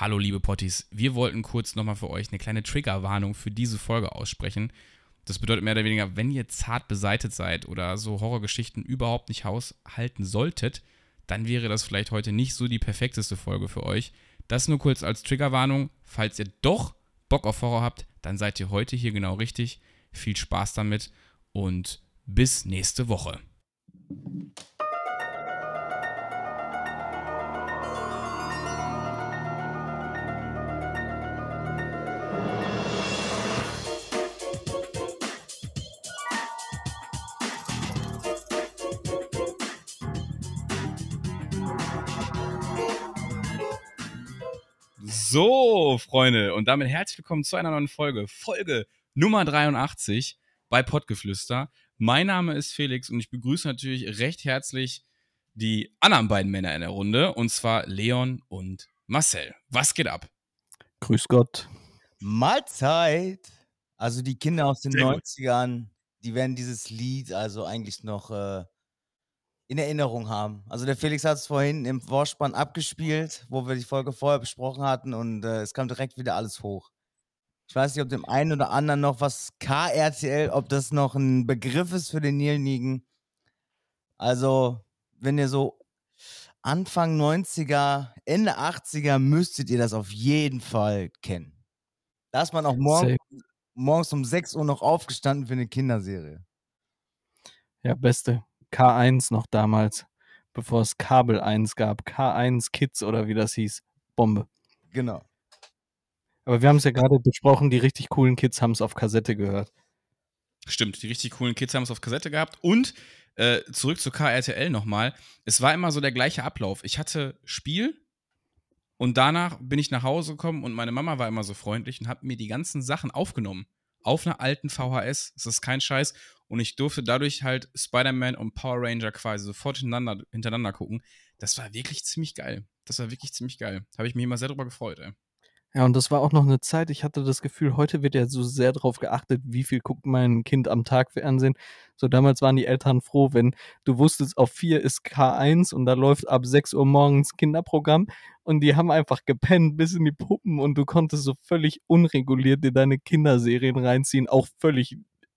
Hallo liebe Potties, wir wollten kurz nochmal für euch eine kleine Triggerwarnung für diese Folge aussprechen. Das bedeutet mehr oder weniger, wenn ihr zart beseitet seid oder so Horrorgeschichten überhaupt nicht haushalten solltet, dann wäre das vielleicht heute nicht so die perfekteste Folge für euch. Das nur kurz als Triggerwarnung. Falls ihr doch Bock auf Horror habt, dann seid ihr heute hier genau richtig. Viel Spaß damit und bis nächste Woche. So, Freunde, und damit herzlich willkommen zu einer neuen Folge. Folge Nummer 83 bei Pottgeflüster. Mein Name ist Felix und ich begrüße natürlich recht herzlich die anderen beiden Männer in der Runde, und zwar Leon und Marcel. Was geht ab? Grüß Gott. Mahlzeit. Also die Kinder aus den Sehr gut. 90ern, die werden dieses Lied also eigentlich noch äh, in Erinnerung haben. Also der Felix hat es vorhin im Vorspann abgespielt, wo wir die Folge vorher besprochen hatten und äh, es kam direkt wieder alles hoch. Ich weiß nicht, ob dem einen oder anderen noch was KRTL, ob das noch ein Begriff ist für denjenigen. Also, wenn ihr so Anfang 90er, Ende 80er, müsstet ihr das auf jeden Fall kennen. Da ist man auch morgen, morgens um 6 Uhr noch aufgestanden für eine Kinderserie. Ja, beste. K1 noch damals, bevor es Kabel 1 gab. K1 Kids oder wie das hieß. Bombe. Genau. Aber wir haben es ja gerade besprochen, die richtig coolen Kids haben es auf Kassette gehört. Stimmt, die richtig coolen Kids haben es auf Kassette gehabt. Und äh, zurück zu KRTL nochmal. Es war immer so der gleiche Ablauf. Ich hatte Spiel und danach bin ich nach Hause gekommen und meine Mama war immer so freundlich und hat mir die ganzen Sachen aufgenommen. Auf einer alten VHS. Das ist kein Scheiß. Und ich durfte dadurch halt Spider-Man und Power Ranger quasi sofort hintereinander, hintereinander gucken. Das war wirklich ziemlich geil. Das war wirklich ziemlich geil. Habe ich mich immer sehr drüber gefreut, ey. Ja, und das war auch noch eine Zeit, ich hatte das Gefühl, heute wird ja so sehr darauf geachtet, wie viel guckt mein Kind am Tag Fernsehen. So damals waren die Eltern froh, wenn du wusstest, auf 4 ist K1 und da läuft ab 6 Uhr morgens Kinderprogramm und die haben einfach gepennt bis in die Puppen und du konntest so völlig unreguliert dir deine Kinderserien reinziehen, auch völlig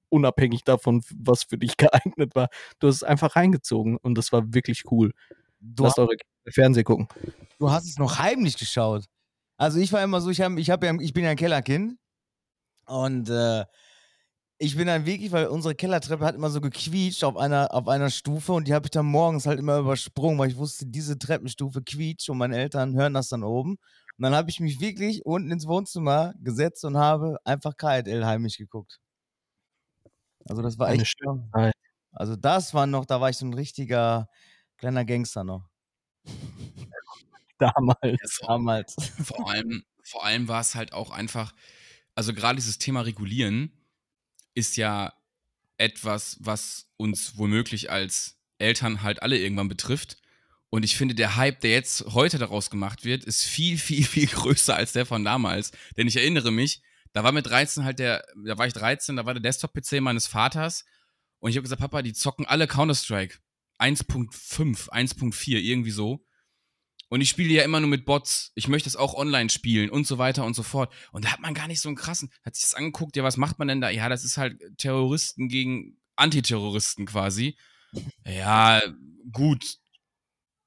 unabhängig davon, was für dich geeignet war. Du hast es einfach reingezogen und das war wirklich cool. Du, Lasst eure Kinder Fernsehen gucken. du hast es noch heimlich geschaut. Also ich war immer so, ich, hab, ich, hab ja, ich bin ja ein Kellerkind und äh, ich bin dann wirklich, weil unsere Kellertreppe hat immer so gequietscht auf einer, auf einer Stufe und die habe ich dann morgens halt immer übersprungen, weil ich wusste, diese Treppenstufe quietscht und meine Eltern hören das dann oben. Und dann habe ich mich wirklich unten ins Wohnzimmer gesetzt und habe einfach KL heimlich geguckt. Also das war Eine echt. Also das war noch, da war ich so ein richtiger kleiner Gangster noch. Damals. Damals. vor allem, vor allem war es halt auch einfach, also gerade dieses Thema Regulieren ist ja etwas, was uns womöglich als Eltern halt alle irgendwann betrifft. Und ich finde, der Hype, der jetzt heute daraus gemacht wird, ist viel, viel, viel größer als der von damals. Denn ich erinnere mich, da war mit 13 halt der, da war ich 13, da war der Desktop-PC meines Vaters. Und ich habe gesagt, Papa, die zocken alle Counter-Strike. 1.5, 1.4, irgendwie so. Und ich spiele ja immer nur mit Bots. Ich möchte es auch online spielen und so weiter und so fort. Und da hat man gar nicht so einen krassen, hat sich das angeguckt, ja, was macht man denn da? Ja, das ist halt Terroristen gegen Antiterroristen quasi. Ja, gut.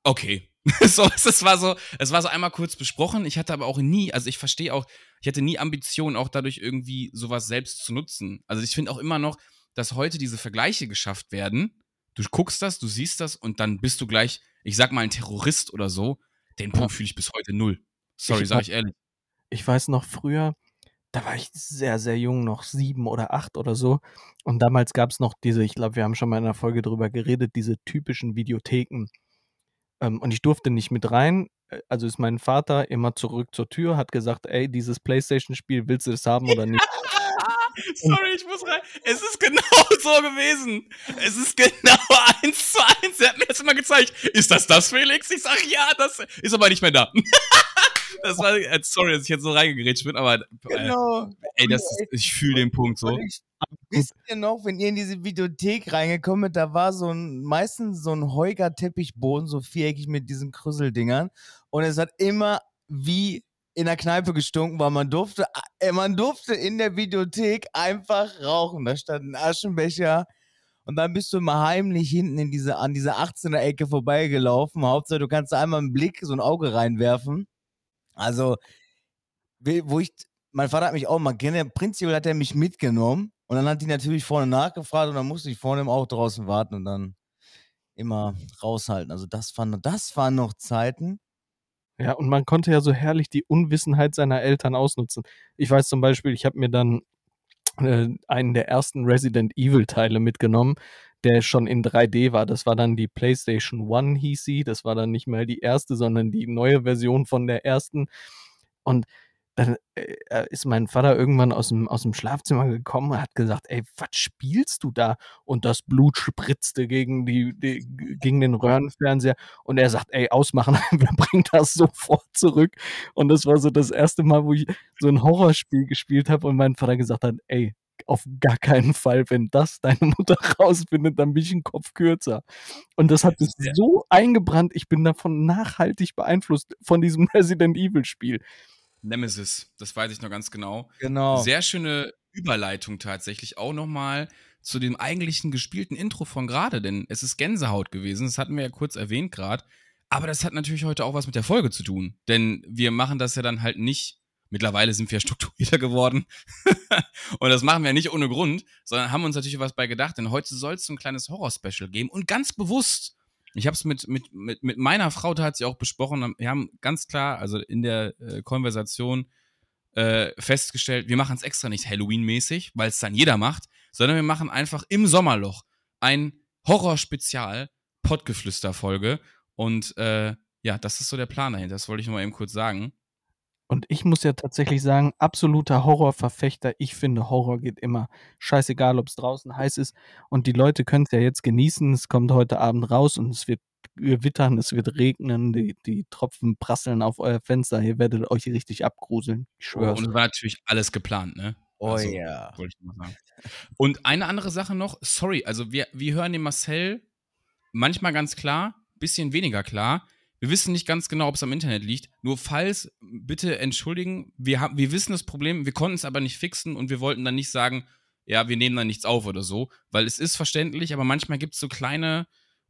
Okay. so, es war so, es war so einmal kurz besprochen. Ich hatte aber auch nie, also ich verstehe auch, ich hatte nie Ambitionen, auch dadurch irgendwie sowas selbst zu nutzen. Also ich finde auch immer noch, dass heute diese Vergleiche geschafft werden. Du guckst das, du siehst das und dann bist du gleich, ich sag mal, ein Terrorist oder so. Den Punkt fühle ich bis heute null. Sorry, Ich sag ich ehrlich. ich weiß noch früher, da war ich sehr, sehr jung, noch sieben oder acht oder so. Und damals gab es noch diese, ich glaube, wir haben schon mal in einer Folge drüber geredet, diese typischen Videotheken. Ähm, und ich durfte nicht mit rein. Äh, Also ist mein Vater immer zurück zur Tür, hat gesagt, ey, dieses Playstation-Spiel, willst du das haben oder nicht? Sorry, ich muss rein. Es ist genau so gewesen. Es ist genau eins zu eins. Er hat mir das immer gezeigt. Ist das das, Felix? Ich sag ja, das ist aber nicht mehr da. das war, äh, sorry, dass ich jetzt so reingerätscht bin, aber äh, Genau. ey, das ist, ich fühle den Punkt so. Wisst ihr noch, wenn ihr in diese Videothek reingekommen seid, da war so ein, meistens so ein heuger Teppichboden, so viereckig mit diesen Krüsseldingern. Und es hat immer wie in der Kneipe gestunken, weil man durfte, äh, man durfte in der Videothek einfach rauchen. Da stand ein Aschenbecher und dann bist du immer heimlich hinten in diese, an dieser 18er Ecke vorbeigelaufen. Hauptsache, du kannst da einmal einen Blick, so ein Auge reinwerfen. Also, wo ich, mein Vater hat mich auch mal gerne, prinzipiell hat er mich mitgenommen und dann hat die natürlich vorne nachgefragt und dann musste ich vorne im Auto draußen warten und dann immer raushalten. Also das waren, das waren noch Zeiten. Ja, und man konnte ja so herrlich die Unwissenheit seiner Eltern ausnutzen. Ich weiß zum Beispiel, ich habe mir dann äh, einen der ersten Resident Evil Teile mitgenommen, der schon in 3D war. Das war dann die PlayStation One, hieß sie. Das war dann nicht mehr die erste, sondern die neue Version von der ersten. Und dann äh, äh, ist mein Vater irgendwann aus dem, aus dem Schlafzimmer gekommen und hat gesagt, ey, was spielst du da? Und das Blut spritzte gegen, die, die, gegen den Röhrenfernseher. Und er sagt, ey, ausmachen, wir bringen das sofort zurück. Und das war so das erste Mal, wo ich so ein Horrorspiel gespielt habe und mein Vater gesagt hat, ey, auf gar keinen Fall, wenn das deine Mutter rausfindet, dann bin ich einen Kopf kürzer. Und das hat es so eingebrannt, ich bin davon nachhaltig beeinflusst von diesem Resident Evil Spiel. Nemesis, das weiß ich noch ganz genau. Genau. Sehr schöne Überleitung tatsächlich auch nochmal zu dem eigentlichen gespielten Intro von gerade, denn es ist Gänsehaut gewesen, das hatten wir ja kurz erwähnt gerade. Aber das hat natürlich heute auch was mit der Folge zu tun, denn wir machen das ja dann halt nicht. Mittlerweile sind wir strukturierter geworden. und das machen wir nicht ohne Grund, sondern haben uns natürlich was bei gedacht, denn heute soll es so ein kleines Horror-Special geben und ganz bewusst ich habe es mit, mit, mit, mit meiner Frau tatsächlich auch besprochen. Wir haben ganz klar, also in der äh, Konversation äh, festgestellt, wir machen es extra nicht Halloween-mäßig, weil es dann jeder macht, sondern wir machen einfach im Sommerloch ein Horror-Spezial, Pottgeflüster-Folge. Und äh, ja, das ist so der Plan dahinter. Das wollte ich noch mal eben kurz sagen. Und ich muss ja tatsächlich sagen, absoluter Horrorverfechter. Ich finde, Horror geht immer. Scheißegal, ob es draußen heiß ist. Und die Leute können es ja jetzt genießen. Es kommt heute Abend raus und es wird wittern, es wird regnen, die, die Tropfen prasseln auf euer Fenster. Ihr werdet euch richtig abgruseln. Ich schwöre. Oh, und es war natürlich alles geplant, ne? Oh also, ja. Wollte ich mal sagen. Und eine andere Sache noch, sorry, also wir, wir hören den Marcel manchmal ganz klar, bisschen weniger klar. Wir wissen nicht ganz genau, ob es am Internet liegt. Nur falls, bitte entschuldigen, wir, haben, wir wissen das Problem, wir konnten es aber nicht fixen und wir wollten dann nicht sagen, ja, wir nehmen dann nichts auf oder so, weil es ist verständlich, aber manchmal gibt es so kleine,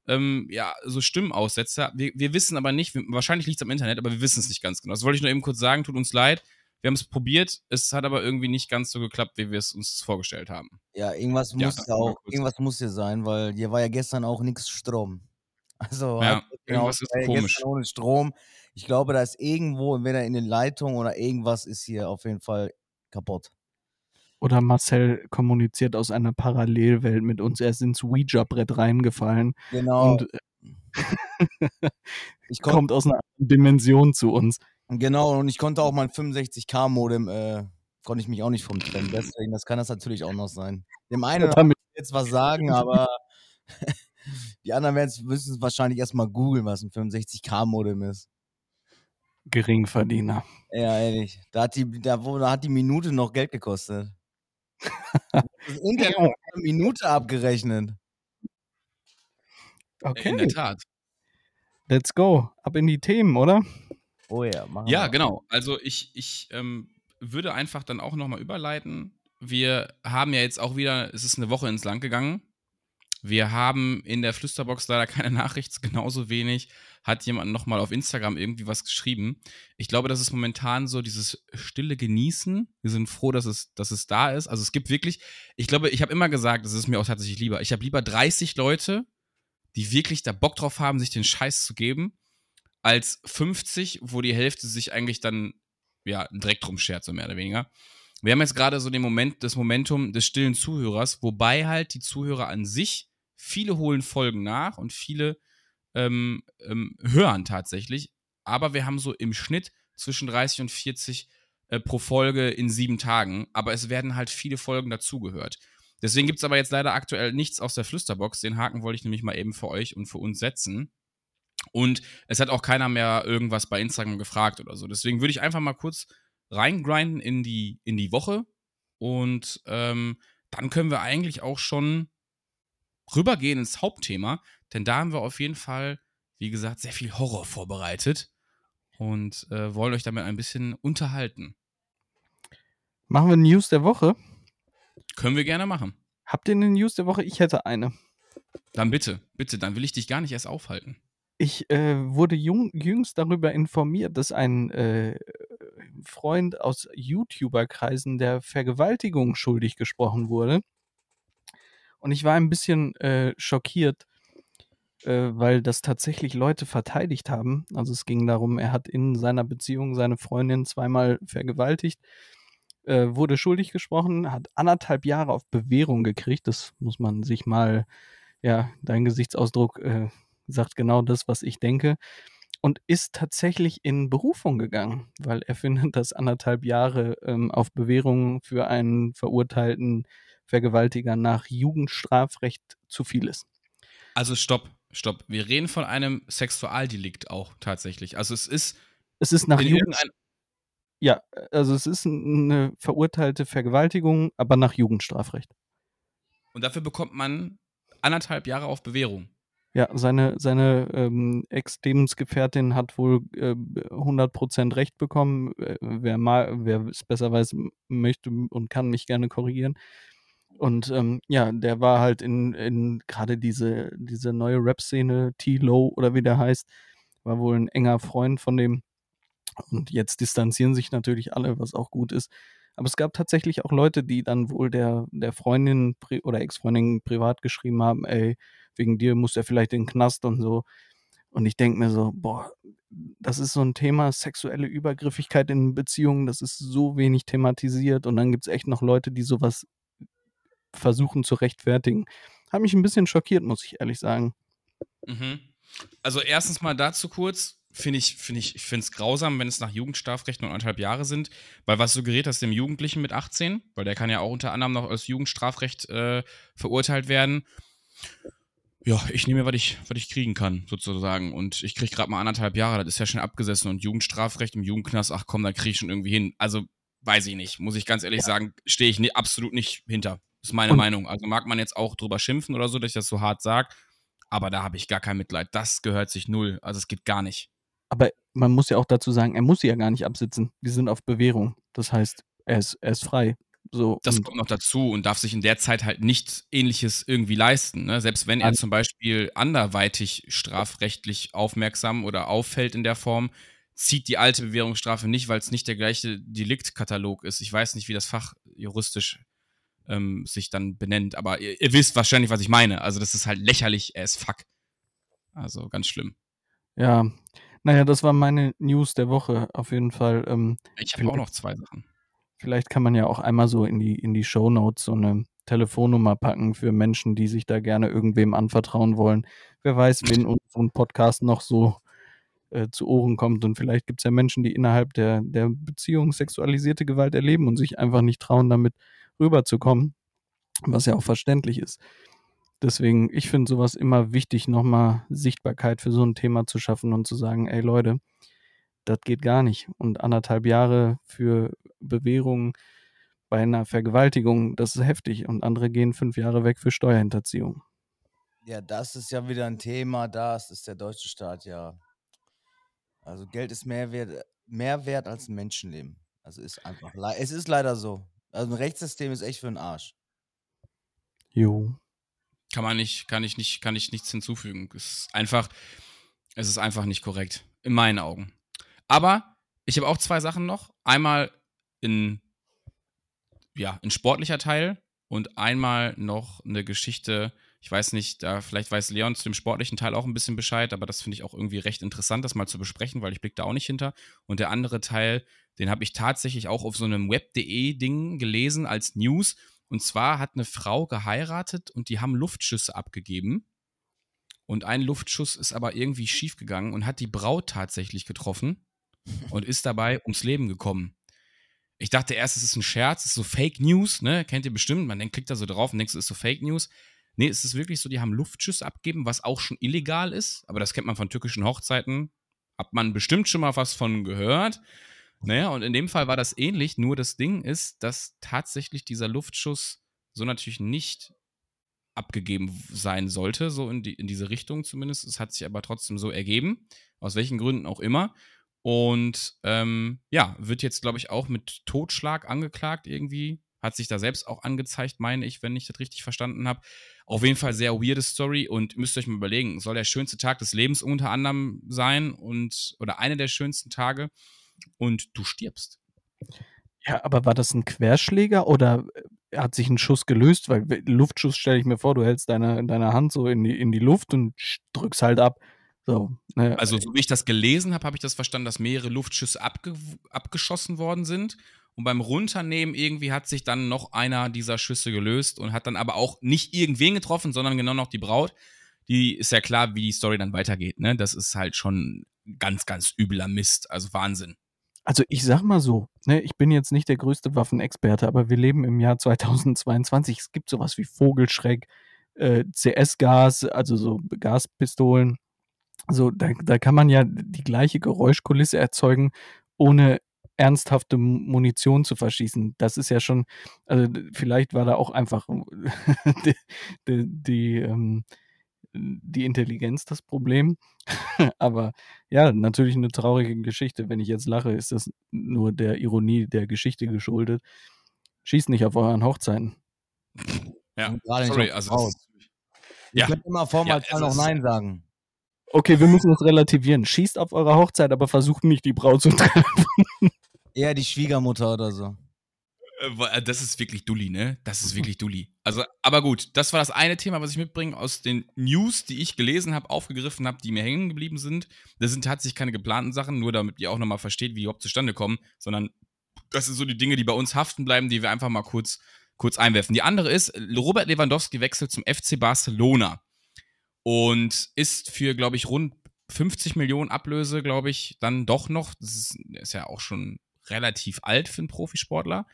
ähm, ja, so Stimmenaussetzer. Wir, wir wissen aber nicht, wahrscheinlich liegt es am Internet, aber wir wissen es nicht ganz genau. Das wollte ich nur eben kurz sagen, tut uns leid. Wir haben es probiert, es hat aber irgendwie nicht ganz so geklappt, wie wir es uns vorgestellt haben. Ja, irgendwas muss ja auch, irgendwas muss ja sein, weil hier war ja gestern auch nichts Strom. Also ja, irgendwas ist komisch. Ohne Strom. Ich glaube, da ist irgendwo, entweder in den Leitungen oder irgendwas ist hier auf jeden Fall kaputt. Oder Marcel kommuniziert aus einer Parallelwelt mit uns. Er ist ins Ouija-Brett reingefallen. Genau. Und ich kommt aus einer Dimension zu uns. Genau, und ich konnte auch mein 65K-Modem, äh, konnte ich mich auch nicht vom trennen. Deswegen, das kann das natürlich auch noch sein. Dem einen ja, jetzt was sagen, aber die anderen müssen es wahrscheinlich erstmal googeln, was ein 65K-Modem ist. Geringverdiener. Ja, ehrlich. Da hat die, da, wo, da hat die Minute noch Geld gekostet. das Internet hat eine Minute abgerechnet. Okay. In der Tat. Let's go. Ab in die Themen, oder? Oh ja, machen Ja, wir. genau. Also ich, ich ähm, würde einfach dann auch nochmal überleiten. Wir haben ja jetzt auch wieder, es ist eine Woche ins Land gegangen. Wir haben in der Flüsterbox leider keine Nachricht, genauso wenig hat jemand nochmal auf Instagram irgendwie was geschrieben. Ich glaube, das ist momentan so dieses stille Genießen. Wir sind froh, dass es, dass es da ist. Also es gibt wirklich, ich glaube, ich habe immer gesagt, das ist mir auch tatsächlich lieber. Ich habe lieber 30 Leute, die wirklich da Bock drauf haben, sich den Scheiß zu geben, als 50, wo die Hälfte sich eigentlich dann, ja, direkt drum schert, so mehr oder weniger. Wir haben jetzt gerade so den Moment, das Momentum des stillen Zuhörers, wobei halt die Zuhörer an sich, viele holen Folgen nach und viele ähm, ähm, hören tatsächlich. Aber wir haben so im Schnitt zwischen 30 und 40 äh, pro Folge in sieben Tagen. Aber es werden halt viele Folgen dazugehört. Deswegen gibt es aber jetzt leider aktuell nichts aus der Flüsterbox. Den Haken wollte ich nämlich mal eben für euch und für uns setzen. Und es hat auch keiner mehr irgendwas bei Instagram gefragt oder so. Deswegen würde ich einfach mal kurz reingrinden in die, in die Woche. Und ähm, dann können wir eigentlich auch schon rübergehen ins Hauptthema. Denn da haben wir auf jeden Fall, wie gesagt, sehr viel Horror vorbereitet. und äh, wollen euch damit ein bisschen unterhalten. Machen wir News der Woche? Können wir gerne machen. Habt ihr eine News der Woche? Ich hätte eine. Dann bitte, bitte, dann will ich dich gar nicht erst aufhalten. Ich äh, wurde jung, jüngst darüber informiert, dass ein äh, Freund aus YouTuber-Kreisen der Vergewaltigung schuldig gesprochen wurde. Und ich war ein bisschen äh, schockiert, äh, weil das tatsächlich Leute verteidigt haben. Also es ging darum, er hat in seiner Beziehung seine Freundin zweimal vergewaltigt, äh, wurde schuldig gesprochen, hat anderthalb Jahre auf Bewährung gekriegt. Das muss man sich mal, ja, dein Gesichtsausdruck äh, sagt genau das, was ich denke. Und ist tatsächlich in Berufung gegangen, weil er findet, dass anderthalb Jahre ähm, auf Bewährung für einen verurteilten Vergewaltiger nach Jugendstrafrecht zu viel ist. Also stopp, stopp. Wir reden von einem Sexualdelikt auch tatsächlich. Also es ist. Es ist nach Jugend. Ja, also es ist eine verurteilte Vergewaltigung, aber nach Jugendstrafrecht. Und dafür bekommt man anderthalb Jahre auf Bewährung. Ja, seine, seine ähm, Ex-Lebensgefährtin hat wohl äh, 100% Recht bekommen. Äh, Wer, mal, wer es besser weiß, möchte und kann mich gerne korrigieren. Und ähm, ja, der war halt in, in gerade diese, diese neue Rap-Szene, T-Low oder wie der heißt, war wohl ein enger Freund von dem. Und jetzt distanzieren sich natürlich alle, was auch gut ist. Aber es gab tatsächlich auch Leute, die dann wohl der, der Freundin oder Ex-Freundin privat geschrieben haben, ey, wegen dir muss er vielleicht in den Knast und so. Und ich denke mir so, boah, das ist so ein Thema, sexuelle Übergriffigkeit in Beziehungen, das ist so wenig thematisiert. Und dann gibt es echt noch Leute, die sowas versuchen zu rechtfertigen. Hat mich ein bisschen schockiert, muss ich ehrlich sagen. Mhm. Also erstens mal dazu kurz, finde ich, finde ich, ich finde es grausam, wenn es nach Jugendstrafrecht nur anderthalb Jahre sind, weil was suggeriert das dem Jugendlichen mit 18? Weil der kann ja auch unter anderem noch als Jugendstrafrecht äh, verurteilt werden. Ja, ich nehme mir, was ich, was ich kriegen kann, sozusagen. Und ich kriege gerade mal anderthalb Jahre, das ist ja schon abgesessen. Und Jugendstrafrecht im Jugendknast, ach komm, da kriege ich schon irgendwie hin. Also, weiß ich nicht, muss ich ganz ehrlich sagen, stehe ich absolut nicht hinter. Ist meine Und- Meinung. Also mag man jetzt auch drüber schimpfen oder so, dass ich das so hart sage. Aber da habe ich gar kein Mitleid. Das gehört sich null. Also es geht gar nicht. Aber man muss ja auch dazu sagen, er muss sie ja gar nicht absitzen. Die sind auf Bewährung. Das heißt, er ist, er ist frei. So, Das kommt noch dazu und darf sich in der Zeit halt nichts Ähnliches irgendwie leisten. Ne? Selbst wenn er zum Beispiel anderweitig strafrechtlich aufmerksam oder auffällt in der Form, zieht die alte Bewährungsstrafe nicht, weil es nicht der gleiche Deliktkatalog ist. Ich weiß nicht, wie das Fach juristisch ähm, sich dann benennt, aber ihr, ihr wisst wahrscheinlich, was ich meine. Also das ist halt lächerlich as fuck. Also ganz schlimm. ja, naja, das war meine News der Woche auf jeden Fall. Ähm, Ich habe auch noch zwei Sachen. Vielleicht kann man ja auch einmal so in die, in die Shownotes so eine Telefonnummer packen für Menschen, die sich da gerne irgendwem anvertrauen wollen. Wer weiß, wen uns so ein Podcast noch so äh, zu Ohren kommt. Und vielleicht gibt es ja Menschen, die innerhalb der, der Beziehung sexualisierte Gewalt erleben und sich einfach nicht trauen, damit rüberzukommen, was ja auch verständlich ist. Deswegen, ich finde sowas immer wichtig, nochmal Sichtbarkeit für so ein Thema zu schaffen und zu sagen, ey Leute, das geht gar nicht. Und anderthalb Jahre für Bewährung bei einer Vergewaltigung, das ist heftig. Und andere gehen fünf Jahre weg für Steuerhinterziehung. Ja, das ist ja wieder ein Thema. Das ist der deutsche Staat ja. Also Geld ist mehr wert, mehr wert als ein Menschenleben. Also ist einfach. Es ist leider so. Also ein Rechtssystem ist echt für den Arsch. Jo. Kann man nicht, kann ich nicht, kann ich nichts hinzufügen. Es ist einfach, es ist einfach nicht korrekt. In meinen Augen. Aber ich habe auch zwei Sachen noch. Einmal in, ja, in sportlicher Teil und einmal noch eine Geschichte. Ich weiß nicht, da vielleicht weiß Leon zu dem sportlichen Teil auch ein bisschen Bescheid, aber das finde ich auch irgendwie recht interessant, das mal zu besprechen, weil ich blicke da auch nicht hinter. Und der andere Teil, den habe ich tatsächlich auch auf so einem web.de-Ding gelesen als News. Und zwar hat eine Frau geheiratet und die haben Luftschüsse abgegeben. Und ein Luftschuss ist aber irgendwie schiefgegangen und hat die Braut tatsächlich getroffen und ist dabei ums Leben gekommen. Ich dachte erst, es ist ein Scherz, es ist so Fake News, ne? Kennt ihr bestimmt. Man denkt, klickt da so drauf und denkt, es ist so Fake News. Nee, es ist wirklich so, die haben Luftschüsse abgegeben, was auch schon illegal ist. Aber das kennt man von türkischen Hochzeiten. Hat man bestimmt schon mal was von gehört. Naja, und in dem Fall war das ähnlich, nur das Ding ist, dass tatsächlich dieser Luftschuss so natürlich nicht abgegeben sein sollte, so in, die, in diese Richtung zumindest. Es hat sich aber trotzdem so ergeben, aus welchen Gründen auch immer. Und ähm, ja, wird jetzt, glaube ich, auch mit Totschlag angeklagt irgendwie. Hat sich da selbst auch angezeigt, meine ich, wenn ich das richtig verstanden habe. Auf jeden Fall sehr weirde Story und müsst ihr euch mal überlegen, soll der schönste Tag des Lebens unter anderem sein und oder eine der schönsten Tage und du stirbst. Ja, aber war das ein Querschläger oder äh, hat sich ein Schuss gelöst? Weil Luftschuss stelle ich mir vor, du hältst deine, deine Hand so in die, in die Luft und drückst halt ab. So, ne? Also, so wie ich das gelesen habe, habe ich das verstanden, dass mehrere Luftschüsse abge abgeschossen worden sind. Und beim Runternehmen irgendwie hat sich dann noch einer dieser Schüsse gelöst und hat dann aber auch nicht irgendwen getroffen, sondern genau noch die Braut. Die ist ja klar, wie die Story dann weitergeht. Ne? Das ist halt schon ganz, ganz übler Mist. Also Wahnsinn. Also ich sag mal so, ne, ich bin jetzt nicht der größte Waffenexperte, aber wir leben im Jahr 2022. Es gibt sowas wie Vogelschreck, äh, CS-Gas, also so Gaspistolen. So, da, da kann man ja die gleiche Geräuschkulisse erzeugen, ohne ernsthafte Munition zu verschießen. Das ist ja schon, also vielleicht war da auch einfach die, die, die, ähm, die Intelligenz das Problem. Aber ja, natürlich eine traurige Geschichte. Wenn ich jetzt lache, ist das nur der Ironie der Geschichte geschuldet. Schießt nicht auf euren Hochzeiten. Ja, sorry, also das, Ihr ja. könnt immer vormal ja, noch Nein sagen. Okay, wir müssen das relativieren. Schießt auf eurer Hochzeit, aber versucht nicht die Braut zu treffen. Eher die Schwiegermutter oder so. Äh, äh, das ist wirklich Dulli, ne? Das ist wirklich Dulli. Also, aber gut, das war das eine Thema, was ich mitbringe aus den News, die ich gelesen habe, aufgegriffen habe, die mir hängen geblieben sind. Das sind tatsächlich keine geplanten Sachen, nur damit ihr auch nochmal versteht, wie die überhaupt zustande kommen, sondern das sind so die Dinge, die bei uns haften bleiben, die wir einfach mal kurz, kurz einwerfen. Die andere ist, Robert Lewandowski wechselt zum FC Barcelona und ist für, glaube ich, rund 50 Millionen Ablöse, glaube ich, dann doch noch. Das ist, ist ja auch schon relativ alt für einen Profisportler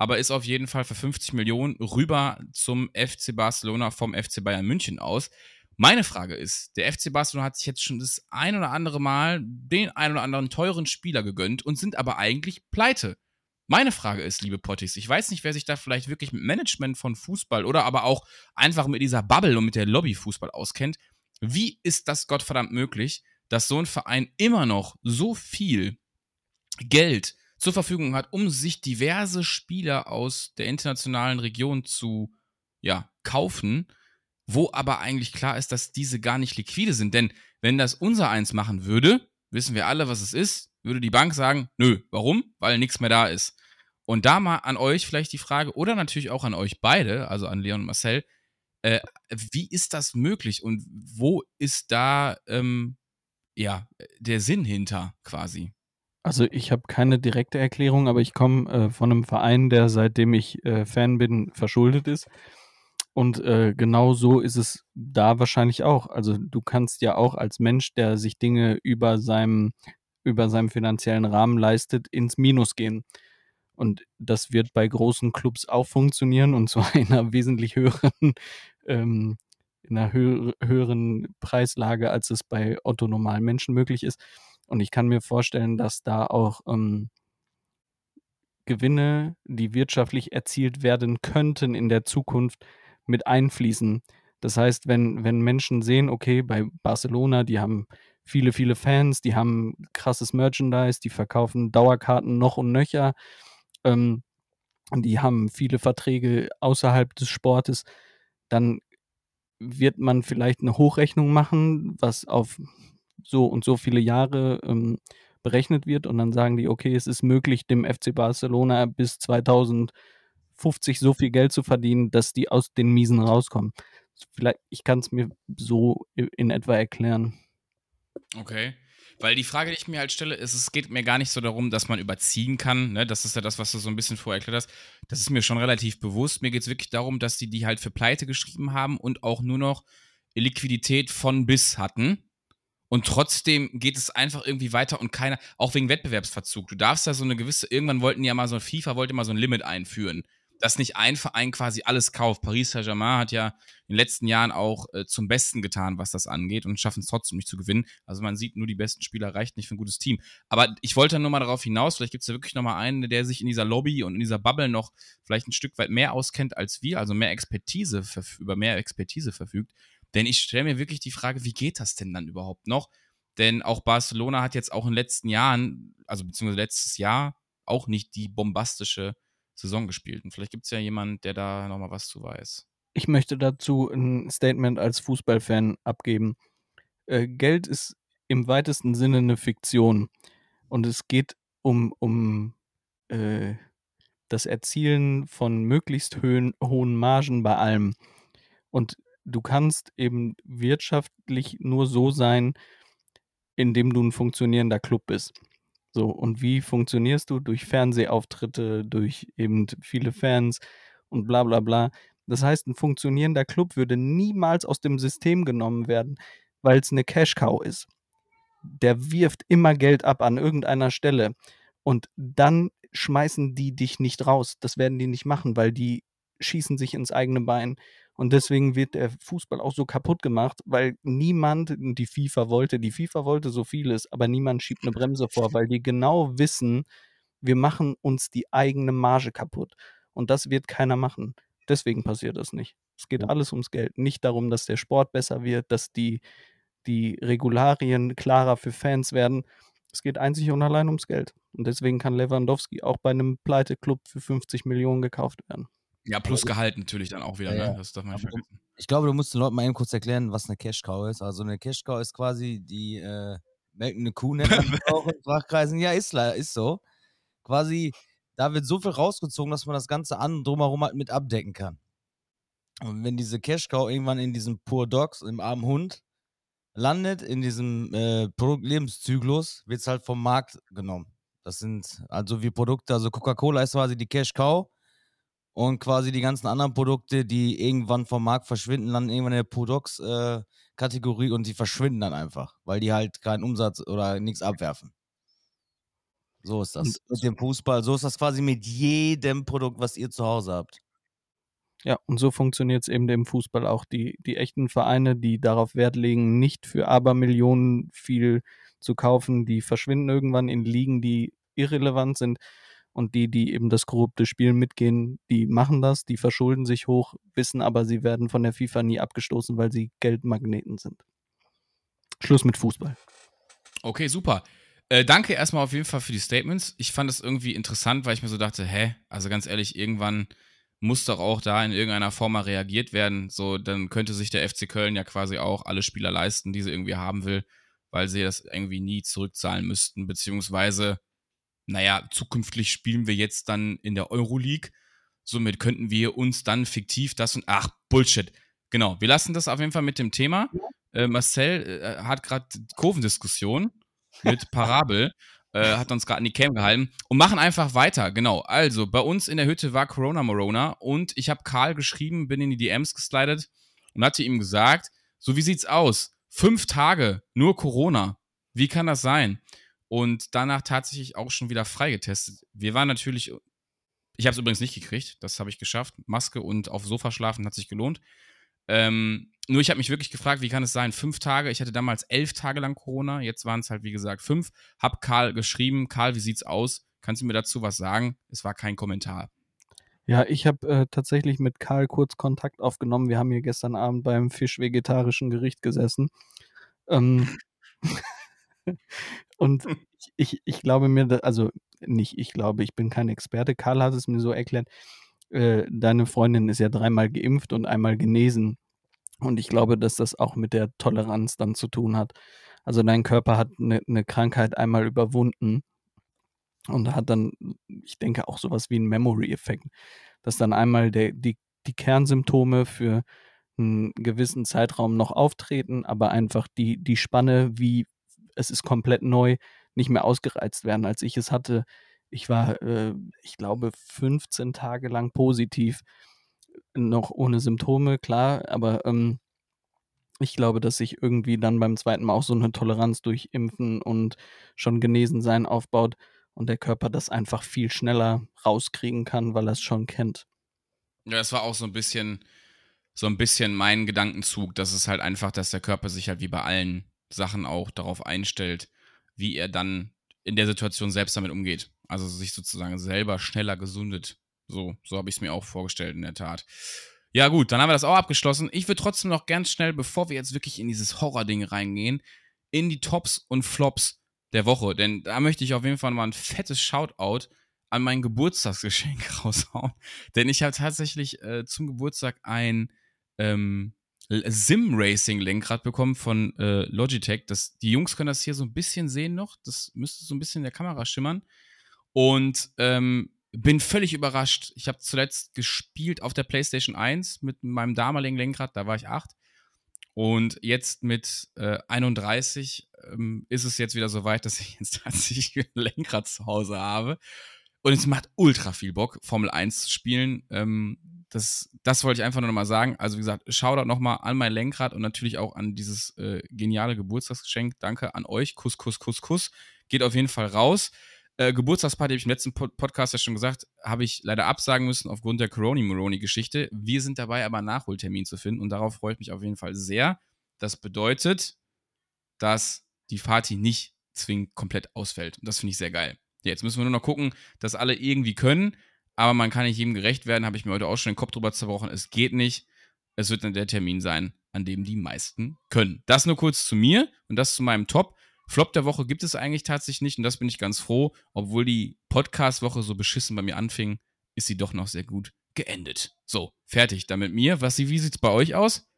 aber ist auf jeden Fall für 50 Millionen rüber zum FC Barcelona vom FC Bayern München aus. Meine Frage ist, der FC Barcelona hat sich jetzt schon das ein oder andere Mal den ein oder anderen teuren Spieler gegönnt und sind aber eigentlich pleite. Meine Frage ist, liebe Pottis, ich weiß nicht, wer sich da vielleicht wirklich mit Management von Fußball oder aber auch einfach mit dieser Bubble und mit der Lobby Fußball auskennt. Wie ist das Gottverdammt möglich, dass so ein Verein immer noch so viel Geld zur Verfügung hat, um sich diverse Spieler aus der internationalen Region zu ja, kaufen, wo aber eigentlich klar ist, dass diese gar nicht liquide sind. Denn wenn das unser eins machen würde, wissen wir alle, was es ist, würde die Bank sagen, nö, warum? Weil nichts mehr da ist. Und da mal an euch vielleicht die Frage, oder natürlich auch an euch beide, also an Leon und Marcel, äh, wie ist das möglich und wo ist da ähm, ja der Sinn hinter quasi? Also ich habe keine direkte Erklärung, aber ich komme äh, von einem Verein, der seitdem ich äh, Fan bin, verschuldet ist. Und äh, genau so ist es da wahrscheinlich auch. Also du kannst ja auch als Mensch, der sich Dinge über seinem, über seinem finanziellen Rahmen leistet, ins Minus gehen. Und das wird bei großen Clubs auch funktionieren und zwar in einer wesentlich höheren, ähm, in einer höher, höheren Preislage, als es bei Otto normalen Menschen möglich ist. Und ich kann mir vorstellen, dass da auch ähm, Gewinne, die wirtschaftlich erzielt werden könnten in der Zukunft, mit einfließen. Das heißt, wenn, wenn Menschen sehen, okay, bei Barcelona, die haben viele, viele Fans, die haben krasses Merchandise, die verkaufen Dauerkarten noch und nöcher, ähm, die haben viele Verträge außerhalb des Sportes, dann wird man vielleicht eine Hochrechnung machen, was auf so und so viele Jahre ähm, berechnet wird und dann sagen die, okay, es ist möglich, dem FC Barcelona bis 2050 so viel Geld zu verdienen, dass die aus den Miesen rauskommen. Vielleicht, ich kann es mir so in etwa erklären. Okay. Weil die Frage, die ich mir halt stelle, ist, es geht mir gar nicht so darum, dass man überziehen kann. Ne? Das ist ja das, was du so ein bisschen vorher erklärt hast. Das ist mir schon relativ bewusst. Mir geht es wirklich darum, dass die die halt für Pleite geschrieben haben und auch nur noch Liquidität von bis hatten. Und trotzdem geht es einfach irgendwie weiter und keiner, auch wegen Wettbewerbsverzug. Du darfst da so eine gewisse, irgendwann wollten ja mal so, FIFA wollte mal so ein Limit einführen, dass nicht ein Verein quasi alles kauft. Paris Saint-Germain hat ja in den letzten Jahren auch äh, zum Besten getan, was das angeht und schaffen es trotzdem nicht zu gewinnen. Also man sieht, nur die besten Spieler reicht nicht für ein gutes Team. Aber ich wollte nur mal darauf hinaus, vielleicht gibt es ja wirklich noch mal einen, der sich in dieser Lobby und in dieser Bubble noch vielleicht ein Stück weit mehr auskennt als wir, also mehr Expertise, über mehr Expertise verfügt denn ich stelle mir wirklich die Frage, wie geht das denn dann überhaupt noch? Denn auch Barcelona hat jetzt auch in den letzten Jahren, also beziehungsweise letztes Jahr, auch nicht die bombastische Saison gespielt. Und vielleicht gibt es ja jemanden, der da nochmal was zu weiß. Ich möchte dazu ein Statement als Fußballfan abgeben. Äh, Geld ist im weitesten Sinne eine Fiktion. Und es geht um, um äh, das Erzielen von möglichst höhen, hohen Margen bei allem. Und du kannst eben wirtschaftlich nur so sein, indem du ein funktionierender Club bist. So, und wie funktionierst du? Durch Fernsehauftritte, durch eben viele Fans und bla bla bla. Das heißt, ein funktionierender Club würde niemals aus dem System genommen werden, weil es eine Cash-Cow ist. Der wirft immer Geld ab an irgendeiner Stelle. Und dann schmeißen die dich nicht raus. Das werden die nicht machen, weil die schießen sich ins eigene Bein. Und deswegen wird der Fußball auch so kaputt gemacht, weil niemand, die FIFA wollte, die FIFA wollte so vieles, aber niemand schiebt eine Bremse vor, weil die genau wissen, wir machen uns die eigene Marge kaputt. Und das wird keiner machen. Deswegen passiert das nicht. Es geht alles ums Geld. Nicht darum, dass der Sport besser wird, dass die, die Regularien klarer für Fans werden. Es geht einzig und allein ums Geld. Und deswegen kann Lewandowski auch bei einem Pleite-Club für 50 Millionen gekauft werden. Ja, plus Gehalt natürlich dann auch wieder, ja, ne? Das darf man nicht vergessen. Ich glaube, du musst den Leuten mal eben kurz erklären, was eine Cash-Cow ist. Also eine Cash-Cow ist quasi die äh, melkende Kuh, nennt man auch in Fachkreisen. Ja, ist, ist so. Quasi, da wird so viel rausgezogen, dass man das Ganze an drumherum halt mit abdecken kann. Und wenn diese Cash-Cow irgendwann in diesem Pur Dogs, im armen Hund, landet, in diesem äh, Produktlebenszyklus, wird es halt vom Markt genommen. Das sind also wie Produkte, also Coca-Cola ist quasi die Cash-Cow und quasi die ganzen anderen Produkte, die irgendwann vom Markt verschwinden, landen irgendwann in der Products-Kategorie äh, und die verschwinden dann einfach, weil die halt keinen Umsatz oder nichts abwerfen. So ist das und mit dem Fußball. So ist das quasi mit jedem Produkt, was ihr zu Hause habt. Ja, und so funktioniert es eben im Fußball auch. Die, die echten Vereine, die darauf Wert legen, nicht für Abermillionen viel zu kaufen, die verschwinden irgendwann in Ligen, die irrelevant sind. Und die, die eben das korrupte Spiel mitgehen, die machen das, die verschulden sich hoch, wissen aber, sie werden von der FIFA nie abgestoßen, weil sie Geldmagneten sind. Schluss mit Fußball. Okay, super. Äh, danke erstmal auf jeden Fall für die Statements. Ich fand es irgendwie interessant, weil ich mir so dachte, hä, also ganz ehrlich, irgendwann muss doch auch da in irgendeiner Form mal reagiert werden. So, dann könnte sich der FC Köln ja quasi auch alle Spieler leisten, die sie irgendwie haben will, weil sie das irgendwie nie zurückzahlen müssten, beziehungsweise naja, zukünftig spielen wir jetzt dann in der Euroleague. Somit könnten wir uns dann fiktiv das und. Ach, Bullshit. Genau, wir lassen das auf jeden Fall mit dem Thema. Äh, Marcel äh, hat gerade Kurvendiskussion mit Parabel, äh, hat uns gerade an die Cam gehalten und machen einfach weiter. Genau, also bei uns in der Hütte war Corona Morona und ich habe Karl geschrieben, bin in die DMs geslidet und hatte ihm gesagt: So, wie sieht's aus? Fünf Tage, nur Corona. Wie kann das sein? Und danach tatsächlich auch schon wieder freigetestet. Wir waren natürlich, ich habe es übrigens nicht gekriegt, das habe ich geschafft. Maske und auf Sofa schlafen hat sich gelohnt. Ähm, nur ich habe mich wirklich gefragt, wie kann es sein? Fünf Tage, ich hatte damals elf Tage lang Corona, jetzt waren es halt wie gesagt fünf. Hab Karl geschrieben, Karl, wie sieht's aus? Kannst du mir dazu was sagen? Es war kein Kommentar. Ja, ich habe äh, tatsächlich mit Karl kurz Kontakt aufgenommen. Wir haben hier gestern Abend beim fisch-vegetarischen Gericht gesessen. Ähm, Und ich, ich, ich glaube mir, also nicht ich glaube, ich bin kein Experte. Karl hat es mir so erklärt, äh, deine Freundin ist ja dreimal geimpft und einmal genesen. Und ich glaube, dass das auch mit der Toleranz dann zu tun hat. Also dein Körper hat eine ne Krankheit einmal überwunden und hat dann, ich denke, auch sowas wie einen Memory-Effekt, dass dann einmal der, die, die Kernsymptome für einen gewissen Zeitraum noch auftreten, aber einfach die, die Spanne, wie es ist komplett neu, nicht mehr ausgereizt werden, als ich es hatte. Ich war, äh, ich glaube, 15 Tage lang positiv, noch ohne Symptome, klar, aber ähm, ich glaube, dass sich irgendwie dann beim zweiten Mal auch so eine Toleranz durch Impfen und schon genesen sein aufbaut und der Körper das einfach viel schneller rauskriegen kann, weil er es schon kennt. Ja, es war auch so ein bisschen, so ein bisschen mein Gedankenzug, dass es halt einfach, dass der Körper sich halt wie bei allen Sachen auch darauf einstellt, wie er dann in der Situation selbst damit umgeht. Also sich sozusagen selber schneller gesundet. So, so habe ich es mir auch vorgestellt, in der Tat. Ja, gut, dann haben wir das auch abgeschlossen. Ich würde trotzdem noch ganz schnell, bevor wir jetzt wirklich in dieses Horror-Ding reingehen, in die Tops und Flops der Woche. Denn da möchte ich auf jeden Fall mal ein fettes Shoutout an mein Geburtstagsgeschenk raushauen. Denn ich habe tatsächlich äh, zum Geburtstag ein ähm, Sim-Racing-Lenkrad bekommen von äh, Logitech. Das, die Jungs können das hier so ein bisschen sehen noch. Das müsste so ein bisschen in der Kamera schimmern. Und ähm, bin völlig überrascht. Ich habe zuletzt gespielt auf der PlayStation 1 mit meinem damaligen Lenkrad, da war ich 8. Und jetzt mit äh, 31 ähm, ist es jetzt wieder so weit, dass ich jetzt tatsächlich ein Lenkrad zu Hause habe. Und es macht ultra viel Bock, Formel 1 zu spielen. Ähm, das, das wollte ich einfach nur nochmal sagen. Also, wie gesagt, Shoutout nochmal an mein Lenkrad und natürlich auch an dieses äh, geniale Geburtstagsgeschenk. Danke an euch. Kuss, Kuss, Kuss, Kuss. Geht auf jeden Fall raus. Äh, Geburtstagsparty habe ich im letzten Pod Podcast ja schon gesagt, habe ich leider absagen müssen aufgrund der Coroni-Moroni-Geschichte. Wir sind dabei, aber einen Nachholtermin zu finden und darauf freue ich mich auf jeden Fall sehr. Das bedeutet, dass die Party nicht zwingend komplett ausfällt. Und das finde ich sehr geil. Jetzt müssen wir nur noch gucken, dass alle irgendwie können, aber man kann nicht jedem gerecht werden. Habe ich mir heute auch schon den Kopf drüber zerbrochen. Es geht nicht. Es wird dann der Termin sein, an dem die meisten können. Das nur kurz zu mir und das zu meinem Top. Flop der Woche gibt es eigentlich tatsächlich nicht und das bin ich ganz froh. Obwohl die Podcast-Woche so beschissen bei mir anfing, ist sie doch noch sehr gut geendet. So, fertig damit mir. Was, wie sieht es bei euch aus?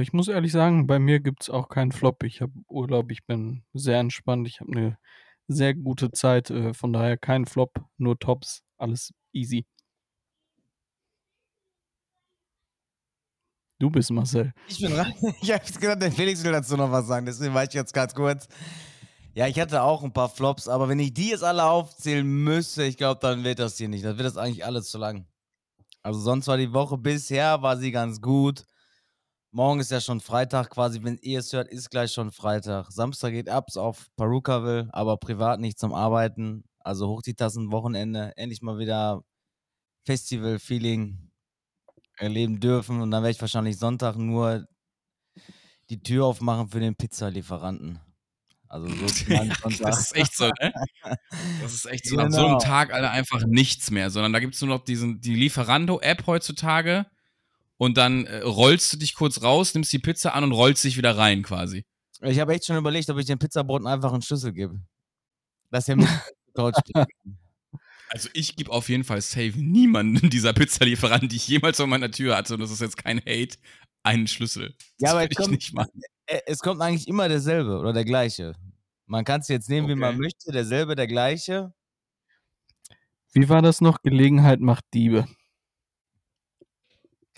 Ich muss ehrlich sagen, bei mir gibt es auch keinen Flop. Ich habe Urlaub, ich bin sehr entspannt, ich habe eine sehr gute Zeit. Äh, von daher kein Flop, nur Tops, alles easy. Du bist Marcel. Ich bin dran. Ich habe gedacht, der Felix will dazu noch was sagen, deswegen war ich jetzt ganz kurz. Ja, ich hatte auch ein paar Flops, aber wenn ich die jetzt alle aufzählen müsste, ich glaube, dann wird das hier nicht. Dann wird das eigentlich alles zu lang. Also sonst war die Woche bisher, war sie ganz gut. Morgen ist ja schon Freitag quasi, wenn ihr es hört, ist gleich schon Freitag. Samstag geht abs auf Perukaville, aber privat nicht zum Arbeiten. Also hoch die Tassen, Wochenende, endlich mal wieder Festival-Feeling erleben dürfen. Und dann werde ich wahrscheinlich Sonntag nur die Tür aufmachen für den Pizzalieferanten. Also so ja, das ist echt so, ne? Das ist echt so. Genau. Nach so einem genau. Tag alle einfach nichts mehr, sondern da gibt es nur noch diesen, die Lieferando-App heutzutage und dann äh, rollst du dich kurz raus, nimmst die Pizza an und rollst dich wieder rein quasi. Ich habe echt schon überlegt, ob ich den Pizzaboten einfach einen Schlüssel gebe. Dass er Deutsch Also ich gebe auf jeden Fall safe niemanden dieser Pizzalieferant, die ich jemals vor meiner Tür hatte, und das ist jetzt kein Hate, einen Schlüssel. Das ja, aber es kommt, nicht machen. Äh, es kommt eigentlich immer derselbe oder der gleiche. Man kann es jetzt nehmen, okay. wie man möchte, derselbe, der gleiche. Wie war das noch? Gelegenheit macht Diebe.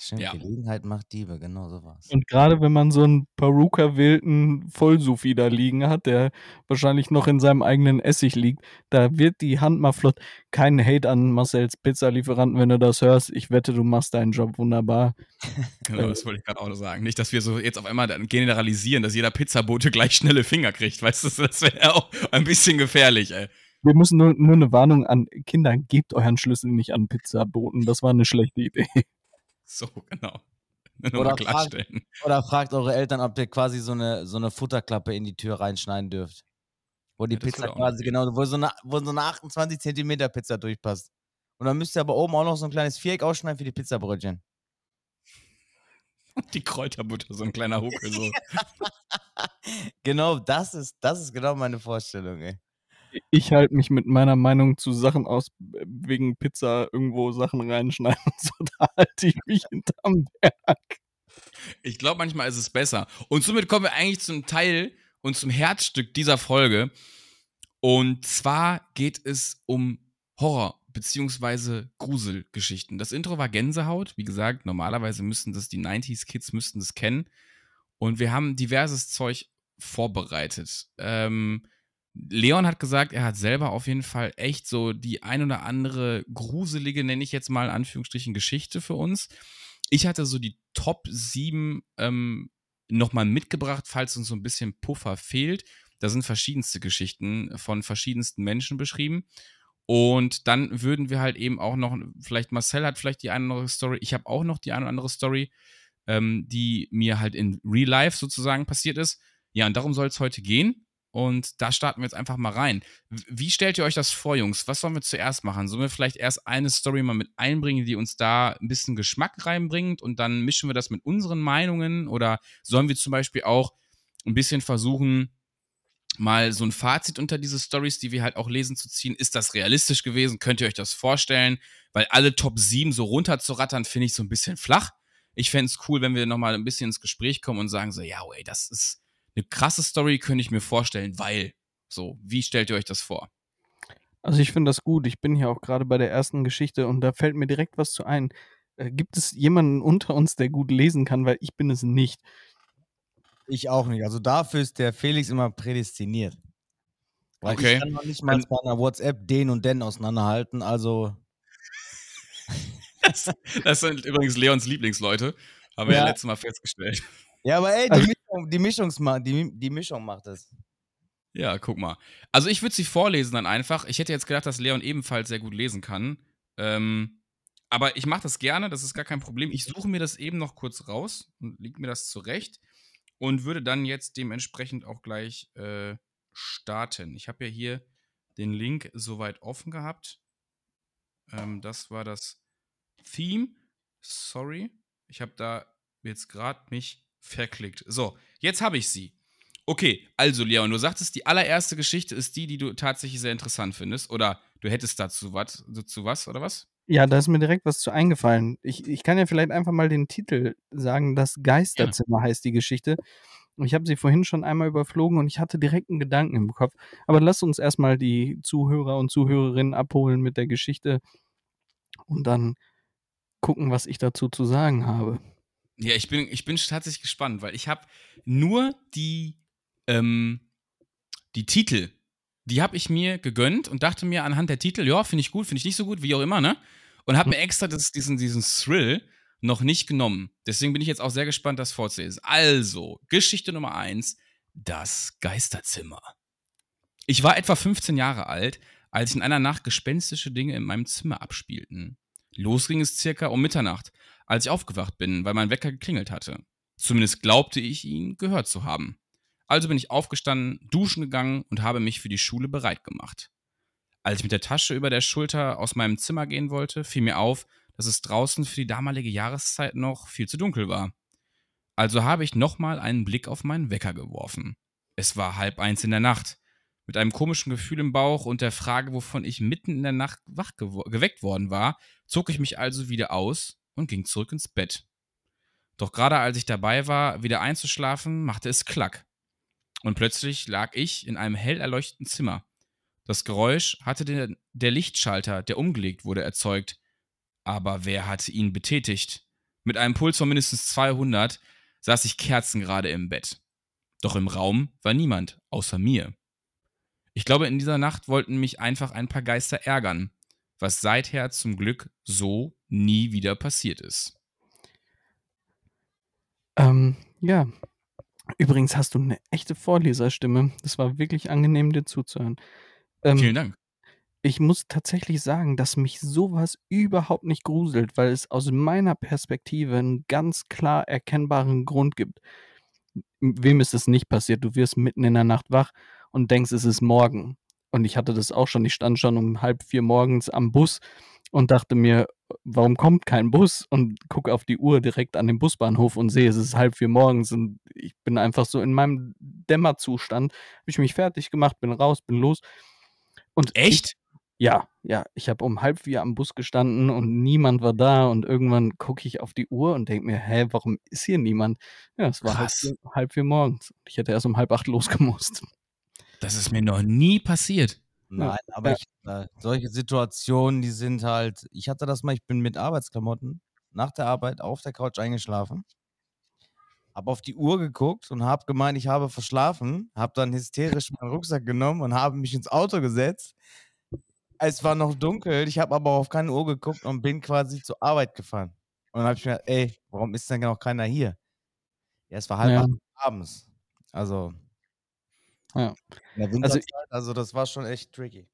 Stimmt, ja. Gelegenheit macht Diebe, genau so war's. Und gerade wenn man so einen Peruka-wilden Vollsufi da liegen hat, der wahrscheinlich noch in seinem eigenen Essig liegt, da wird die Hand mal flott. Kein Hate an Marcells Pizzalieferanten, wenn du das hörst. Ich wette, du machst deinen Job wunderbar. genau, das wollte ich gerade auch noch sagen. Nicht, dass wir so jetzt auf einmal generalisieren, dass jeder Pizzabote gleich schnelle Finger kriegt. Weißt du, das wäre auch ein bisschen gefährlich, ey. Wir müssen nur, nur eine Warnung an Kinder, gebt euren Schlüssel nicht an Pizzaboten. Das war eine schlechte Idee. So, genau. Oder fragt, oder fragt, eure Eltern, ob ihr quasi so eine, so eine Futterklappe in die Tür reinschneiden dürft. Wo die ja, Pizza quasi genau, wo so, eine, wo so eine 28 Zentimeter Pizza durchpasst. Und dann müsst ihr aber oben auch noch so ein kleines Viereck ausschneiden für die Pizzabrötchen. Die Kräuterbutter, so ein kleiner Huckel so. genau, das ist, das ist genau meine Vorstellung, ey ich halte mich mit meiner Meinung zu Sachen aus, wegen Pizza irgendwo Sachen reinschneiden und so, da halte ich mich hinterm Berg. Ich glaube, manchmal ist es besser. Und somit kommen wir eigentlich zum Teil und zum Herzstück dieser Folge. Und zwar geht es um Horror- bzw. Gruselgeschichten. Das Intro war Gänsehaut. Wie gesagt, normalerweise müssten das die 90s-Kids müssten das kennen. Und wir haben diverses Zeug vorbereitet. Ähm, Leon hat gesagt, er hat selber auf jeden Fall echt so die ein oder andere gruselige, nenne ich jetzt mal in Anführungsstrichen, Geschichte für uns. Ich hatte so die Top 7 ähm, nochmal mitgebracht, falls uns so ein bisschen Puffer fehlt. Da sind verschiedenste Geschichten von verschiedensten Menschen beschrieben. Und dann würden wir halt eben auch noch, vielleicht Marcel hat vielleicht die eine oder andere Story, ich habe auch noch die eine oder andere Story, ähm, die mir halt in Real Life sozusagen passiert ist. Ja, und darum soll es heute gehen. Und da starten wir jetzt einfach mal rein. Wie stellt ihr euch das vor, Jungs? Was sollen wir zuerst machen? Sollen wir vielleicht erst eine Story mal mit einbringen, die uns da ein bisschen Geschmack reinbringt und dann mischen wir das mit unseren Meinungen? Oder sollen wir zum Beispiel auch ein bisschen versuchen, mal so ein Fazit unter diese Stories, die wir halt auch lesen, zu ziehen. Ist das realistisch gewesen? Könnt ihr euch das vorstellen? Weil alle Top 7 so runterzurattern, finde ich so ein bisschen flach. Ich fände es cool, wenn wir nochmal ein bisschen ins Gespräch kommen und sagen so, ja, ey, das ist eine krasse Story, könnte ich mir vorstellen, weil. So, wie stellt ihr euch das vor? Also ich finde das gut. Ich bin hier auch gerade bei der ersten Geschichte und da fällt mir direkt was zu ein. Äh, gibt es jemanden unter uns, der gut lesen kann, weil ich bin es nicht. Ich auch nicht. Also dafür ist der Felix immer prädestiniert. Weil Okay. ich kann noch nicht mal bei einer WhatsApp den und den auseinanderhalten. Also Das, das sind übrigens Leons Lieblingsleute. Haben wir ja Ja. letztes Mal festgestellt. ja, aber ey, die Also- Mischung, die, Mischungsma die, die Mischung macht es. Ja, guck mal. Also ich würde sie vorlesen dann einfach. Ich hätte jetzt gedacht, dass Leon ebenfalls sehr gut lesen kann. Ähm, aber ich mache das gerne, das ist gar kein Problem. Ich suche mir das eben noch kurz raus und leg mir das zurecht und würde dann jetzt dementsprechend auch gleich äh, starten. Ich habe ja hier den Link soweit offen gehabt. Ähm, das war das Theme. Sorry, ich habe da jetzt gerade mich verklickt. So, jetzt habe ich sie. Okay, also Leon, du sagtest, die allererste Geschichte ist die, die du tatsächlich sehr interessant findest. Oder du hättest dazu was, dazu was oder was? Ja, da ist mir direkt was zu eingefallen. Ich, ich kann ja vielleicht einfach mal den Titel sagen. Das Geisterzimmer heißt die Geschichte. Ich habe sie vorhin schon einmal überflogen und ich hatte direkt einen Gedanken im Kopf. Aber lass uns erstmal die Zuhörer und Zuhörerinnen abholen mit der Geschichte und dann gucken, was ich dazu zu sagen habe. Ja, ich bin, ich bin tatsächlich gespannt, weil ich habe nur die, ähm, die Titel, die habe ich mir gegönnt und dachte mir anhand der Titel, ja, finde ich gut, finde ich nicht so gut, wie auch immer, ne? Und habe mir extra das, diesen, diesen Thrill noch nicht genommen. Deswegen bin ich jetzt auch sehr gespannt, das vorzulesen. Also, Geschichte Nummer eins: Das Geisterzimmer. Ich war etwa 15 Jahre alt, als in einer Nacht gespenstische Dinge in meinem Zimmer abspielten. Los ging es circa um Mitternacht, als ich aufgewacht bin, weil mein Wecker geklingelt hatte. Zumindest glaubte ich ihn gehört zu haben. Also bin ich aufgestanden, duschen gegangen und habe mich für die Schule bereit gemacht. Als ich mit der Tasche über der Schulter aus meinem Zimmer gehen wollte, fiel mir auf, dass es draußen für die damalige Jahreszeit noch viel zu dunkel war. Also habe ich nochmal einen Blick auf meinen Wecker geworfen. Es war halb eins in der Nacht. Mit einem komischen Gefühl im Bauch und der Frage, wovon ich mitten in der Nacht wach geweckt worden war, zog ich mich also wieder aus und ging zurück ins Bett. Doch gerade als ich dabei war, wieder einzuschlafen, machte es Klack. Und plötzlich lag ich in einem hell erleuchteten Zimmer. Das Geräusch hatte der, der Lichtschalter, der umgelegt wurde, erzeugt. Aber wer hatte ihn betätigt? Mit einem Puls von mindestens 200 saß ich kerzengerade im Bett. Doch im Raum war niemand, außer mir. Ich glaube, in dieser Nacht wollten mich einfach ein paar Geister ärgern, was seither zum Glück so nie wieder passiert ist. Ähm, ja. Übrigens hast du eine echte Vorleserstimme. Das war wirklich angenehm, dir zuzuhören. Ähm, Vielen Dank. ich muss tatsächlich sagen, dass mich sowas überhaupt nicht gruselt, weil es aus meiner Perspektive einen ganz klar erkennbaren Grund gibt. Wem ist es nicht passiert? Du wirst mitten in der Nacht wach und denkst, es ist morgen. Und ich hatte das auch schon. Ich stand schon um halb vier morgens am Bus und dachte mir, warum kommt kein Bus? Und gucke auf die Uhr direkt an dem Busbahnhof und sehe, es ist halb vier morgens und ich bin einfach so in meinem Dämmerzustand. Habe ich mich fertig gemacht, bin raus, bin los. Und ich, Echt? ja, ja, ich habe um halb vier am Bus gestanden und niemand war da und irgendwann gucke ich auf die Uhr und denke mir, hä, warum ist hier niemand? Ja, es war halb halb vier morgens. Ich hätte erst um halb acht losgemusst. Das ist mir noch nie passiert. Nein, aber Ja. ich, äh, solche Situationen, die sind halt, ich hatte das mal, ich bin mit Arbeitsklamotten nach der Arbeit auf der Couch eingeschlafen, habe auf die Uhr geguckt und habe gemeint, ich habe verschlafen, habe dann hysterisch meinen Rucksack genommen und habe mich ins Auto gesetzt. Es war noch dunkel, ich habe aber auf keine Uhr geguckt und bin quasi zur Arbeit gefahren. Und dann habe ich mir gedacht, ey, warum ist denn noch keiner hier? Ja, es war halb Ja. acht abends. Also, Ja. Also Winterzeit, also das war schon echt tricky.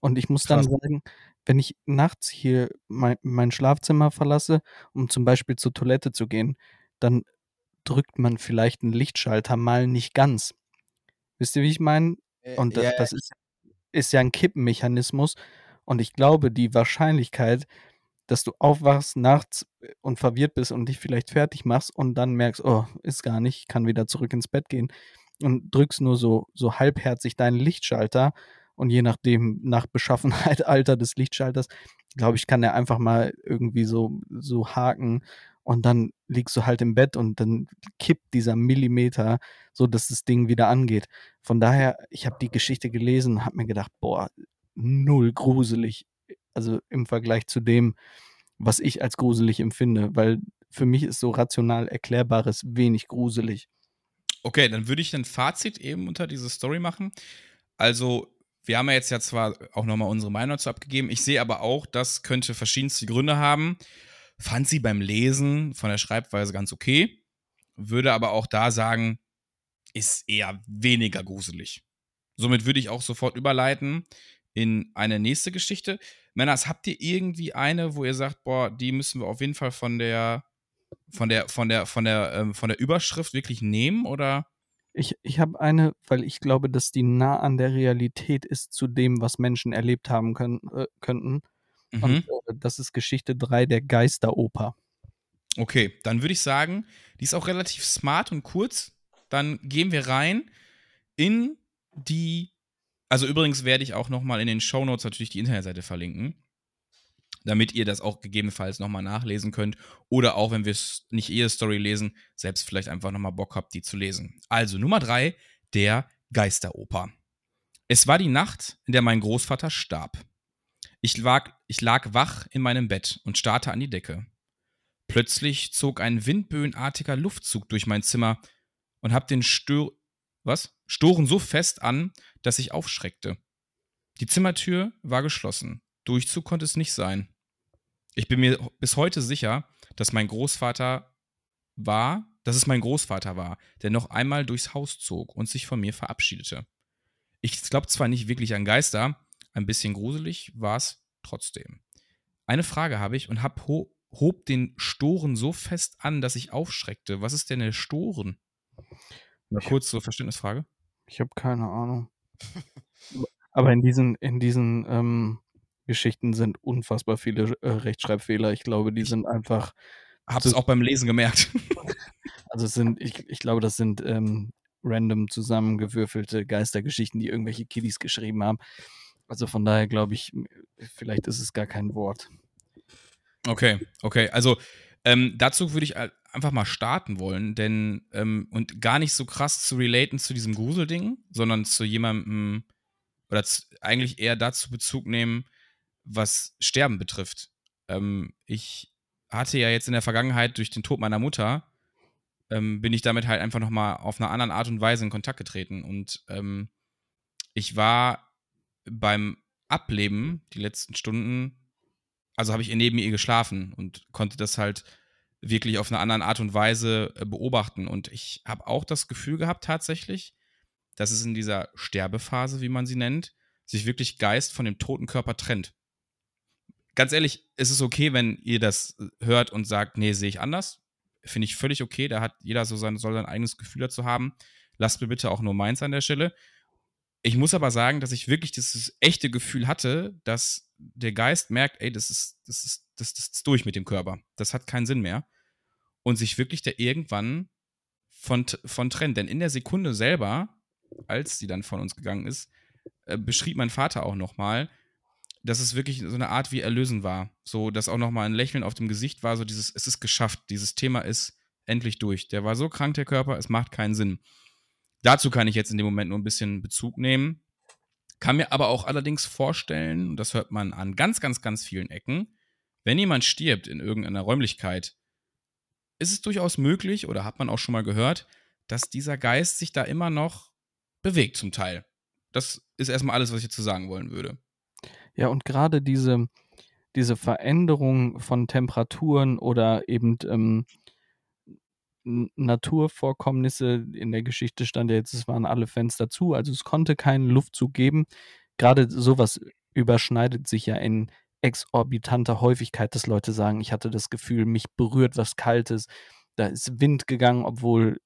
Und ich muss dann Krass. sagen, wenn ich nachts hier mein, mein Schlafzimmer verlasse, um zum Beispiel zur Toilette zu gehen, dann drückt man vielleicht einen Lichtschalter mal nicht ganz. Wisst ihr, wie ich meine? Äh, Und da, ja, das ist, ist ja ein Kippenmechanismus. Und ich glaube, die Wahrscheinlichkeit, dass du aufwachst nachts äh, und verwirrt bist und dich vielleicht fertig machst und dann merkst, oh, ist gar nicht, kann wieder zurück ins Bett gehen und drückst nur so, so halbherzig deinen Lichtschalter und je nachdem, nach Beschaffenheit, Alter des Lichtschalters, glaube ich, kann er einfach mal irgendwie so, so haken und dann liegst du halt im Bett und dann kippt dieser Millimeter, so dass das Ding wieder angeht. Von daher, ich habe die Geschichte gelesen, habe mir gedacht, boah, null gruselig, also im Vergleich zu dem, was ich als gruselig empfinde, weil für mich ist so rational Erklärbares wenig gruselig. Okay, dann würde ich ein Fazit eben unter diese Story machen. Also, wir haben ja jetzt ja zwar auch nochmal unsere Meinung dazu abgegeben, ich sehe aber auch, das könnte verschiedenste Gründe haben. Fand sie beim Lesen von der Schreibweise ganz okay, würde aber auch da sagen, ist eher weniger gruselig. Somit würde ich auch sofort überleiten in eine nächste Geschichte. Männers, habt ihr irgendwie eine, wo ihr sagt, boah, die müssen wir auf jeden Fall von der, von der, von der, von der, ähm, von der Überschrift wirklich nehmen oder? Ich, ich habe eine, weil ich glaube, dass die nah an der Realität ist zu dem, was Menschen erlebt haben können, äh, könnten. Mhm. Und äh, das ist Geschichte 3 der Geisteroper. Okay, dann würde ich sagen, die ist auch relativ smart und kurz. Dann gehen wir rein in die also übrigens werde ich auch nochmal in den Show Notes natürlich die Internetseite verlinken, damit ihr das auch gegebenenfalls nochmal nachlesen könnt. Oder auch, wenn wir nicht ehe Story lesen, selbst vielleicht einfach nochmal Bock habt, die zu lesen. Also Nummer drei, der Geisteroper. Es war die Nacht, in der mein Großvater starb. Ich lag, ich lag wach in meinem Bett und starrte an die Decke. Plötzlich zog ein windböenartiger Luftzug durch mein Zimmer und hab den Stör was? Storen so fest an, dass ich aufschreckte. Die Zimmertür war geschlossen. Durchzug konnte es nicht sein. Ich bin mir bis heute sicher, dass mein Großvater war, dass es mein Großvater war, der noch einmal durchs Haus zog und sich von mir verabschiedete. Ich glaube zwar nicht wirklich an Geister, ein bisschen gruselig war es trotzdem. Eine Frage habe ich und hab ho hob den Storen so fest an, dass ich aufschreckte. Was ist denn der Storen? Mal kurz zur Verständnisfrage. Ich habe keine Ahnung. Aber in diesen, in diesen ähm, Geschichten sind unfassbar viele äh, Rechtschreibfehler. Ich glaube, die sind einfach. Hab's es auch beim Lesen gemerkt. also es sind, ich, ich glaube, das sind ähm, random zusammengewürfelte Geistergeschichten, die irgendwelche Kiddies geschrieben haben. Also von daher glaube ich, vielleicht ist es gar kein Wort. Okay, okay. Also ähm, dazu würde ich einfach mal starten wollen, denn ähm, und gar nicht so krass zu relaten zu diesem Gruselding, sondern zu jemandem oder zu, eigentlich eher dazu Bezug nehmen, was Sterben betrifft. Ähm, ich hatte ja jetzt in der Vergangenheit durch den Tod meiner Mutter ähm, bin ich damit halt einfach nochmal auf eine andere Art und Weise in Kontakt getreten und ähm, ich war beim Ableben die letzten Stunden, also habe ich neben ihr geschlafen und konnte das halt wirklich auf eine andere Art und Weise äh, beobachten. Und ich habe auch das Gefühl gehabt, tatsächlich, dass es in dieser Sterbephase, wie man sie nennt, sich wirklich Geist von dem toten Körper trennt. Ganz ehrlich, es ist okay, wenn ihr das hört und sagt, nee, sehe ich anders. Finde ich völlig okay. Da hat jeder so sein, soll sein eigenes Gefühl dazu haben. Lasst mir bitte auch nur meins an der Stelle. Ich muss aber sagen, dass ich wirklich dieses echte Gefühl hatte, dass der Geist merkt, ey, das ist, das ist, das, das ist durch mit dem Körper. Das hat keinen Sinn mehr und sich wirklich da irgendwann von, von trennt. Denn in der Sekunde selber, als sie dann von uns gegangen ist, äh, beschrieb mein Vater auch nochmal, dass es wirklich so eine Art wie Erlösen war. So, dass auch nochmal ein Lächeln auf dem Gesicht war, so dieses, es ist geschafft, dieses Thema ist endlich durch. Der war so krank, der Körper, es macht keinen Sinn. Dazu kann ich jetzt in dem Moment nur ein bisschen Bezug nehmen. Kann mir aber auch allerdings vorstellen, und das hört man an ganz, ganz, ganz vielen Ecken, wenn jemand stirbt in irgendeiner Räumlichkeit, ist es durchaus möglich, oder hat man auch schon mal gehört, dass dieser Geist sich da immer noch bewegt zum Teil. Das ist erstmal alles, was ich dazu sagen wollen würde. Ja, und gerade diese, diese Veränderung von Temperaturen oder eben ähm, Naturvorkommnisse, in der Geschichte stand ja jetzt, es waren alle Fenster zu, also es konnte keinen Luftzug geben. Gerade sowas überschneidet sich ja in exorbitanter Häufigkeit, dass Leute sagen, ich hatte das Gefühl, mich berührt was Kaltes. Da ist Wind gegangen, obwohl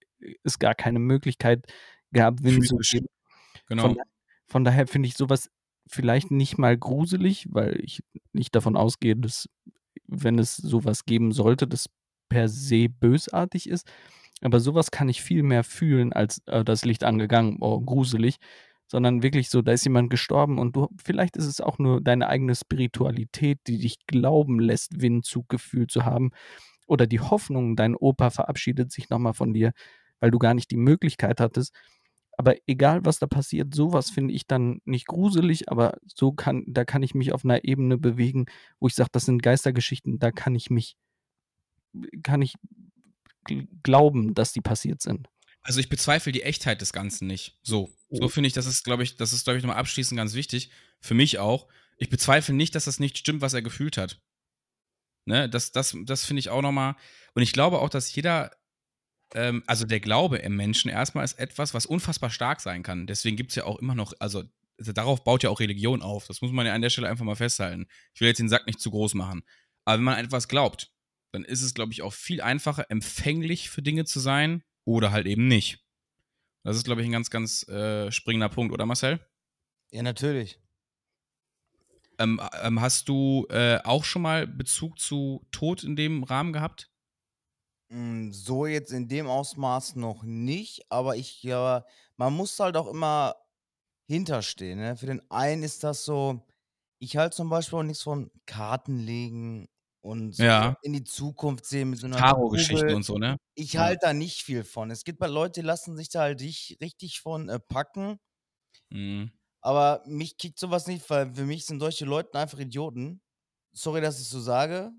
es gar keine Möglichkeit gab, Wind zu geben. Genau. Von, von daher finde ich sowas vielleicht nicht mal gruselig, weil ich nicht davon ausgehe, dass wenn es sowas geben sollte, das per se bösartig ist. Aber sowas kann ich viel mehr fühlen als äh, das Licht angegangen, oh, gruselig. Sondern wirklich so, da ist jemand gestorben und du, vielleicht ist es auch nur deine eigene Spiritualität, die dich glauben lässt, Windzug gefühlt zu haben. Oder die Hoffnung, dein Opa verabschiedet sich nochmal von dir, weil du gar nicht die Möglichkeit hattest. Aber egal, was da passiert, sowas finde ich dann nicht gruselig, aber so kann, da kann ich mich auf einer Ebene bewegen, wo ich sage, das sind Geistergeschichten, da kann ich mich, kann ich glauben, dass die passiert sind. Also ich bezweifle die Echtheit des Ganzen nicht. So. So oh. finde ich, das ist, glaube ich, das ist, glaube ich, nochmal abschließend ganz wichtig. Für mich auch. Ich bezweifle nicht, dass das nicht stimmt, was er gefühlt hat. Ne, das, das, das finde ich auch nochmal. Und ich glaube auch, dass jeder ähm, also der Glaube im Menschen erstmal ist etwas, was unfassbar stark sein kann. Deswegen gibt es ja auch immer noch, also, also darauf baut ja auch Religion auf. Das muss man ja an der Stelle einfach mal festhalten. Ich will jetzt den Sack nicht zu groß machen. Aber wenn man etwas glaubt, dann ist es, glaube ich, auch viel einfacher, empfänglich für Dinge zu sein oder halt eben nicht. Das ist, glaube ich, ein ganz, ganz äh, springender Punkt, oder Marcel? Ja, natürlich. Ähm, ähm, hast du äh, auch schon mal Bezug zu Tod in dem Rahmen gehabt? Hm, so jetzt in dem Ausmaß noch nicht, aber ich ja, man muss halt auch immer hinterstehen, ne? Für den einen ist das so ich halte zum Beispiel auch nichts von Karten legen und so Ja. in die Zukunft sehen mit so 'ner Tarotgeschichten und so, ne? Ich Ja. halte da nicht viel von. Es gibt halt Leute, die lassen sich da halt rich richtig von, äh, packen. Mhm. Aber mich kickt sowas nicht, weil für mich sind solche Leute einfach Idioten. Sorry, dass ich so sage,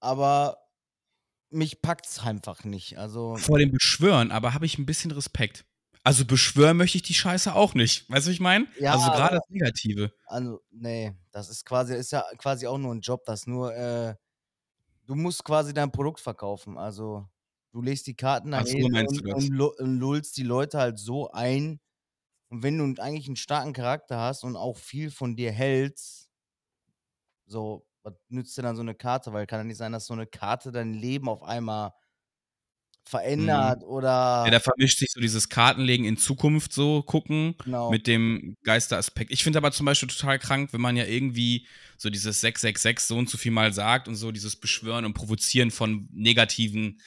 aber mich packt's einfach nicht. Also Vor dem Beschwören aber habe ich ein bisschen Respekt. Also, beschwören möchte ich die Scheiße auch nicht. Weißt du, was ich meine? Ja, Also, gerade das Negative. Also, ne, das ist quasi ist ja quasi auch nur ein Job, das nur, äh du musst quasi dein Produkt verkaufen. Also, du legst die Karten Ach so, und und und lullst die Leute halt so ein. Und wenn du eigentlich einen starken Charakter hast und auch viel von dir hältst so, was nützt dir dann so 'ne Karte? Weil kann ja nicht sein, dass so 'ne Karte dein Leben auf einmal Mhm. verändert Ja, oder da vermischt sich so dieses Kartenlegen in Zukunft so gucken Genau. mit dem Geisteraspekt. Ich finde aber zum Beispiel total krank, wenn man ja irgendwie so dieses 666 so und so viel mal sagt und so dieses Beschwören und Provozieren von negativen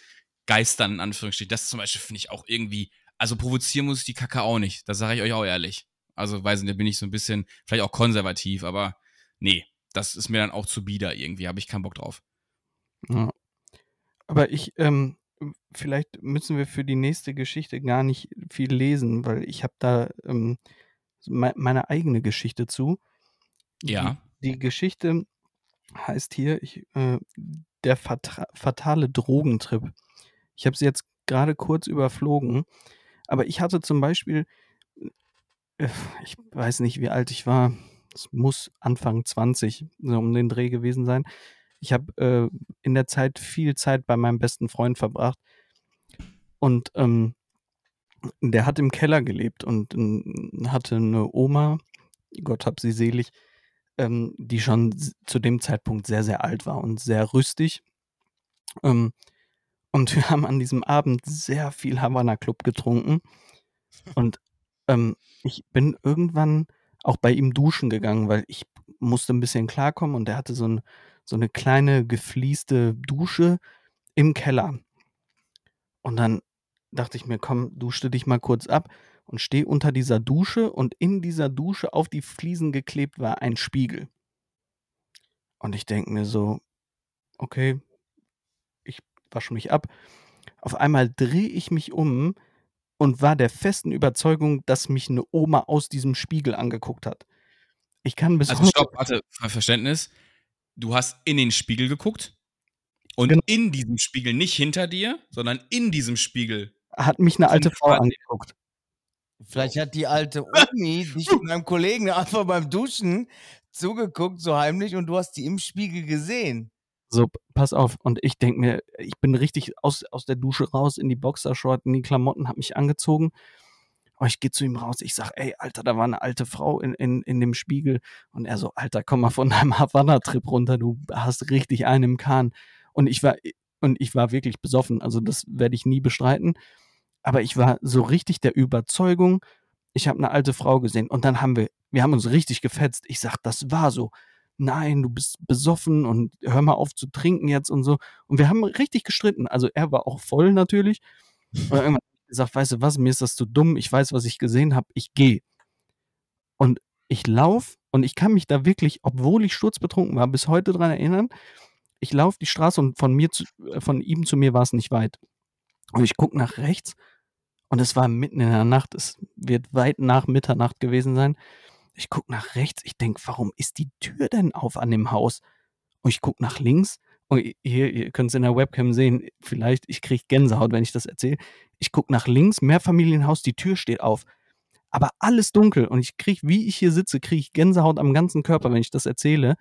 Geistern in Anführungsstrichen. Das zum Beispiel finde ich auch irgendwie also, provozieren muss ich die Kacke auch nicht. Das sage ich euch auch ehrlich. Also, weiß nicht, da bin ich so 'n bisschen vielleicht auch konservativ, aber ne, das ist mir dann auch zu bieder irgendwie, habe ich keinen Bock drauf. Ja. Aber ich, ähm vielleicht müssen wir für die nächste Geschichte gar nicht viel lesen, weil ich habe da, ähm, mei meine eigene Geschichte zu. Die Ja. die Geschichte heißt hier, ich äh, der fatra fatale Drogentrip. Ich habe sie jetzt grade kurz überflogen, aber ich hatte zum Beispiel äh, ich weiß nicht, wie alt ich war. Es muss Anfang 20 so um den Dreh gewesen sein. Ich habe, äh, in der Zeit viel Zeit bei meinem besten Freund verbracht. Und, ähm, der hat im Keller gelebt und, hm, hatte 'ne Oma, Gott hab sie selig, ähm, die schon zu dem Zeitpunkt sehr, sehr alt war und sehr rüstig. Ähm, und wir haben an diesem Abend sehr viel Havana Club getrunken. Und, ähm, ich bin irgendwann auch bei ihm duschen gegangen, weil ich musste 'n bisschen klarkommen und der hatte so 'n so 'ne kleine geflieste Dusche im Keller. Und dann dachte ich mir: „Komm, duschst du dich mal kurz ab“ und stehe unter dieser Dusche und in dieser Dusche auf die Fliesen geklebt war ein Spiegel. Und ich denke mir so: „Okay, ich wasche mich ab.“ Auf einmal drehe ich mich um und war der festen Überzeugung, dass mich 'ne Oma aus diesem Spiegel angeguckt hat. Ich kann bis Also, heute stopp, warte, Verständnis. Du hast in den Spiegel geguckt und Genau. in diesem Spiegel nicht hinter dir, sondern in diesem Spiegel hat mich 'ne alte Frau angeguckt. Vielleicht hat die alte Omi dich und deinem Kollegen einfach beim Duschen zugeguckt, so heimlich, und du hast die im Spiegel gesehen. So, pass auf. Und ich denke mir ich bin richtig aus aus der Dusche raus in die Boxershort, in die Klamotten, habe mich angezogen. Und ich gehe zu ihm raus. Ich sage: „Ey, Alter, da war 'ne alte Frau in in in dem Spiegel.“ Und er so: „Alter, komm mal von deinem Havana-Trip runter. Du hast richtig einen im Kahn.“ Und ich war und ich war wirklich besoffen. Also, das werde ich nie bestreiten. Aber ich war so richtig der Überzeugung, ich habe 'ne alte Frau gesehen. Und dann haben wir wir haben uns richtig gefetzt. Ich sage: „Das war so.“ Nein, du bist besoffen und hör mal auf zu trinken jetzt und so. Und wir haben richtig gestritten. Also er war auch voll natürlich. Und irgendwann habe ich gesagt, weißt du was, mir ist das zu dumm, ich weiß, was ich gesehen habe, ich gehe. Und ich laufe und ich kann mich da wirklich, obwohl ich sturzbetrunken war, bis heute dran erinnern, ich laufe die Straße und von mir zu, äh, von ihm zu mir war es nicht weit. Und ich gucke nach rechts und es war mitten in der Nacht. Es wird weit nach Mitternacht gewesen sein. Ich gucke nach rechts. Ich denke, warum ist die Tür denn auf an dem Haus? Und ich gucke nach links. Und hier, ihr könnt es in der Webcam sehen. Vielleicht, ich kriege Gänsehaut, wenn ich das erzähle. Ich gucke nach links, Mehrfamilienhaus, die Tür steht auf. Aber alles dunkel. Und ich kriege, wie ich hier sitze, kriege ich Gänsehaut am ganzen Körper, wenn ich das erzähle.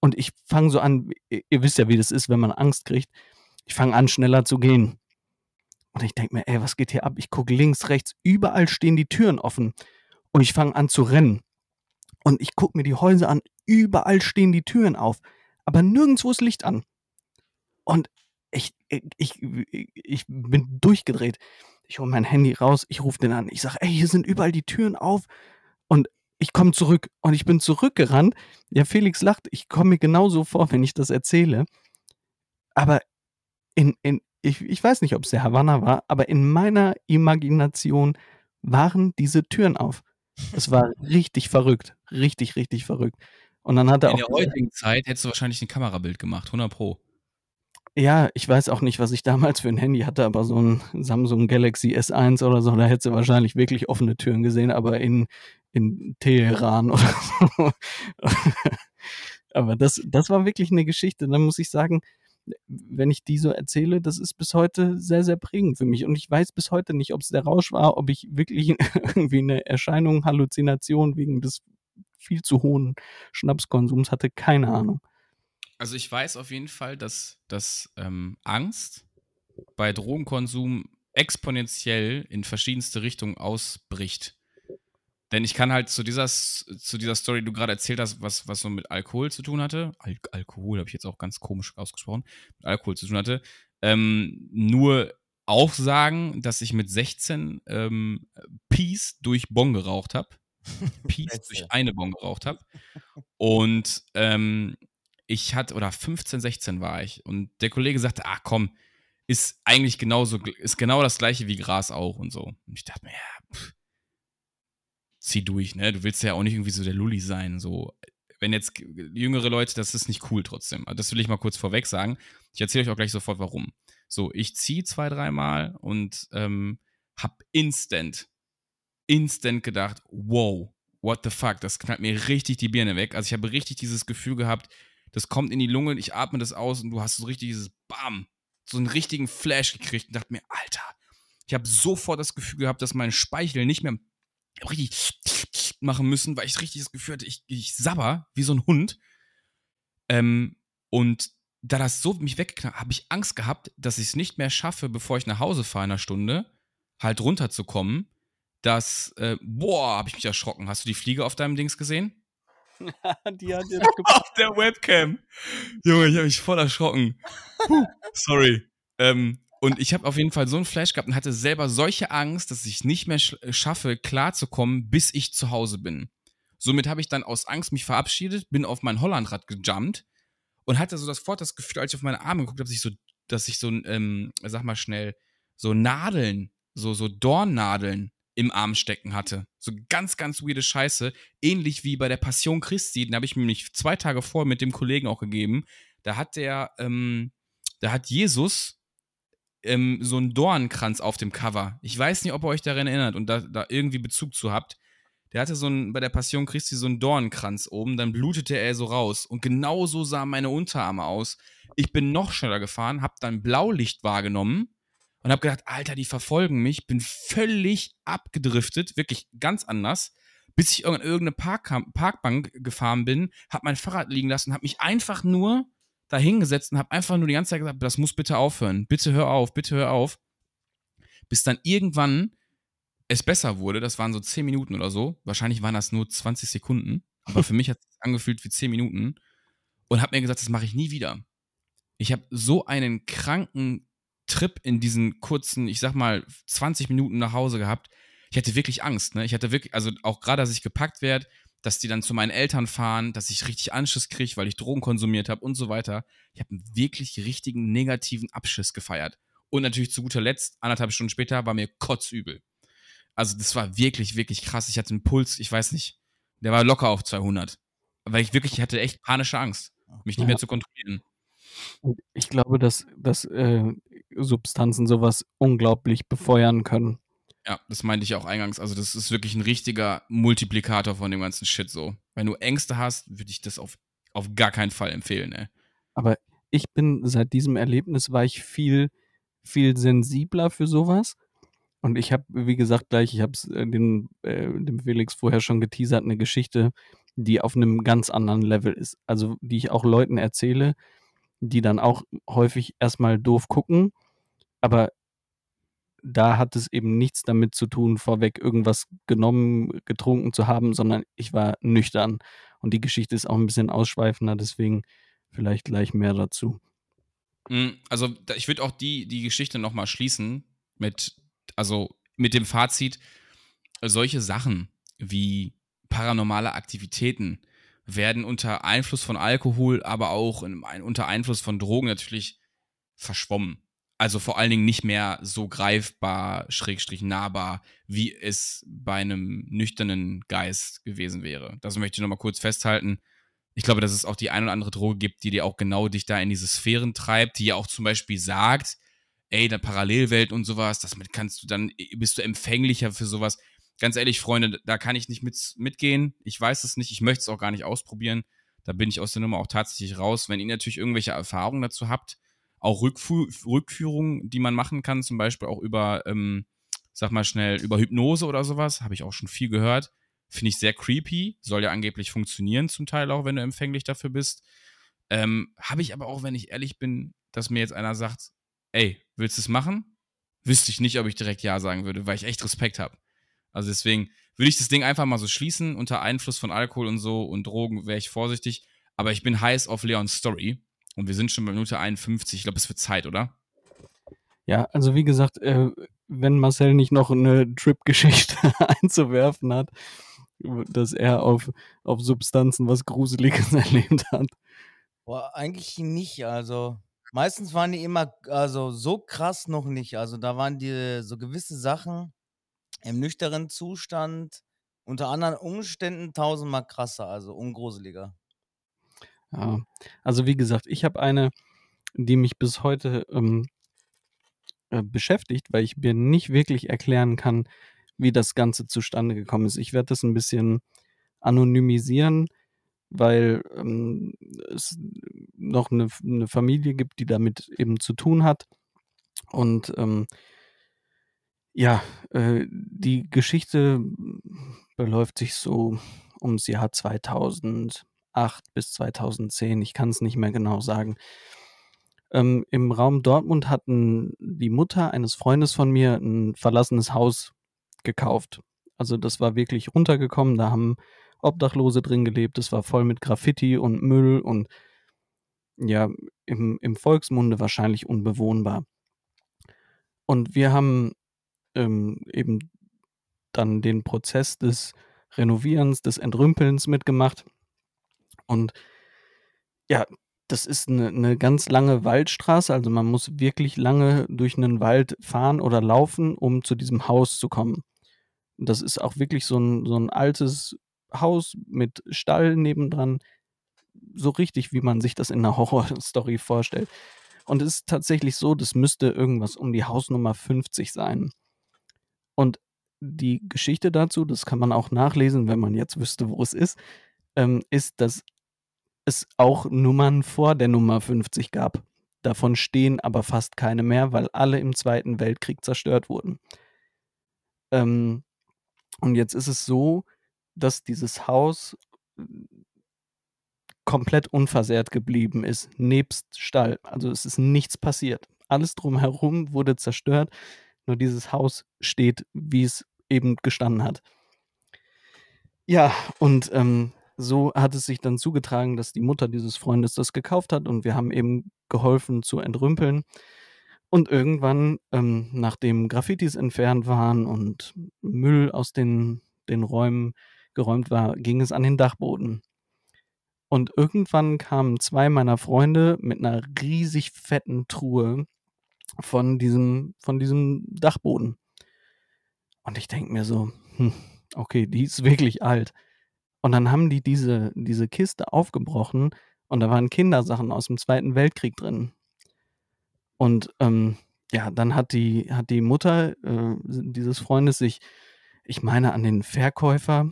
Und ich fange so an, ihr wisst ja, wie das ist, wenn man Angst kriegt. Ich fange an, schneller zu gehen. Und ich denke mir, ey, was geht hier ab? Ich gucke links, rechts, überall stehen die Türen offen. Und ich fange an zu rennen. Und ich gucke mir die Häuser an, überall stehen die Türen auf. Aber nirgendwo ist Licht an. Und ich, ich, ich bin durchgedreht. Ich hole mein Handy raus, ich rufe den an. Ich sage, ey, hier sind überall die Türen auf. Und ich komme zurück und ich bin zurückgerannt. Ja, Felix lacht, ich komme mir genauso vor, wenn ich das erzähle. Aber in, in, ich, ich weiß nicht, ob es der Havanna war, aber in meiner Imagination waren diese Türen auf. Es war richtig verrückt. Richtig, richtig verrückt. Und dann hat er in auch. In der heutigen Zeit hättest du wahrscheinlich ein Kamerabild gemacht, 100 Pro. Ja, ich weiß auch nicht, was ich damals für ein Handy hatte, aber so ein Samsung Galaxy S1 oder so, da hättest du wahrscheinlich wirklich offene Türen gesehen, aber in, in Teheran oder so. aber das, das war wirklich eine Geschichte. Dann muss ich sagen, wenn ich die so erzähle, das ist bis heute sehr, sehr prägend für mich. Und ich weiß bis heute nicht, ob es der Rausch war, ob ich wirklich irgendwie eine Erscheinung, Halluzination wegen des viel zu hohen Schnapskonsums hatte. Keine Ahnung. Also ich weiß auf jeden Fall, dass, dass ähm, Angst bei Drogenkonsum exponentiell in verschiedenste Richtungen ausbricht. Denn ich kann halt zu dieser, zu dieser Story, die du gerade erzählt hast, was, was so mit Alkohol zu tun hatte, Al Alkohol habe ich jetzt auch ganz komisch ausgesprochen, mit Alkohol zu tun hatte, ähm, nur auch sagen, dass ich mit 16 ähm, Peace durch Bon geraucht habe. Peace durch eine Bon geraucht habe. Und ähm, ich hatte, oder 15, 16 war ich. Und der Kollege sagte, ach komm, ist eigentlich genauso, ist genau das gleiche wie Gras auch und so. Und ich dachte mir, ja, pff, zieh durch, ne? Du willst ja auch nicht irgendwie so der Lulli sein, so. Wenn jetzt jüngere Leute, das ist nicht cool trotzdem. Also das will ich mal kurz vorweg sagen. Ich erzähle euch auch gleich sofort, warum. So, ich ziehe zwei, dreimal und ähm, hab instant, instant gedacht, wow, what the fuck, das knallt mir richtig die Birne weg. Also ich habe richtig dieses Gefühl gehabt, das kommt in die Lunge, ich atme das aus und du hast so richtig dieses Bam, so einen richtigen Flash gekriegt und dachte mir, Alter, ich habe sofort das Gefühl gehabt, dass mein Speichel nicht mehr richtig machen müssen, weil ich richtig das Gefühl hatte, ich, ich sabber wie so ein Hund. Ähm, und da das so mich wegknallt, habe ich Angst gehabt, dass ich es nicht mehr schaffe, bevor ich nach Hause fahre in einer Stunde, halt runterzukommen. Dass, äh, boah, habe ich mich erschrocken. Hast du die Fliege auf deinem Dings gesehen? die hat jetzt auf der Webcam. Junge, ich habe mich voll erschrocken. Puh, sorry. Ähm, und ich habe auf jeden Fall so einen Flash gehabt und hatte selber solche Angst, dass ich nicht mehr schaffe, klarzukommen, bis ich zu Hause bin. Somit habe ich dann aus Angst mich verabschiedet, bin auf mein Hollandrad gejumpt und hatte so das sofort das Gefühl, als ich auf meine Arme geguckt habe, dass ich so, dass ich so, ähm, sag mal schnell, so Nadeln, so, so Dornnadeln im Arm stecken hatte. So ganz, ganz weirde Scheiße. Ähnlich wie bei der Passion Christi, den habe ich mir nämlich zwei Tage vor mit dem Kollegen auch gegeben. Da hat der, ähm, da hat Jesus ähm, so einen Dornkranz auf dem Cover. Ich weiß nicht, ob ihr euch daran erinnert und da, da irgendwie Bezug zu habt. Der hatte so ein, bei der Passion Christi so einen Dornkranz oben, dann blutete er so raus. Und genau so sahen meine Unterarme aus. Ich bin noch schneller gefahren, hab dann Blaulicht wahrgenommen und hab gedacht, Alter, die verfolgen mich. Bin völlig abgedriftet, wirklich ganz anders, bis ich in irgendeine Park Parkbank gefahren bin, hab mein Fahrrad liegen lassen, hab mich einfach nur da hingesetzt und habe einfach nur die ganze Zeit gesagt, das muss bitte aufhören. Bitte hör auf, bitte hör auf. Bis dann irgendwann es besser wurde. Das waren so 10 Minuten oder so. Wahrscheinlich waren das nur 20 Sekunden. Aber für mich hat es angefühlt wie 10 Minuten. Und habe mir gesagt, das mache ich nie wieder. Ich habe so einen kranken Trip in diesen kurzen, ich sag mal, 20 Minuten nach Hause gehabt. Ich hatte wirklich Angst. Ne? Ich hatte wirklich, also auch gerade, dass ich gepackt werde, dass die dann zu meinen Eltern fahren, dass ich richtig Anschiss kriege, weil ich Drogen konsumiert habe und so weiter. Ich habe einen wirklich richtigen negativen Abschiss gefeiert. Und natürlich zu guter Letzt, anderthalb Stunden später, war mir kotzübel. Also das war wirklich, wirklich krass. Ich hatte einen Puls, ich weiß nicht, der war locker auf 200. Weil ich wirklich, ich hatte echt panische Angst, mich nicht ja. mehr zu kontrollieren. Ich glaube, dass, dass äh, Substanzen sowas unglaublich befeuern können. Ja, das meinte ich auch eingangs. Also, das ist wirklich ein richtiger Multiplikator von dem ganzen Shit so. Wenn du Ängste hast, würde ich das auf, auf gar keinen Fall empfehlen, ey. Aber ich bin seit diesem Erlebnis war ich viel, viel sensibler für sowas. Und ich habe, wie gesagt, gleich, ich habe es äh, dem, äh, dem Felix vorher schon geteasert, eine Geschichte, die auf einem ganz anderen Level ist. Also, die ich auch Leuten erzähle, die dann auch häufig erstmal doof gucken, aber da hat es eben nichts damit zu tun, vorweg irgendwas genommen, getrunken zu haben, sondern ich war nüchtern. Und die Geschichte ist auch ein bisschen ausschweifender, deswegen vielleicht gleich mehr dazu. Hm, also ich würde auch die, die Geschichte nochmal schließen mit, also mit dem Fazit, solche Sachen wie paranormale Aktivitäten werden unter Einfluss von Alkohol, aber auch in, unter Einfluss von Drogen natürlich verschwommen. Also vor allen Dingen nicht mehr so greifbar, schrägstrich nahbar, wie es bei einem nüchternen Geist gewesen wäre. Das möchte ich nochmal kurz festhalten. Ich glaube, dass es auch die ein oder andere Droge gibt, die dir auch genau dich da in diese Sphären treibt, die ja auch zum Beispiel sagt, ey, der Parallelwelt und sowas, damit kannst du dann, bist du empfänglicher für sowas. Ganz ehrlich, Freunde, da kann ich nicht mit, mitgehen. Ich weiß es nicht, ich möchte es auch gar nicht ausprobieren. Da bin ich aus der Nummer auch tatsächlich raus. Wenn ihr natürlich irgendwelche Erfahrungen dazu habt, auch Rückfu Rückführungen, die man machen kann, zum Beispiel auch über, ähm, sag mal schnell, über Hypnose oder sowas, habe ich auch schon viel gehört. Finde ich sehr creepy, soll ja angeblich funktionieren, zum Teil auch, wenn du empfänglich dafür bist. Ähm, habe ich aber auch, wenn ich ehrlich bin, dass mir jetzt einer sagt, ey, willst du es machen? Wüsste ich nicht, ob ich direkt Ja sagen würde, weil ich echt Respekt habe. Also deswegen würde ich das Ding einfach mal so schließen. Unter Einfluss von Alkohol und so und Drogen wäre ich vorsichtig. Aber ich bin heiß auf Leons Story. Und wir sind schon bei Minute 51. Ich glaube, es wird Zeit, oder? Ja, also wie gesagt, äh, wenn Marcel nicht noch eine Trip-Geschichte einzuwerfen hat, dass er auf, auf Substanzen was Gruseliges erlebt hat. Boah, eigentlich nicht. Also meistens waren die immer, also so krass noch nicht. Also da waren die so gewisse Sachen im nüchternen Zustand unter anderen Umständen tausendmal krasser, also ungruseliger. Ja, also wie gesagt, ich habe eine, die mich bis heute ähm, äh, beschäftigt, weil ich mir nicht wirklich erklären kann, wie das Ganze zustande gekommen ist. Ich werde das ein bisschen anonymisieren, weil ähm, es noch eine, eine, Familie gibt, die damit eben zu tun hat. Und ähm, ja, äh, die Geschichte beläuft sich so ums Jahr 2000. 2008 bis 2010, ich kann es nicht mehr genau sagen. Ähm, Im Raum Dortmund hatten die Mutter eines Freundes von mir ein verlassenes Haus gekauft. Also das war wirklich runtergekommen, da haben Obdachlose drin gelebt, es war voll mit Graffiti und Müll und ja, im, im Volksmunde wahrscheinlich unbewohnbar. Und wir haben ähm, eben dann den Prozess des Renovierens, des Entrümpelns mitgemacht. Und ja, das ist eine, eine ganz lange Waldstraße, also man muss wirklich lange durch einen Wald fahren oder laufen, um zu diesem Haus zu kommen. Das ist auch wirklich so ein, so ein altes Haus mit Stall nebendran, so richtig, wie man sich das in einer Horrorstory vorstellt. Und es ist tatsächlich so, das müsste irgendwas um die Hausnummer 50 sein. Und die Geschichte dazu, das kann man auch nachlesen, wenn man jetzt wüsste, wo es ist, ähm, ist, dass es auch Nummern vor der Nummer 50 gab. Davon stehen aber fast keine mehr, weil alle im Zweiten Weltkrieg zerstört wurden. Ähm, und jetzt ist es so, dass dieses Haus äh, komplett unversehrt geblieben ist, nebst Stall. Also es ist nichts passiert. Alles drumherum wurde zerstört, nur dieses Haus steht, wie es eben gestanden hat. Ja, und ähm, so hat es sich dann zugetragen, dass die Mutter dieses Freundes das gekauft hat und wir haben eben geholfen zu entrümpeln. Und irgendwann, ähm, nachdem Graffitis entfernt waren und Müll aus den, den Räumen geräumt war, ging es an den Dachboden. Und irgendwann kamen zwei meiner Freunde mit einer riesig fetten Truhe von diesem, von diesem Dachboden. Und ich denke mir so, hm, okay, die ist wirklich alt. Und dann haben die diese, diese Kiste aufgebrochen und da waren Kindersachen aus dem Zweiten Weltkrieg drin. Und ähm, ja, dann hat die, hat die Mutter äh, dieses Freundes sich, ich meine, an den Verkäufer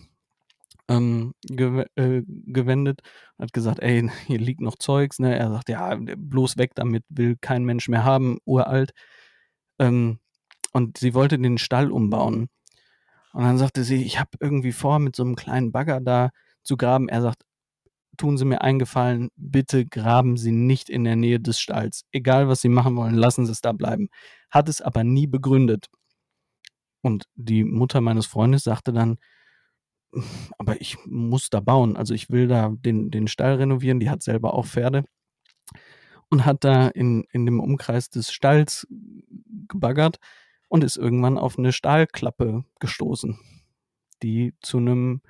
ähm, gew äh, gewendet und hat gesagt, ey, hier liegt noch Zeugs. Ne? Er sagt, ja, bloß weg damit, will kein Mensch mehr haben, uralt. Ähm, und sie wollte den Stall umbauen. Und dann sagte sie, ich habe irgendwie vor, mit so einem kleinen Bagger da zu graben. Er sagt, tun Sie mir eingefallen, bitte graben Sie nicht in der Nähe des Stalls. Egal, was Sie machen wollen, lassen Sie es da bleiben. Hat es aber nie begründet. Und die Mutter meines Freundes sagte dann, aber ich muss da bauen. Also ich will da den, den Stall renovieren. Die hat selber auch Pferde. Und hat da in, in dem Umkreis des Stalls gebaggert und ist irgendwann auf eine Stahlklappe gestoßen, die zu einem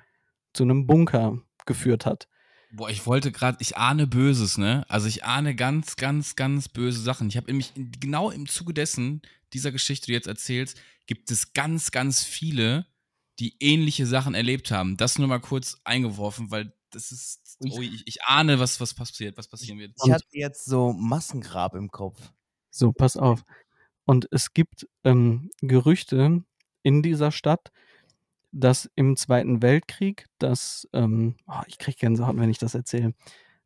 zu einem Bunker geführt hat. Boah, ich wollte gerade, ich ahne Böses, ne? Also ich ahne ganz, ganz, ganz böse Sachen. Ich habe nämlich genau im Zuge dessen, dieser Geschichte, die du jetzt erzählst, gibt es ganz, ganz viele, die ähnliche Sachen erlebt haben. Das nur mal kurz eingeworfen, weil das ist, oh, ich, ich ahne, was, was passiert, was passieren wird. Ich hatte jetzt so Massengrab im Kopf. So, pass auf. Und es gibt ähm, Gerüchte in dieser Stadt, dass im Zweiten Weltkrieg das, ähm, oh, ich kriege Gänsehaut, wenn ich das erzähle,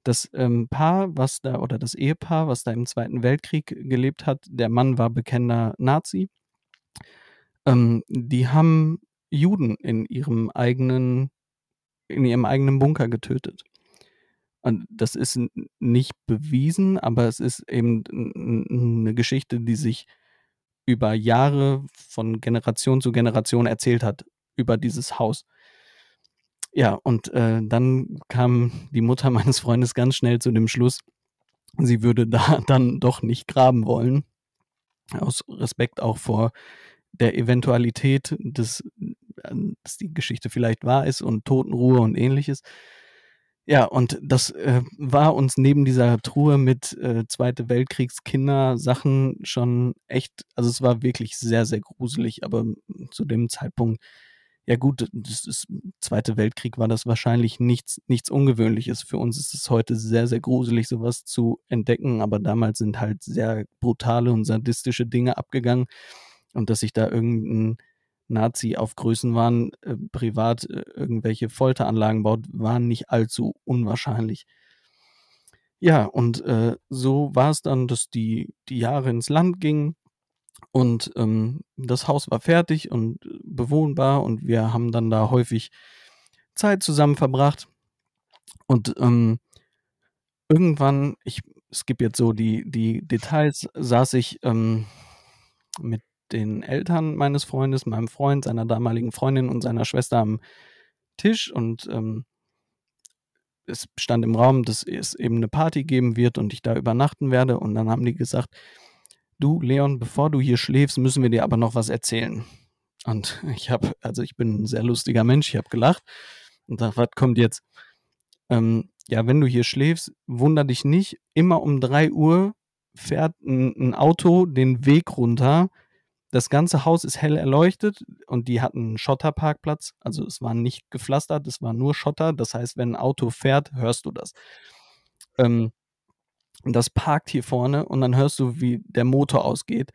das ähm, Paar, was da, oder das Ehepaar, was da im Zweiten Weltkrieg gelebt hat, der Mann war bekennender Nazi, ähm, die haben Juden in ihrem eigenen, in ihrem eigenen Bunker getötet. Und das ist nicht bewiesen, aber es ist eben eine Geschichte, die sich über Jahre von Generation zu Generation erzählt hat über dieses Haus. Ja, und äh, dann kam die Mutter meines Freundes ganz schnell zu dem Schluss, sie würde da dann doch nicht graben wollen. Aus Respekt auch vor der Eventualität, des, äh, dass die Geschichte vielleicht wahr ist und Totenruhe und ähnliches. Ja, und das äh, war uns neben dieser Truhe mit äh, Zweite Weltkriegskinder-Sachen schon echt, also es war wirklich sehr, sehr gruselig, aber zu dem Zeitpunkt ja gut, das ist, Zweite Weltkrieg war das wahrscheinlich nichts, nichts Ungewöhnliches. Für uns ist es heute sehr, sehr gruselig, sowas zu entdecken, aber damals sind halt sehr brutale und sadistische Dinge abgegangen. Und dass sich da irgendein Nazi auf Größenwahn äh, privat äh, irgendwelche Folteranlagen baut, war nicht allzu unwahrscheinlich. Ja, und äh, so war es dann, dass die, die Jahre ins Land gingen und ähm, das Haus war fertig und bewohnbar und wir haben dann da häufig Zeit zusammen verbracht. Und ähm, irgendwann, ich skippe jetzt so die, die Details, saß ich ähm, mit den Eltern meines Freundes, meinem Freund, seiner damaligen Freundin und seiner Schwester am Tisch und ähm, es stand im Raum, dass es eben eine Party geben wird und ich da übernachten werde. Und dann haben die gesagt, du Leon, bevor du hier schläfst, müssen wir dir aber noch was erzählen. Und ich habe, also ich bin ein sehr lustiger Mensch, ich habe gelacht und dachte, was kommt jetzt? Ähm, ja, wenn du hier schläfst, wunder dich nicht, immer um 3 Uhr fährt ein, ein Auto den Weg runter. Das ganze Haus ist hell erleuchtet und die hatten einen Schotterparkplatz. Also es war nicht gepflastert, es war nur Schotter. Das heißt, wenn ein Auto fährt, hörst du das. Ähm, das parkt hier vorne und dann hörst du, wie der Motor ausgeht.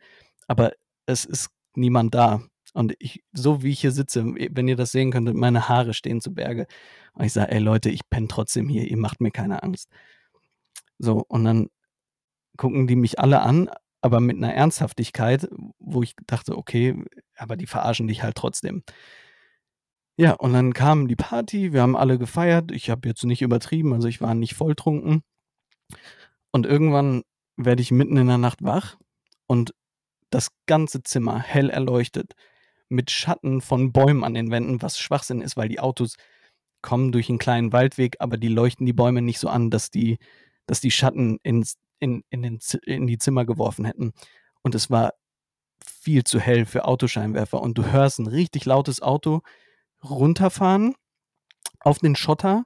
Aber es ist niemand da. Und ich, so wie ich hier sitze, wenn ihr das sehen könntet, meine Haare stehen zu Berge. Und ich sage, ey Leute, ich penne trotzdem hier, ihr macht mir keine Angst. So, und dann gucken die mich alle an, aber mit einer Ernsthaftigkeit, wo ich dachte, okay, aber die verarschen dich halt trotzdem. Ja, und dann kam die Party, wir haben alle gefeiert. Ich habe jetzt nicht übertrieben, also ich war nicht volltrunken. Und irgendwann werde ich mitten in der Nacht wach und das ganze Zimmer hell erleuchtet mit Schatten von Bäumen an den Wänden, was Schwachsinn ist, weil die Autos kommen durch einen kleinen Waldweg, aber die leuchten die Bäume nicht so an, dass die, dass die Schatten ins, in, in, den, in die Zimmer geworfen hätten. Und es war viel zu hell für Autoscheinwerfer. Und du hörst ein richtig lautes Auto runterfahren auf den Schotter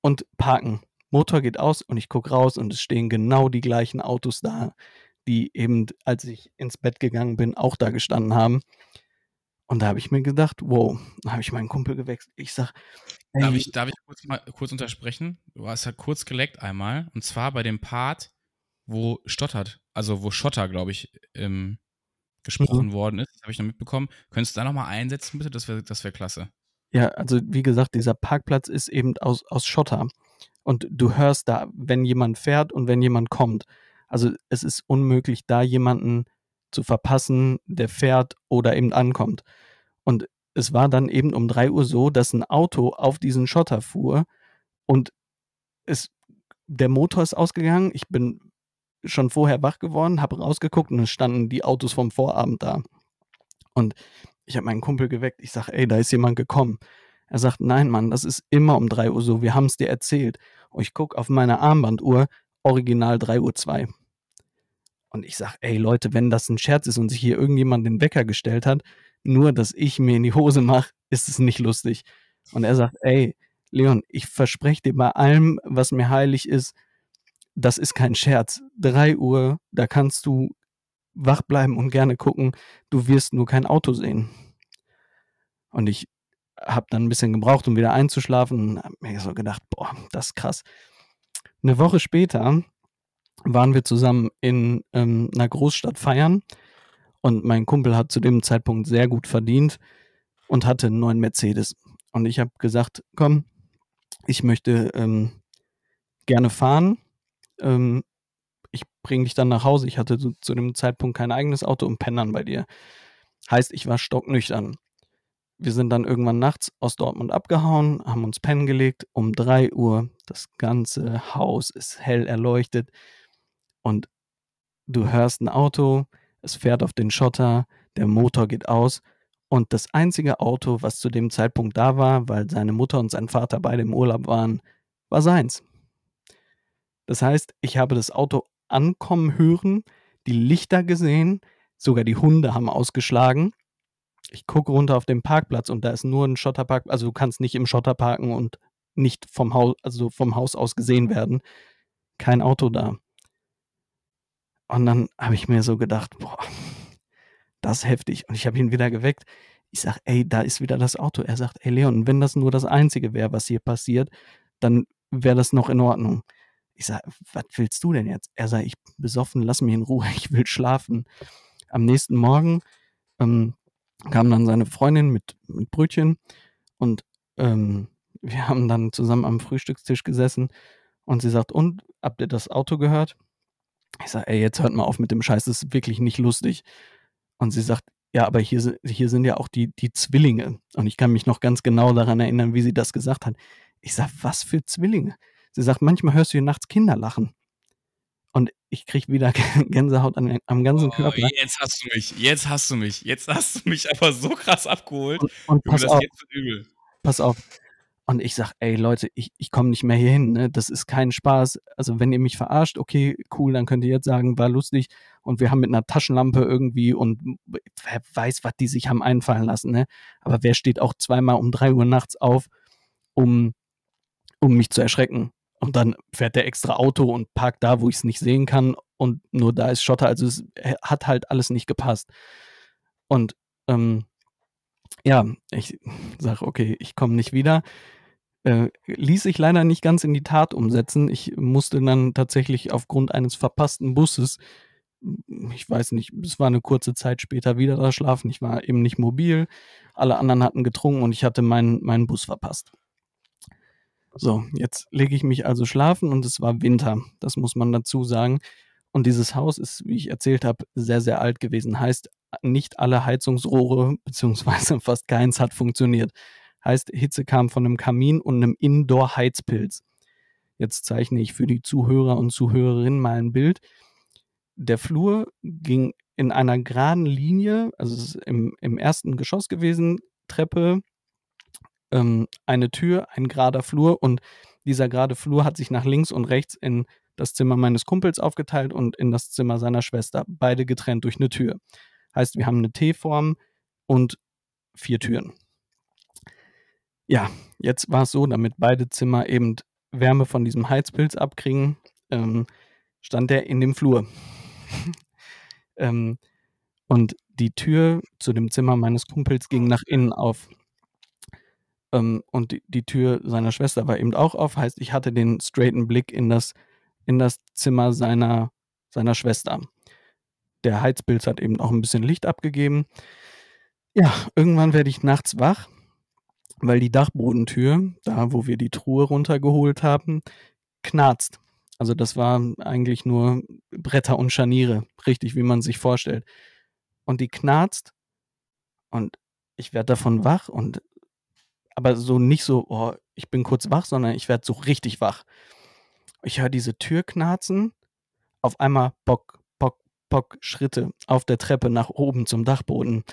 und parken. Motor geht aus und ich gucke raus und es stehen genau die gleichen Autos da, die eben, als ich ins Bett gegangen bin, auch da gestanden haben. Und da habe ich mir gedacht, wow, da habe ich meinen Kumpel gewechselt. Ich sag, ey, darf ich, darf ich kurz mal kurz untersprechen? Du hast ja kurz geleckt einmal. Und zwar bei dem Part, wo stottert, also wo Schotter, glaube ich, ähm, gesprochen mhm. worden ist. Das habe ich noch mitbekommen. Könntest du da nochmal einsetzen, bitte? Das wäre das wär klasse. Ja, also wie gesagt, dieser Parkplatz ist eben aus, aus Schotter. Und du hörst da, wenn jemand fährt und wenn jemand kommt. Also es ist unmöglich, da jemanden zu verpassen, der fährt oder eben ankommt. Und es war dann eben um 3 Uhr so, dass ein Auto auf diesen Schotter fuhr und es, der Motor ist ausgegangen. Ich bin schon vorher wach geworden, habe rausgeguckt und es standen die Autos vom Vorabend da. Und ich habe meinen Kumpel geweckt. Ich sage, ey, da ist jemand gekommen. Er sagt, nein, Mann, das ist immer um 3 Uhr so. Wir haben es dir erzählt. Und ich gucke auf meine Armbanduhr, original 3 Uhr 2. Und ich sage, ey Leute, wenn das ein Scherz ist und sich hier irgendjemand den Wecker gestellt hat, nur dass ich mir in die Hose mache, ist es nicht lustig. Und er sagt, ey, Leon, ich verspreche dir bei allem, was mir heilig ist, das ist kein Scherz. 3 Uhr, da kannst du wach bleiben und gerne gucken, du wirst nur kein Auto sehen. Und ich habe dann ein bisschen gebraucht, um wieder einzuschlafen und habe mir so gedacht, boah, das ist krass. Eine Woche später waren wir zusammen in ähm, einer Großstadt feiern und mein Kumpel hat zu dem Zeitpunkt sehr gut verdient und hatte einen neuen Mercedes. Und ich habe gesagt, komm, ich möchte ähm, gerne fahren. Ähm, ich bringe dich dann nach Hause. Ich hatte zu, zu dem Zeitpunkt kein eigenes Auto und penne dann bei dir. Heißt, ich war stocknüchtern. Wir sind dann irgendwann nachts aus Dortmund abgehauen, haben uns pennen gelegt. Um 3 Uhr, das ganze Haus ist hell erleuchtet. Und du hörst ein Auto, es fährt auf den Schotter, der Motor geht aus. Und das einzige Auto, was zu dem Zeitpunkt da war, weil seine Mutter und sein Vater beide im Urlaub waren, war seins. Das heißt, ich habe das Auto ankommen hören, die Lichter gesehen, sogar die Hunde haben ausgeschlagen. Ich gucke runter auf den Parkplatz und da ist nur ein Schotterpark, also du kannst nicht im Schotter parken und nicht vom Haus, also vom Haus aus gesehen werden. Kein Auto da. Und dann habe ich mir so gedacht, boah, das ist heftig. Und ich habe ihn wieder geweckt. Ich sage, ey, da ist wieder das Auto. Er sagt, ey Leon, wenn das nur das Einzige wäre, was hier passiert, dann wäre das noch in Ordnung. Ich sage, was willst du denn jetzt? Er sagt, ich bin besoffen, lass mich in Ruhe, ich will schlafen. Am nächsten Morgen ähm, kam dann seine Freundin mit, mit Brötchen und ähm, wir haben dann zusammen am Frühstückstisch gesessen und sie sagt, und habt ihr das Auto gehört? Ich sage, ey, jetzt hört mal auf mit dem Scheiß, das ist wirklich nicht lustig. Und sie sagt, ja, aber hier, hier sind ja auch die, die Zwillinge. Und ich kann mich noch ganz genau daran erinnern, wie sie das gesagt hat. Ich sage, was für Zwillinge? Sie sagt, manchmal hörst du hier nachts Kinder lachen. Und ich kriege wieder Gänsehaut an, am ganzen oh, Körper. Jetzt hast du mich, jetzt hast du mich, jetzt hast du mich aber so krass abgeholt. Und, und pass auf, pass auf, und ich sag, ey Leute, ich, ich komme nicht mehr hier hin, ne? das ist kein Spaß. Also wenn ihr mich verarscht, okay, cool, dann könnt ihr jetzt sagen, war lustig. Und wir haben mit einer Taschenlampe irgendwie und wer weiß, was die sich haben einfallen lassen. Ne? Aber wer steht auch zweimal um drei Uhr nachts auf, um, um mich zu erschrecken? Und dann fährt der extra Auto und parkt da, wo ich es nicht sehen kann. Und nur da ist Schotter. Also es hat halt alles nicht gepasst. Und ähm, ja, ich sage, okay, ich komme nicht wieder. Äh, ließ sich leider nicht ganz in die Tat umsetzen. Ich musste dann tatsächlich aufgrund eines verpassten Busses, ich weiß nicht, es war eine kurze Zeit später wieder da schlafen. Ich war eben nicht mobil. Alle anderen hatten getrunken und ich hatte meinen, meinen Bus verpasst. So, jetzt lege ich mich also schlafen und es war Winter. Das muss man dazu sagen. Und dieses Haus ist, wie ich erzählt habe, sehr, sehr alt gewesen. Heißt, nicht alle Heizungsrohre, beziehungsweise fast keins hat funktioniert. Heißt, Hitze kam von einem Kamin und einem Indoor-Heizpilz. Jetzt zeichne ich für die Zuhörer und Zuhörerinnen mal ein Bild. Der Flur ging in einer geraden Linie, also es ist im, im ersten Geschoss gewesen, Treppe, ähm, eine Tür, ein gerader Flur und dieser gerade Flur hat sich nach links und rechts in das Zimmer meines Kumpels aufgeteilt und in das Zimmer seiner Schwester, beide getrennt durch eine Tür. Heißt, wir haben eine T-Form und vier Türen. Ja, jetzt war es so, damit beide Zimmer eben Wärme von diesem Heizpilz abkriegen, ähm, stand er in dem Flur. ähm, und die Tür zu dem Zimmer meines Kumpels ging nach innen auf. Ähm, und die, die Tür seiner Schwester war eben auch auf. Heißt, ich hatte den straighten Blick in das, in das Zimmer seiner, seiner Schwester. Der Heizpilz hat eben auch ein bisschen Licht abgegeben. Ja, irgendwann werde ich nachts wach, weil die Dachbodentür, da wo wir die Truhe runtergeholt haben, knarzt. Also das war eigentlich nur Bretter und Scharniere, richtig wie man sich vorstellt. Und die knarzt und ich werde davon wach und aber so nicht so, oh, ich bin kurz wach, sondern ich werde so richtig wach. Ich höre diese Tür knarzen, auf einmal Bock, Bock, Bock, Schritte auf der Treppe nach oben zum Dachboden.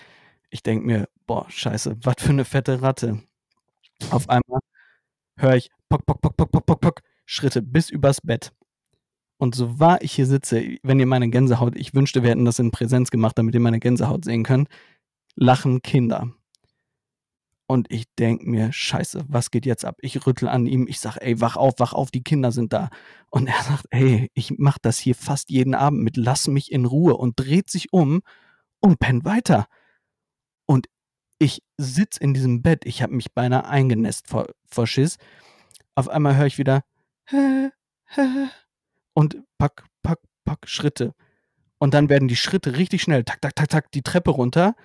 Ich denke mir, boah, scheiße, was für eine fette Ratte. Auf einmal höre ich Pock, Pock, Pock, Pock, Pock, Pock, Pock, Schritte bis übers Bett. Und so wahr ich hier sitze, wenn ihr meine Gänsehaut, ich wünschte, wir hätten das in Präsenz gemacht, damit ihr meine Gänsehaut sehen könnt, lachen Kinder. Und ich denke mir, scheiße, was geht jetzt ab? Ich rüttel an ihm, ich sage, ey, wach auf, wach auf, die Kinder sind da. Und er sagt, ey, ich mach das hier fast jeden Abend mit, lass mich in Ruhe und dreht sich um und pennt weiter. Und ich sitz in diesem Bett, ich habe mich beinahe eingenässt vor, vor Schiss. Auf einmal höre ich wieder und pack, pack, pack, Schritte. Und dann werden die Schritte richtig schnell, tak, tak, tak, tak, die Treppe runter.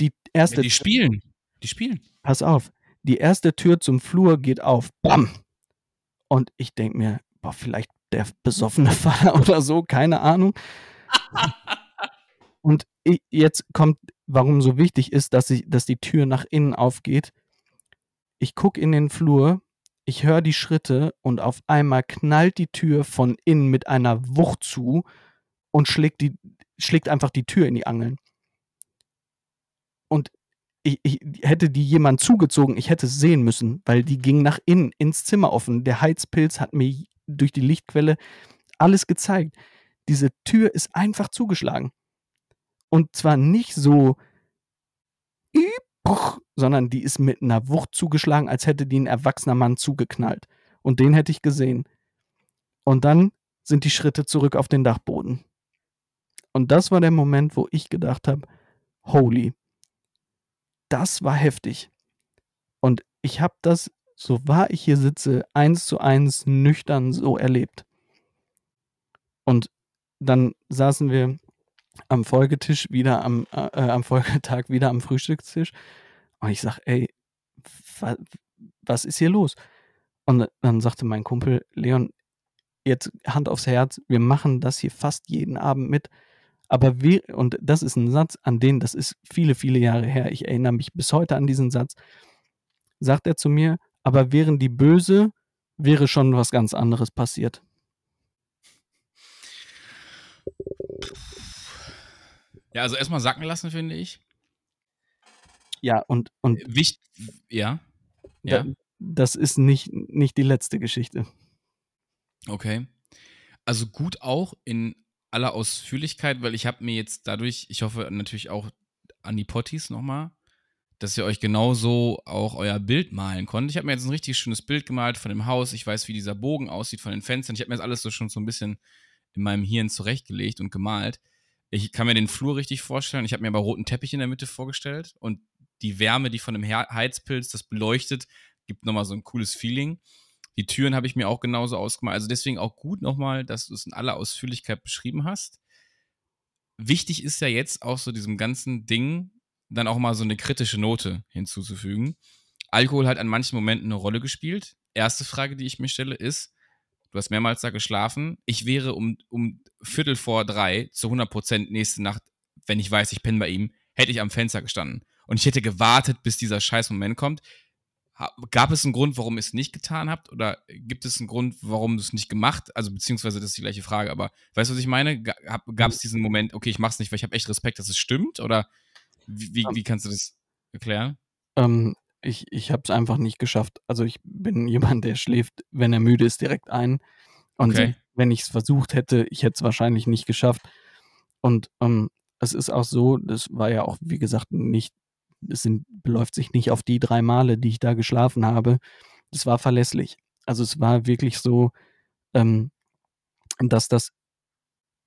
Die erste. Ja, die spielen. Die spielen. Pass auf. Die erste Tür zum Flur geht auf. Bam! Und ich denke mir, boah, vielleicht der besoffene Vater oder so, keine Ahnung. Und ich, jetzt kommt, warum so wichtig ist, dass, ich, dass die Tür nach innen aufgeht. Ich gucke in den Flur, ich höre die Schritte und auf einmal knallt die Tür von innen mit einer Wucht zu und schlägt, die, schlägt einfach die Tür in die Angeln. Und ich, ich, hätte die jemand zugezogen, ich hätte es sehen müssen, weil die ging nach innen ins Zimmer offen. Der Heizpilz hat mir durch die Lichtquelle alles gezeigt. Diese Tür ist einfach zugeschlagen. Und zwar nicht so, sondern die ist mit einer Wucht zugeschlagen, als hätte die ein erwachsener Mann zugeknallt. Und den hätte ich gesehen. Und dann sind die Schritte zurück auf den Dachboden. Und das war der Moment, wo ich gedacht habe, holy, das war heftig. Und ich habe das, so wahr ich hier sitze, eins zu eins nüchtern so erlebt. Und dann saßen wir am Folgetisch wieder am, äh, äh am Folgetag wieder am Frühstückstisch. Und ich sag, ey, wa, was ist hier los? Und dann sagte mein Kumpel Leon, jetzt Hand aufs Herz, wir machen das hier fast jeden Abend mit. Aber wir, und das ist ein Satz, an den, das ist viele, viele Jahre her, ich erinnere mich bis heute an diesen Satz, sagt er zu mir, aber wären die böse, wäre schon was ganz anderes passiert. Ja, also erstmal sacken lassen, finde ich. Ja, und. und Wicht, ja. ja. Da, das ist nicht, nicht die letzte Geschichte. Okay. Also gut auch in aller Ausführlichkeit, weil ich habe mir jetzt dadurch, ich hoffe natürlich auch an die Potties nochmal, dass ihr euch genauso auch euer Bild malen konntet. Ich habe mir jetzt ein richtig schönes Bild gemalt von dem Haus. Ich weiß, wie dieser Bogen aussieht von den Fenstern. Ich habe mir das alles so schon so ein bisschen in meinem Hirn zurechtgelegt und gemalt. Ich kann mir den Flur richtig vorstellen. Ich habe mir aber roten Teppich in der Mitte vorgestellt und die Wärme, die von dem Heizpilz das beleuchtet, gibt nochmal so ein cooles Feeling. Die Türen habe ich mir auch genauso ausgemalt. Also deswegen auch gut nochmal, dass du es in aller Ausführlichkeit beschrieben hast. Wichtig ist ja jetzt auch so diesem ganzen Ding dann auch mal so eine kritische Note hinzuzufügen. Alkohol hat an manchen Momenten eine Rolle gespielt. Erste Frage, die ich mir stelle, ist, du hast mehrmals da geschlafen. Ich wäre um, um Viertel vor drei zu 100 Prozent nächste Nacht, wenn ich weiß, ich penne bei ihm, hätte ich am Fenster gestanden. Und ich hätte gewartet, bis dieser scheiß Moment kommt. Gab es einen Grund, warum ihr es nicht getan habt? Oder gibt es einen Grund, warum du es nicht gemacht? Also, beziehungsweise, das ist die gleiche Frage, aber weißt du, was ich meine? Gab es diesen Moment, okay, ich mach's nicht, weil ich habe echt Respekt, dass es stimmt? Oder wie, wie, wie kannst du das erklären? Ähm, ich ich habe es einfach nicht geschafft. Also, ich bin jemand, der schläft, wenn er müde ist, direkt ein. Und okay. wenn ich es versucht hätte, ich hätte es wahrscheinlich nicht geschafft. Und ähm, es ist auch so, das war ja auch, wie gesagt, nicht es sind, beläuft sich nicht auf die drei Male, die ich da geschlafen habe. Das war verlässlich. Also es war wirklich so, ähm, dass das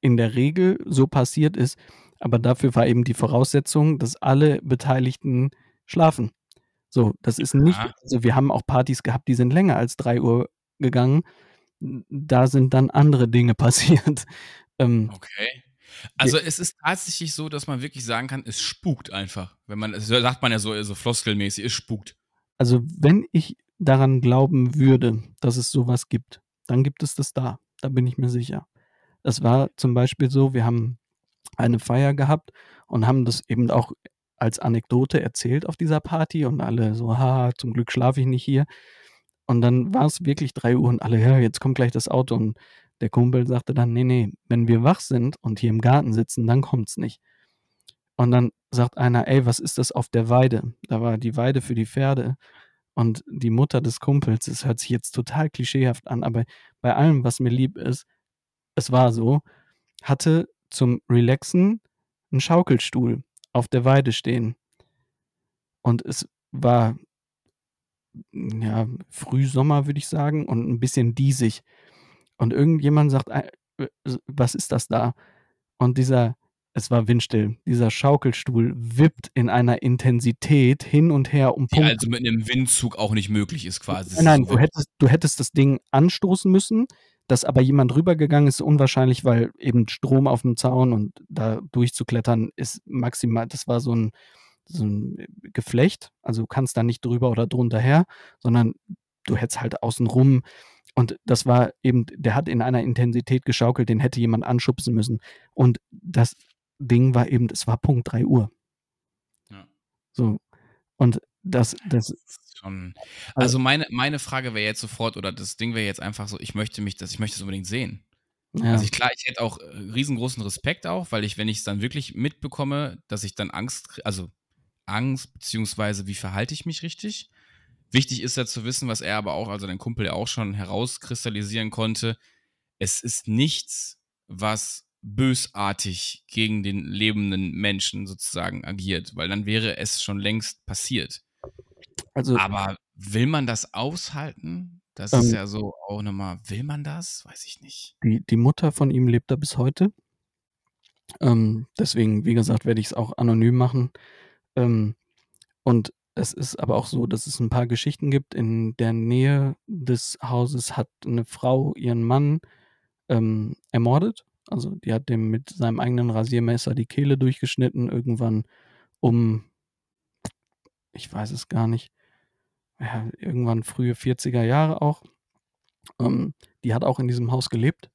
in der Regel so passiert ist, aber dafür war eben die Voraussetzung, dass alle Beteiligten schlafen. So, das ist nicht, also wir haben auch Partys gehabt, die sind länger als 3 Uhr gegangen. Da sind dann andere Dinge passiert. Ähm, Okay. Also es ist tatsächlich so, dass man wirklich sagen kann, es spukt einfach. Wenn man, das sagt man ja so, so floskelmäßig, es spukt. also wenn ich daran glauben würde, dass es sowas gibt, dann gibt es das da. Da bin ich mir sicher. Es war zum Beispiel so, wir haben eine Feier gehabt und haben das eben auch als Anekdote erzählt auf dieser Party und alle so, haha, zum Glück schlafe ich nicht hier. Und dann war es wirklich drei Uhr und alle, ja, jetzt kommt gleich das Auto. Und der Kumpel sagte dann, nee, nee, wenn wir wach sind und hier im Garten sitzen, dann kommt's nicht. Und dann sagt einer, ey, was ist das auf der Weide? Da war die Weide für die Pferde. Und die Mutter des Kumpels, das hört sich jetzt total klischeehaft an, aber bei allem, was mir lieb ist, es war so, hatte zum Relaxen einen Schaukelstuhl auf der Weide stehen. Und es war ja Frühsommer, würde ich sagen, und ein bisschen diesig. Und irgendjemand sagt, äh, was ist das da? Und dieser, es war windstill, dieser Schaukelstuhl wippt in einer Intensität hin und her um Die Punkt also mit einem Windzug auch nicht möglich ist quasi. Nein, nein, So- du hättest, du hättest das Ding anstoßen müssen, dass aber jemand rübergegangen ist, unwahrscheinlich, weil eben Strom auf dem Zaun und da durchzuklettern ist maximal, das war so ein, so ein Geflecht, also du kannst da nicht drüber oder drunter her, sondern du hättest halt außen rum und das war eben, der hat in einer Intensität geschaukelt, den hätte jemand anschubsen müssen und das Ding war eben, es war Punkt 3 Uhr. Ja. So, und das, das, ist schon. Also meine, meine Frage wäre jetzt sofort, oder das Ding wäre jetzt einfach so, ich möchte mich das, ich möchte es unbedingt sehen. ja. Also ich, klar, ich hätte auch äh, riesengroßen Respekt auch, weil ich, wenn ich es dann wirklich mitbekomme, dass ich dann Angst, also Angst, beziehungsweise wie verhalte ich mich richtig? Wichtig ist ja zu wissen, was er aber auch, also dein Kumpel ja auch schon herauskristallisieren konnte. Es ist nichts, was bösartig gegen den lebenden Menschen sozusagen agiert, weil dann wäre es schon längst passiert. also Aber will man das aushalten? Das Ähm, ist ja so auch nochmal, will man das? Weiß ich nicht. Die, die Mutter von ihm lebt da bis heute. Ähm, deswegen, wie gesagt, werde ich es auch anonym machen. Ähm, und es ist aber auch so, dass es ein paar Geschichten gibt. In der Nähe des Hauses hat eine Frau ihren Mann ähm, ermordet. Also die hat dem mit seinem eigenen Rasiermesser die Kehle durchgeschnitten, irgendwann um, ich weiß es gar nicht, ja, irgendwann frühe 40er Jahre auch. Ähm, die hat auch in diesem Haus gelebt.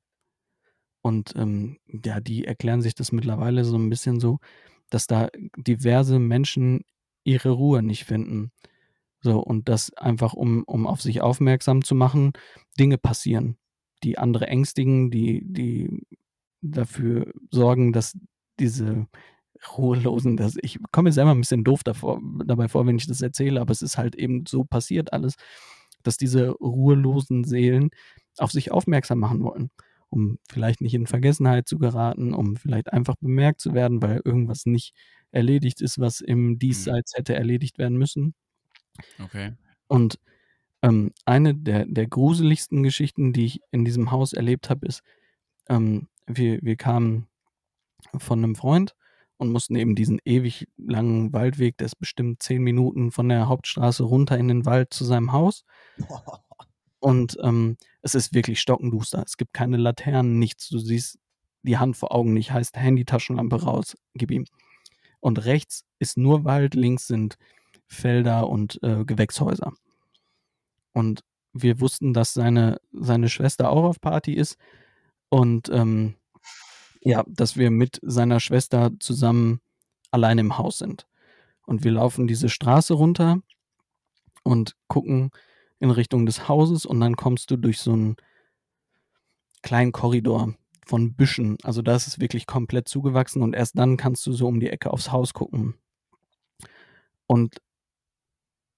Und ähm, ja, die erklären sich das mittlerweile so ein bisschen so, dass da diverse Menschen ihre Ruhe nicht finden. So, und das einfach, um, um auf sich aufmerksam zu machen, Dinge passieren, die andere ängstigen, die, die dafür sorgen, dass diese Ruhelosen, dass ich komme mir selber ein bisschen doof davor, dabei vor, wenn ich das erzähle, aber es ist halt eben so passiert alles, dass diese ruhelosen Seelen auf sich aufmerksam machen wollen, um vielleicht nicht in Vergessenheit zu geraten, um vielleicht einfach bemerkt zu werden, weil irgendwas nicht erledigt ist, was im Diesseits hätte erledigt werden müssen. Okay. Und ähm, eine der, der gruseligsten Geschichten, die ich in diesem Haus erlebt habe, ist, ähm, wir, wir kamen von einem Freund und mussten eben diesen ewig langen Waldweg, der ist bestimmt zehn Minuten von der Hauptstraße runter in den Wald zu seinem Haus. Und ähm, es ist wirklich stockenduster. Es gibt keine Laternen, nichts. Du siehst die Hand vor Augen nicht. Heißt Handy, Taschenlampe raus, gib ihm. Und rechts ist nur Wald, links sind Felder und äh, Gewächshäuser. Und wir wussten, dass seine, seine Schwester auch auf Party ist. Und ähm, ja, dass wir mit seiner Schwester zusammen allein im Haus sind. Und wir laufen diese Straße runter und gucken in Richtung des Hauses und dann kommst du durch so einen kleinen Korridor von Büschen. Also da ist es wirklich komplett zugewachsen und erst dann kannst du so um die Ecke aufs Haus gucken. Und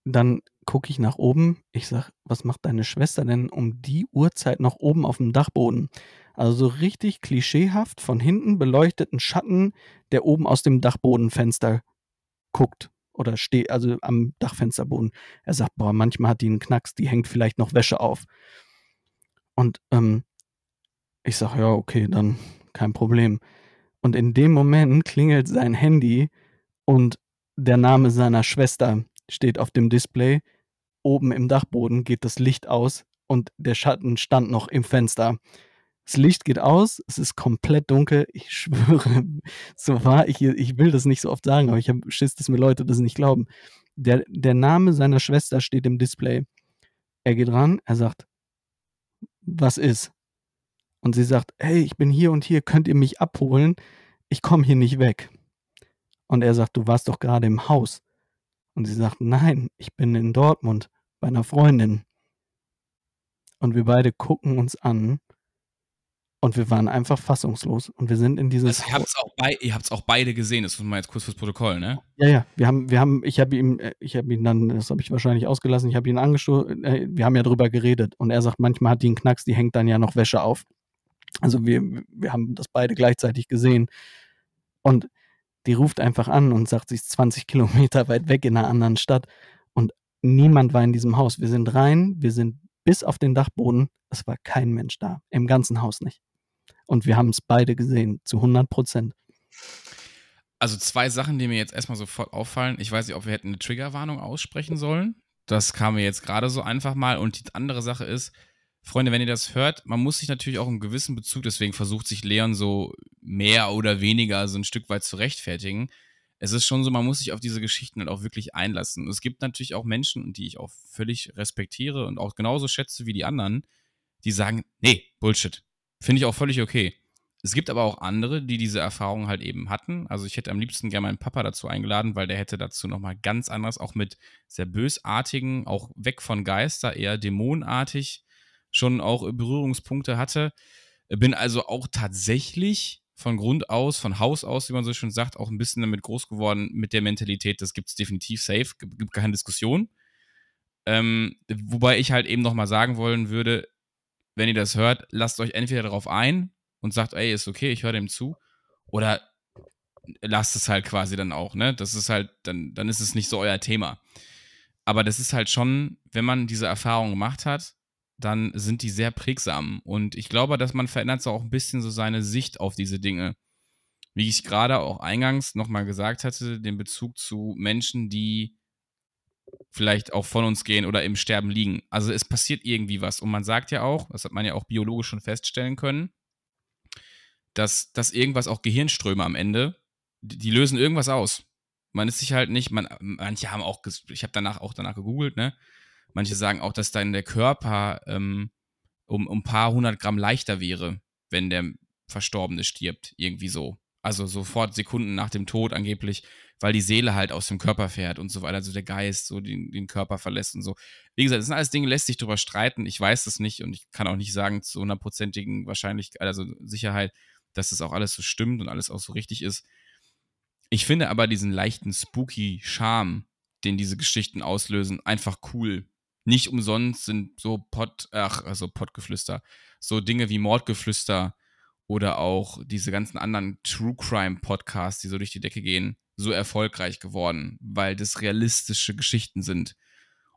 dann gucke ich nach oben. Ich sag, was macht deine Schwester denn um die Uhrzeit noch oben auf dem Dachboden? Also so richtig klischeehaft von hinten beleuchteten Schatten, der oben aus dem Dachbodenfenster guckt oder steht, also am Dachfensterboden. Er sagt, boah, manchmal hat die einen Knacks, die hängt vielleicht noch Wäsche auf. Und ähm, ich sage, ja, okay, dann kein Problem. Und in dem Moment klingelt sein Handy und der Name seiner Schwester steht auf dem Display. Oben im Dachboden geht das Licht aus und der Schatten stand noch im Fenster. Das Licht geht aus, es ist komplett dunkel. Ich schwöre, so war ich, ich will das nicht so oft sagen, aber ich habe Schiss, dass mir Leute das nicht glauben. Der, der Name seiner Schwester steht im Display. Er geht ran, er sagt, was ist? Und sie sagt, hey, ich bin hier und hier, könnt ihr mich abholen? Ich komme hier nicht weg. Und er sagt, du warst doch gerade im Haus. Und sie sagt, nein, ich bin in Dortmund bei einer Freundin. Und wir beide gucken uns an und wir waren einfach fassungslos. Und wir sind in dieses. Also ihr habt es auch, bei, auch beide gesehen, das muss man jetzt kurz fürs Protokoll, ne? Ja, ja. Wir haben, wir haben, ich habe ihm, äh, ich habe ihn dann, das habe ich wahrscheinlich ausgelassen, ich habe ihn angestoßen, äh, wir haben ja drüber geredet. Und er sagt, manchmal hat die einen Knacks, die hängt dann ja noch Wäsche auf. Also wir, wir haben das beide gleichzeitig gesehen. Und die ruft einfach an und sagt, sie ist 20 Kilometer weit weg in einer anderen Stadt. Und niemand war in diesem Haus. Wir sind rein, wir sind bis auf den Dachboden. Es war kein Mensch da. Im ganzen Haus nicht. Und wir haben es beide gesehen, zu 100 Prozent. Also zwei Sachen, die mir jetzt erstmal sofort auffallen. Ich weiß nicht, ob wir hätten eine Triggerwarnung aussprechen sollen. Das kam mir jetzt gerade so einfach mal. Und die andere Sache ist, Freunde, wenn ihr das hört, man muss sich natürlich auch einen gewissen Bezug, deswegen versucht sich Leon so mehr oder weniger so ein Stück weit zu rechtfertigen. Es ist schon so, man muss sich auf diese Geschichten halt auch wirklich einlassen. Es gibt natürlich auch Menschen, die ich auch völlig respektiere und auch genauso schätze wie die anderen, die sagen, nee, Bullshit. Finde ich auch völlig okay. Es gibt aber auch andere, die diese Erfahrung halt eben hatten. Also ich hätte am liebsten gerne meinen Papa dazu eingeladen, weil der hätte dazu nochmal ganz anders, auch mit sehr bösartigen, auch weg von Geister, eher dämonartig schon auch Berührungspunkte hatte. Bin also auch tatsächlich von Grund aus, von Haus aus, wie man so schön sagt, auch ein bisschen damit groß geworden mit der Mentalität, das gibt es definitiv safe, gibt keine Diskussion. Ähm, wobei ich halt eben nochmal sagen wollen würde, wenn ihr das hört, lasst euch entweder darauf ein und sagt, ey, ist okay, ich höre dem zu, oder lasst es halt quasi dann auch, ne? Das ist halt, dann, dann ist es nicht so euer Thema. Aber das ist halt schon, wenn man diese Erfahrung gemacht hat, dann sind die sehr prägsam. Und ich glaube, dass man verändert so auch ein bisschen so seine Sicht auf diese Dinge. Wie ich gerade auch eingangs nochmal gesagt hatte, den Bezug zu Menschen, die vielleicht auch von uns gehen oder im Sterben liegen. Also es passiert irgendwie was. Und man sagt ja auch, das hat man ja auch biologisch schon feststellen können, dass, dass irgendwas auch Gehirnströme am Ende, die, die lösen irgendwas aus. Man ist sich halt nicht, man, manche haben auch, ich habe danach auch danach gegoogelt, ne? Manche sagen auch, dass dann der Körper ähm, um, um ein paar hundert Gramm leichter wäre, wenn der Verstorbene stirbt. Irgendwie so. Also sofort Sekunden nach dem Tod angeblich, weil die Seele halt aus dem Körper fährt und so weiter, also der Geist so den, den Körper verlässt und so. Wie gesagt, das sind alles Dinge, lässt sich drüber streiten. Ich weiß das nicht und ich kann auch nicht sagen zu hundertprozentigen Wahrscheinlichkeit, also Sicherheit, dass das auch alles so stimmt und alles auch so richtig ist. Ich finde aber diesen leichten spooky Charme, den diese Geschichten auslösen, einfach cool. Nicht umsonst sind so Pod, ach, also Pottgeflüster, so Dinge wie Mordgeflüster oder auch diese ganzen anderen True Crime Podcasts, die so durch die Decke gehen, so erfolgreich geworden, weil das realistische Geschichten sind.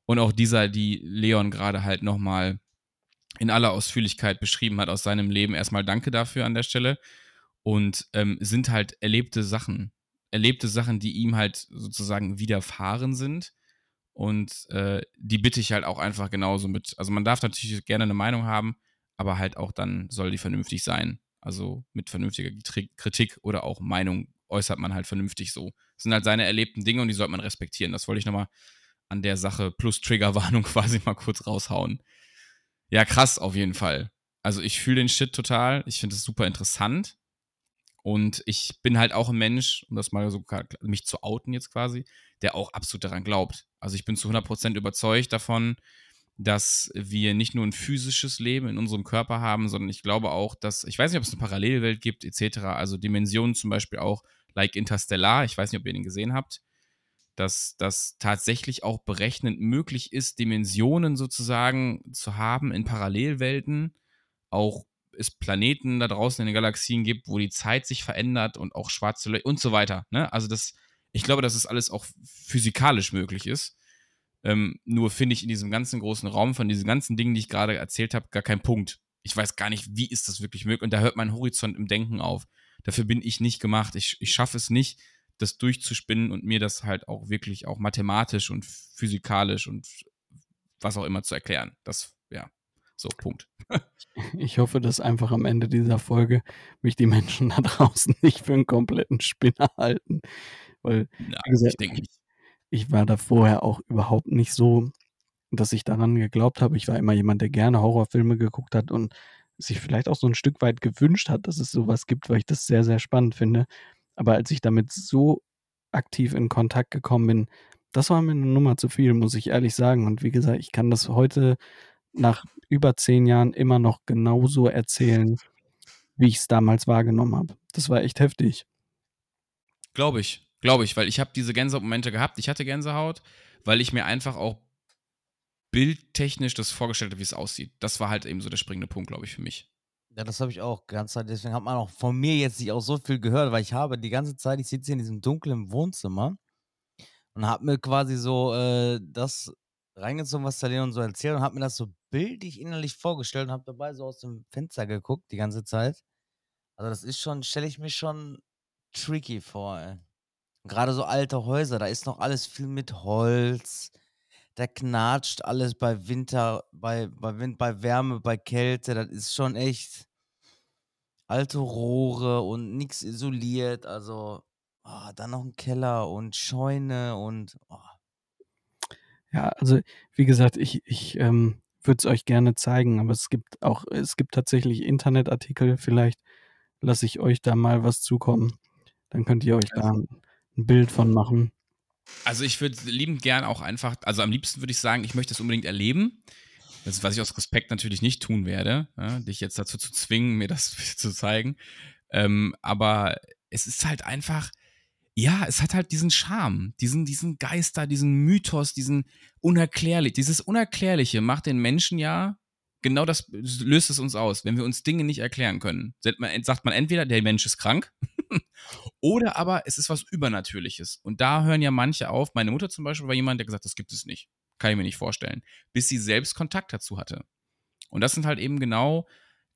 Und auch dieser, die Leon gerade halt nochmal in aller Ausführlichkeit beschrieben hat aus seinem Leben. Erstmal danke dafür an der Stelle. Und ähm, sind halt erlebte Sachen. Erlebte Sachen, die ihm halt sozusagen widerfahren sind und äh, die bitte ich halt auch einfach genauso mit. Also man darf natürlich gerne eine Meinung haben, aber halt auch dann soll die vernünftig sein. Also mit vernünftiger Kritik oder auch Meinung äußert man halt vernünftig so. Das sind halt seine erlebten Dinge und die sollte man respektieren. Das wollte ich nochmal an der Sache plus Triggerwarnung quasi mal kurz raushauen. Ja, krass auf jeden Fall. Also ich fühle den Shit total. Ich finde es super interessant. Und ich bin halt auch ein Mensch, um das mal so mich zu outen jetzt quasi, der auch absolut daran glaubt. Also ich bin zu 100% überzeugt davon, dass wir nicht nur ein physisches Leben in unserem Körper haben, sondern ich glaube auch, dass, ich weiß nicht, ob es eine Parallelwelt gibt, etc., also Dimensionen zum Beispiel auch, like Interstellar, ich weiß nicht, ob ihr den gesehen habt, dass das tatsächlich auch berechnend möglich ist, Dimensionen sozusagen zu haben in Parallelwelten, auch es Planeten da draußen in den Galaxien gibt, wo die Zeit sich verändert und auch schwarze Löcher und so weiter. Ne? Also das Ich glaube, dass es alles auch physikalisch möglich ist. Ähm, nur finde ich in diesem ganzen großen Raum von diesen ganzen Dingen, die ich gerade erzählt habe, gar keinen Punkt. Ich weiß gar nicht, wie ist das wirklich möglich. Und da hört mein Horizont im Denken auf. Dafür bin ich nicht gemacht. Ich, ich schaffe es nicht, das durchzuspinnen und mir das halt auch wirklich auch mathematisch und physikalisch und was auch immer zu erklären. Das, ja, so, Punkt. ich hoffe, dass einfach am Ende dieser Folge mich die Menschen da draußen nicht für einen kompletten Spinner halten. Weil, wie gesagt, ich denke nicht. Ich war da vorher auch überhaupt nicht so, dass ich daran geglaubt habe. Ich war immer jemand, der gerne Horrorfilme geguckt hat und sich vielleicht auch so ein Stück weit gewünscht hat, dass es sowas gibt, weil ich das sehr, sehr spannend finde. Aber als ich damit so aktiv in Kontakt gekommen bin, das war mir eine Nummer zu viel, muss ich ehrlich sagen. Und wie gesagt, ich kann das heute nach über zehn Jahren immer noch genauso erzählen, wie ich es damals wahrgenommen habe. Das war echt heftig. Glaube ich, glaube ich, weil ich habe diese Gänsehaut-Momente gehabt. Ich hatte Gänsehaut, weil ich mir einfach auch bildtechnisch das vorgestellt habe, wie es aussieht. Das war halt eben so der springende Punkt, glaube ich, für mich. Ja, das habe ich auch ganz Zeit. Deswegen hat man auch von mir jetzt nicht auch so viel gehört, weil ich habe die ganze Zeit, ich sitze in diesem dunklen Wohnzimmer und habe mir quasi so äh, das reingezogen, was der Leon so erzählt und habe mir das so bildlich innerlich vorgestellt und habe dabei so aus dem Fenster geguckt die ganze Zeit. Also das ist schon, stelle ich mir schon tricky vor. Ey. Gerade so alte Häuser, da ist noch alles viel mit Holz. Da knatscht alles bei Winter, bei, bei Wind, bei Wärme, bei Kälte. Das ist schon echt alte Rohre und nichts isoliert. Also oh, dann noch ein Keller und Scheune und oh. Ja, also wie gesagt, ich, ich ähm, würde es euch gerne zeigen, aber es gibt auch, es gibt tatsächlich Internetartikel, vielleicht lasse ich euch da mal was zukommen. Dann könnt ihr euch da ein Bild von machen. Also ich würde liebend gern auch einfach, also am liebsten würde ich sagen, ich möchte das unbedingt erleben. Das ist, was ich aus Respekt natürlich nicht tun werde, ja, dich jetzt dazu zu zwingen, mir das zu zeigen. Ähm, aber es ist halt einfach, ja, es hat halt diesen Charme, diesen, diesen Geister, diesen Mythos, diesen unerklärlich, dieses Unerklärliche macht den Menschen ja, genau das löst es uns aus, wenn wir uns Dinge nicht erklären können. Sagt man entweder, der Mensch ist krank, oder aber es ist was Übernatürliches. Und da hören ja manche auf. Meine Mutter zum Beispiel war jemand, der gesagt hat, das gibt es nicht. Kann ich mir nicht vorstellen. Bis sie selbst Kontakt dazu hatte. Und das sind halt eben genau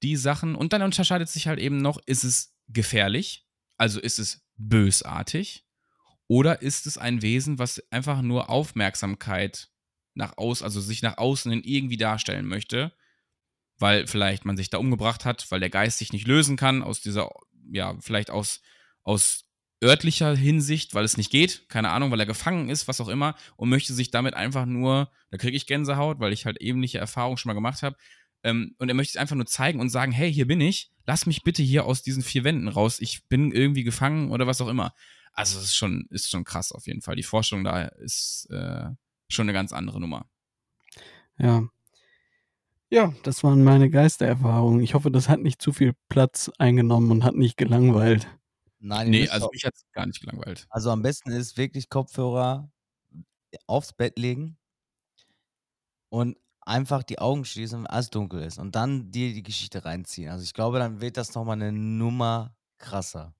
die Sachen. Und dann unterscheidet sich halt eben noch, ist es gefährlich? Also ist es bösartig? Oder ist es ein Wesen, was einfach nur Aufmerksamkeit nach außen, also sich nach außen hin irgendwie darstellen möchte, weil vielleicht man sich da umgebracht hat, weil der Geist sich nicht lösen kann aus dieser, ja, vielleicht aus, aus örtlicher Hinsicht, weil es nicht geht, keine Ahnung, weil er gefangen ist, was auch immer, und möchte sich damit einfach nur, da kriege ich Gänsehaut, weil ich halt ähnliche Erfahrungen schon mal gemacht habe, ähm, und er möchte es einfach nur zeigen und sagen, hey, hier bin ich, lass mich bitte hier aus diesen vier Wänden raus, ich bin irgendwie gefangen oder was auch immer. Also es ist schon, ist schon krass auf jeden Fall. Die Forschung da ist äh, schon eine ganz andere Nummer. Ja. Ja, das waren meine Geistererfahrungen. Ich hoffe, das hat nicht zu viel Platz eingenommen und hat nicht gelangweilt. Nein, nee, also mich hat es gar nicht gelangweilt. Also am besten ist wirklich Kopfhörer aufs Bett legen und einfach die Augen schließen, wenn alles dunkel ist und dann dir die Geschichte reinziehen. Also ich glaube, dann wird das nochmal eine Nummer krasser.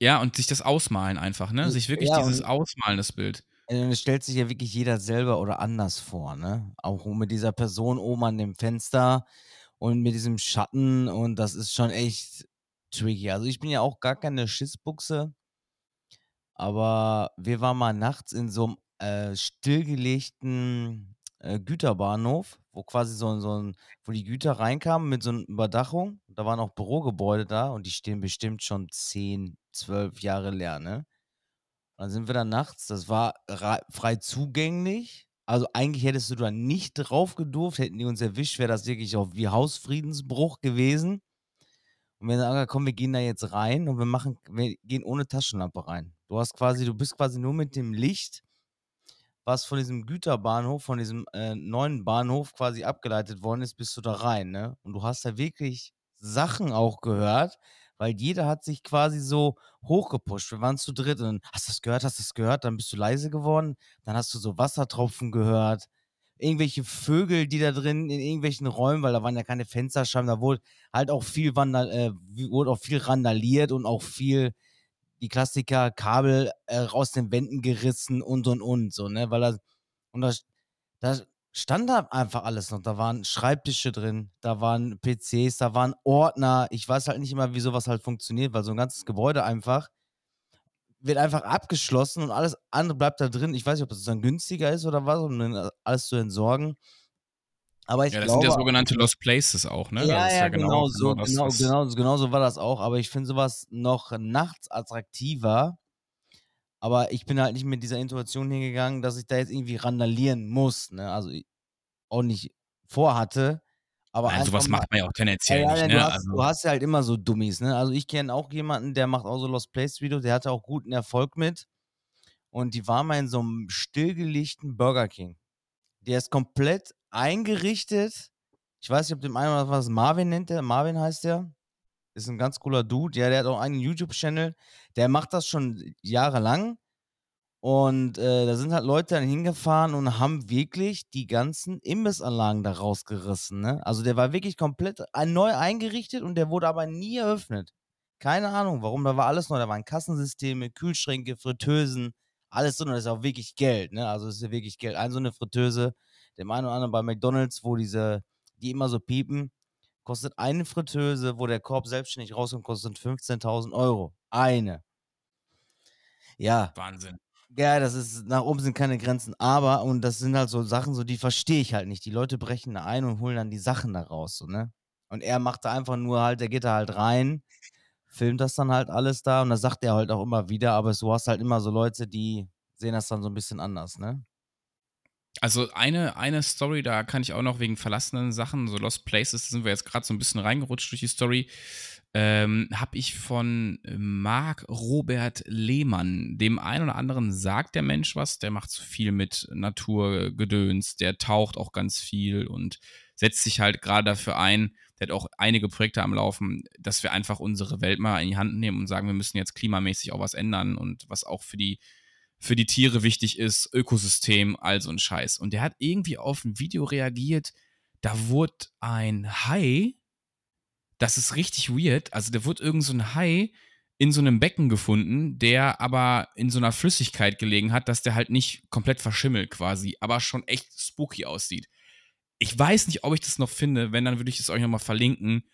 Ja, und sich das ausmalen einfach, ne? Sich wirklich ja, dieses Ausmalen, das Bild. Es stellt sich ja wirklich jeder selber oder anders vor, ne? Auch mit dieser Person oben an dem Fenster und mit diesem Schatten und das ist schon echt tricky. Also ich bin ja auch gar keine Schissbuchse, aber wir waren mal nachts in so einem äh, stillgelegten äh, Güterbahnhof, wo quasi so, so ein, wo die Güter reinkamen mit so einer Überdachung. Da waren auch Bürogebäude da und die stehen bestimmt schon 10, 12 Jahre leer, ne? Und dann sind wir da nachts, das war frei zugänglich. Also eigentlich hättest du da nicht drauf gedurft, hätten die uns erwischt, wäre das wirklich auch wie Hausfriedensbruch gewesen. Und wir sagen, komm, wir gehen da jetzt rein und wir machen, wir gehen ohne Taschenlampe rein. Du hast quasi, du bist quasi nur mit dem Licht was von diesem Güterbahnhof, von diesem äh, neuen Bahnhof quasi abgeleitet worden ist, bist du da rein, ne? Und du hast da wirklich Sachen auch gehört, weil jeder hat sich quasi so hochgepusht. Wir waren zu dritt und dann, hast du das gehört, hast du das gehört, dann bist du leise geworden, dann hast du so Wassertropfen gehört, irgendwelche Vögel, die da drin in irgendwelchen Räumen, weil da waren ja keine Fensterscheiben, da wurde halt auch viel Vandal, äh, wurde auch viel randaliert und auch viel die Klassiker, Kabel äh, aus den Wänden gerissen und und und, so, ne? Weil er, und da, da stand da einfach alles noch. Da waren Schreibtische drin, da waren PCs, da waren Ordner. Ich weiß halt nicht immer, wie sowas halt funktioniert, weil so ein ganzes Gebäude einfach wird einfach abgeschlossen und alles andere bleibt da drin. Ich weiß nicht, ob das dann günstiger ist oder was, um dann alles zu entsorgen. Aber ich ja, das glaube, sind ja sogenannte Lost Places auch, ne? ja, ist ja, genau, so, das, genau, was- genau, genau so war das auch. Aber ich finde sowas noch nachts attraktiver. Aber ich bin halt nicht mit dieser Intuition hingegangen, dass ich da jetzt irgendwie randalieren muss. Ne? Also auch nicht vorhatte. Aber Nein, sowas macht man ja auch tendenziell ja, nicht, ja, ne? du, hast, also, du hast ja halt immer so Dummies, ne? Also ich kenne auch jemanden, der macht auch so Lost Place Videos, der hatte auch guten Erfolg mit. Und die war mal in so einem stillgelegten Burger King. Der ist komplett eingerichtet. Ich weiß nicht, ob dem einen oder was Marvin nennt der. Marvin heißt der. Ist ein ganz cooler Dude. Ja, der hat auch einen YouTube-Channel. Der macht das schon jahrelang. Und äh, da sind halt Leute dann hingefahren und haben wirklich die ganzen Imbissanlagen da rausgerissen. Ne? Also der war wirklich komplett neu eingerichtet und der wurde aber nie eröffnet. Keine Ahnung, warum. Da war alles neu. Da waren Kassensysteme, Kühlschränke, Fritteusen, alles drin. Und das ist auch wirklich Geld. Ne? Also das ist ja wirklich Geld. Ein so eine Fritteuse, dem einen oder anderen bei McDonalds, wo diese, die immer so piepen, kostet eine Fritteuse, wo der Korb selbstständig rauskommt, kostet 15.000 Euro. Eine. Ja, Wahnsinn. ja, das ist, nach oben sind keine Grenzen, aber, und das sind halt so Sachen, so die verstehe ich halt nicht. Die Leute brechen da ein und holen dann die Sachen da raus, so, ne? Und er macht da einfach nur halt, der geht da halt rein, filmt das dann halt alles da und das sagt er halt auch immer wieder, aber du hast halt immer so Leute, die sehen das dann so ein bisschen anders, ne? Also eine, eine Story, da kann ich auch noch wegen verlassenen Sachen, so Lost Places, sind wir jetzt gerade so ein bisschen reingerutscht durch die Story, ähm, habe ich von Marc Robert Lehmann, dem einen oder anderen sagt der Mensch was, der macht so viel mit Naturgedöns, der taucht auch ganz viel und setzt sich halt gerade dafür ein, der hat auch einige Projekte am Laufen, dass wir einfach unsere Welt mal in die Hand nehmen und sagen, wir müssen jetzt klimamäßig auch was ändern und was auch für die für die Tiere wichtig ist, Ökosystem, all so ein Scheiß. Und der hat irgendwie auf ein Video reagiert, da wurde ein Hai, das ist richtig weird, also da wurde irgend so ein Hai in so einem Becken gefunden, der aber in so einer Flüssigkeit gelegen hat, dass der halt nicht komplett verschimmelt quasi, aber schon echt spooky aussieht. Ich weiß nicht, ob ich das noch finde, wenn, dann würde ich es euch nochmal verlinken.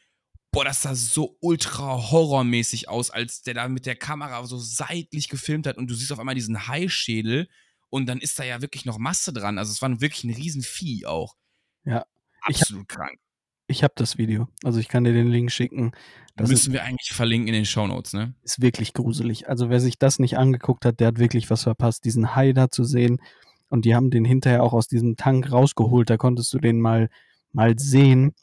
Boah, das sah so ultra horrormäßig aus, als der da mit der Kamera so seitlich gefilmt hat und du siehst auf einmal diesen Haischädel und dann ist da ja wirklich noch Masse dran. Also es war wirklich ein Riesenvieh auch. Ja. Ich- Absolut krank. Ich habe das Video. Also ich kann dir den Link schicken. Das ist, Müssen wir eigentlich verlinken in den Shownotes, ne? ist wirklich gruselig. Also wer sich das nicht angeguckt hat, der hat wirklich was verpasst, diesen Hai da zu sehen. Und die haben den hinterher auch aus diesem Tank rausgeholt. Da konntest du den mal, mal sehen.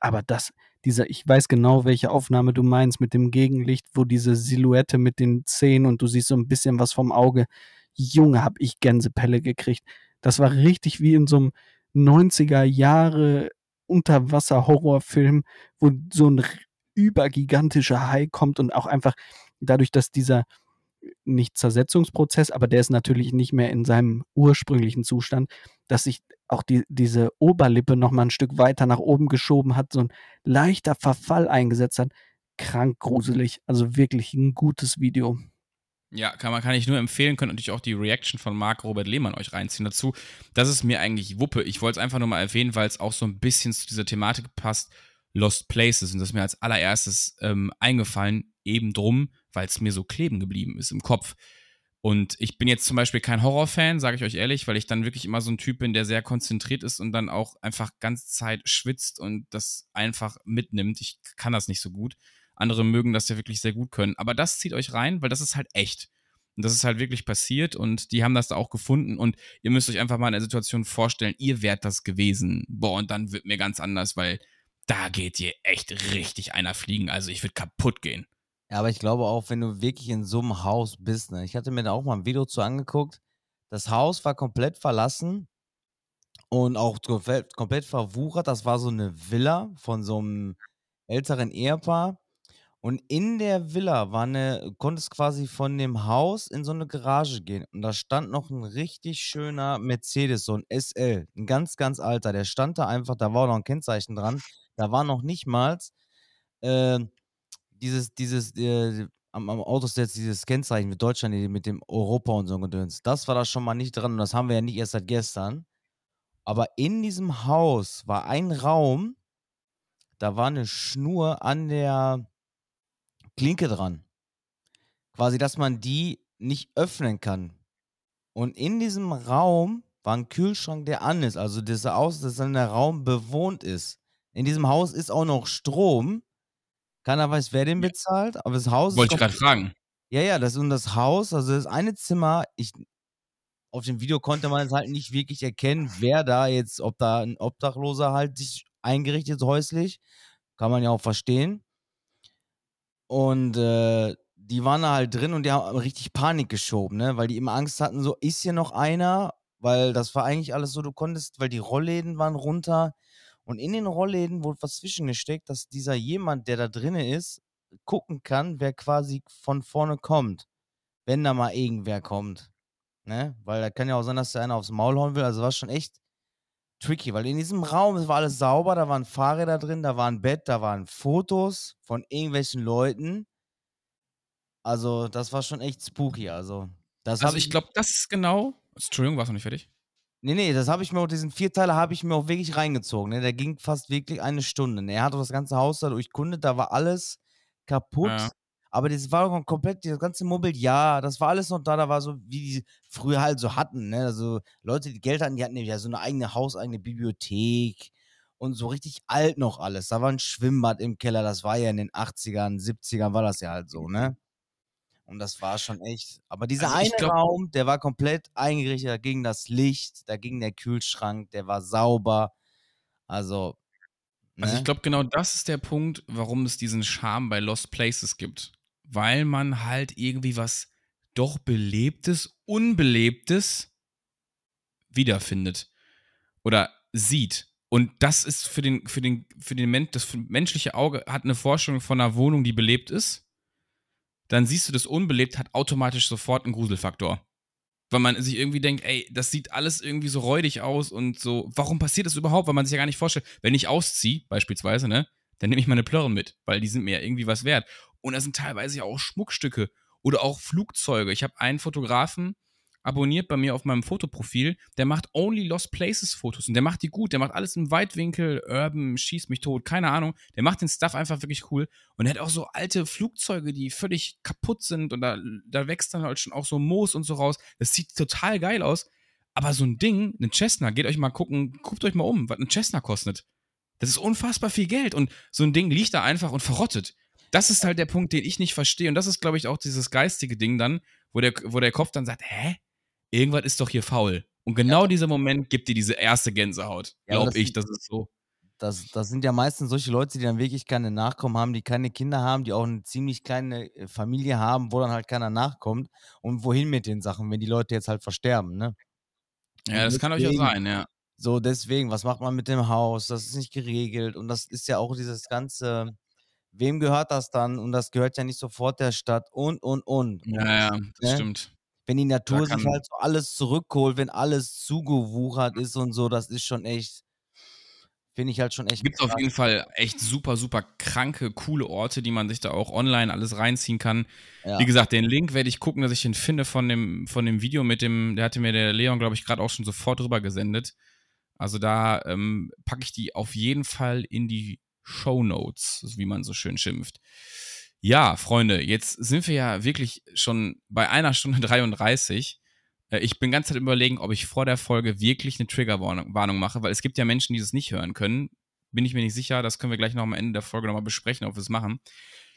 Aber das, dieser, ich weiß genau, welche Aufnahme du meinst mit dem Gegenlicht, wo diese Silhouette mit den Zähnen und du siehst so ein bisschen was vom Auge. Junge, hab ich Gänsepelle gekriegt. Das war richtig wie in so einem 90er Jahre Unterwasser-Horrorfilm, wo so ein übergigantischer Hai kommt und auch einfach dadurch, dass dieser nicht Zersetzungsprozess, aber der ist natürlich nicht mehr in seinem ursprünglichen Zustand, dass sich auch die, diese Oberlippe noch mal ein Stück weiter nach oben geschoben hat, so ein leichter Verfall eingesetzt hat. Krank gruselig. Also wirklich ein gutes Video. Ja, kann, man, kann ich nur empfehlen, könnt natürlich auch die Reaction von Marc Robert Lehmann euch reinziehen dazu. Das ist mir eigentlich Wuppe. Ich wollte es einfach nur mal erwähnen, weil es auch so ein bisschen zu dieser Thematik passt. Lost Places. Und das ist mir als allererstes ähm, eingefallen, eben drum, weil es mir so kleben geblieben ist im Kopf. Und ich bin jetzt zum Beispiel kein Horrorfan, sage ich euch ehrlich, weil ich dann wirklich immer so ein Typ bin, der sehr konzentriert ist und dann auch einfach ganze Zeit schwitzt und das einfach mitnimmt. Ich kann das nicht so gut. Andere mögen das ja wirklich sehr gut können. Aber das zieht euch rein, weil das ist halt echt. Und das ist halt wirklich passiert und die haben das da auch gefunden und ihr müsst euch einfach mal in der Situation vorstellen, ihr wärt das gewesen. Boah, und dann wird mir ganz anders, weil da geht dir echt richtig einer fliegen. Also ich würde kaputt gehen. Ja, aber ich glaube auch, wenn du wirklich in so einem Haus bist, ne? Ich hatte mir da auch mal ein Video zu angeguckt. Das Haus war komplett verlassen und auch komplett, verwuchert. Das war so eine Villa von so einem älteren Ehepaar. Und in der Villa war eine, konntest quasi von dem Haus in so eine Garage gehen. Und da stand noch ein richtig schöner Mercedes, so ein SL, ein ganz, ganz alter. Der stand da einfach, da war noch ein Kennzeichen dran. Da war noch nicht mal äh, dieses, dieses, äh, am, am Auto ist jetzt dieses Kennzeichen mit Deutschland mit dem Europa und so Gedöns. Das war da schon mal nicht dran und das haben wir ja nicht erst seit gestern. Aber in diesem Haus war ein Raum, da war eine Schnur an der Klinke dran. Quasi, dass man die nicht öffnen kann. Und in diesem Raum war ein Kühlschrank, der an ist. Also das aus, dass dann der Raum bewohnt ist. In diesem Haus ist auch noch Strom. Keiner weiß, wer den bezahlt, aber das Haus Wollte ich gerade fragen. Ja, ja, das ist das Haus, also das eine Zimmer, ich auf dem Video konnte man es halt nicht wirklich erkennen, wer da jetzt, ob da ein Obdachloser halt sich eingerichtet häuslich, kann man ja auch verstehen. Und äh, die waren da halt drin und die haben richtig Panik geschoben, ne? Weil die immer Angst hatten, so ist hier noch einer, weil das war eigentlich alles so, du konntest, weil die Rollläden waren runter und in den Rollläden wurde was zwischengesteckt, dass dieser jemand, der da drinne ist, gucken kann, wer quasi von vorne kommt, wenn da mal irgendwer kommt, ne? Weil da kann ja auch sein, dass der einer aufs Maul hauen will, also war schon echt tricky, weil in diesem Raum es war alles sauber, da waren Fahrräder drin, da war ein Bett, da waren Fotos von irgendwelchen Leuten also, das war schon echt spooky. Also, das Also, ich glaube, das ist genau Entschuldigung, warst du nicht fertig? Nee, nee, das habe ich mir auch diesen Vierteiler habe ich mir auch wirklich reingezogen, ne? Der ging fast wirklich eine Stunde, ne? Er hat auch das ganze Haus da durchkundet, da war alles kaputt, Ja. aber das war doch komplett das ganze Mobiliar, das war alles noch da, da war so, wie die früher halt so hatten, ne? Also, Leute, die Geld hatten, die hatten nämlich ja so eine eigene hauseigene Bibliothek und so richtig alt noch alles. Da war ein Schwimmbad im Keller, das war ja in den 80ern, 70ern war das ja halt so, ne? Und das war schon echt. Aber dieser Also, eine glaube Raum, der war komplett eingerichtet, da ging das Licht, da ging der Kühlschrank, der war sauber. Also, Also, ich ne? glaube, genau das ist der Punkt, warum es diesen Charme bei Lost Places gibt. Weil man halt irgendwie was doch Belebtes, Unbelebtes wiederfindet oder sieht. Und das ist für den, für den, für den Men das menschliche Auge hat eine Vorstellung von einer Wohnung, die belebt ist. Dann siehst du das unbelebt, hat automatisch sofort einen Gruselfaktor. Weil man sich irgendwie denkt, ey, das sieht alles irgendwie so räudig aus und so, warum passiert das überhaupt? Weil man sich ja gar nicht vorstellt, wenn ich ausziehe, beispielsweise, ne, dann nehme ich meine Plörren mit, weil die sind mir ja irgendwie was wert. Und da sind teilweise ja auch Schmuckstücke oder auch Flugzeuge. Ich habe einen Fotografen, abonniert bei mir auf meinem Fotoprofil. Der macht Only Lost Places Fotos und der macht die gut. Der macht alles im Weitwinkel, Urban, schießt mich tot, keine Ahnung. Der macht den Stuff einfach wirklich cool. Und er hat auch so alte Flugzeuge, die völlig kaputt sind und da, da wächst dann halt schon auch so Moos und so raus. Das sieht total geil aus. Aber so ein Ding, ein Cessna, geht euch mal gucken, guckt euch mal um, was ein Cessna kostet. Das ist unfassbar viel Geld und so ein Ding liegt da einfach und verrottet. Das ist halt der Punkt, den ich nicht verstehe. Und das ist, glaube ich, auch dieses geistige Ding dann, wo der, wo der Kopf dann sagt, hä? Irgendwas ist doch hier faul. Und genau dieser Moment gibt dir diese erste Gänsehaut. Ja, aber Glaub das ich, das ist so. Das, das sind ja meistens solche Leute, die dann wirklich keine Nachkommen haben, die keine Kinder haben, die auch eine ziemlich kleine äh, Familie haben, wo dann halt keiner nachkommt. Und wohin mit den Sachen, wenn die Leute jetzt halt versterben, ne? Ja, das kann euch ja sein, ja. So, deswegen, was macht man mit dem Haus? Das ist nicht geregelt. Und das ist ja auch dieses ganze, wem gehört das dann? Und das gehört ja nicht sofort der Stadt und, und, und. und Ja, ja, das ne? stimmt. Wenn die Natur sich halt so alles zurückholt, wenn alles zugewuchert ist und so, das ist schon echt, finde ich halt schon echt Gibt es auf jeden Fall echt super, super kranke, coole Orte, die man sich da auch online alles reinziehen kann. Ja. Wie gesagt, den Link werde ich gucken, dass ich den finde von dem, von dem Video mit dem, der hatte mir der Leon, glaube ich, gerade auch schon sofort rüber gesendet. Also da ähm, packe ich die auf jeden Fall in die Show Notes, wie man so schön schimpft. Ja, Freunde, jetzt sind wir ja wirklich schon bei einer Stunde 33. Äh, Ich bin ganz Zeit überlegen, ob ich vor der Folge wirklich eine Triggerwarnung Warnung mache, weil es gibt ja Menschen, die das nicht hören können. Bin ich mir nicht sicher, das können wir gleich noch am Ende der Folge nochmal besprechen, ob wir es machen.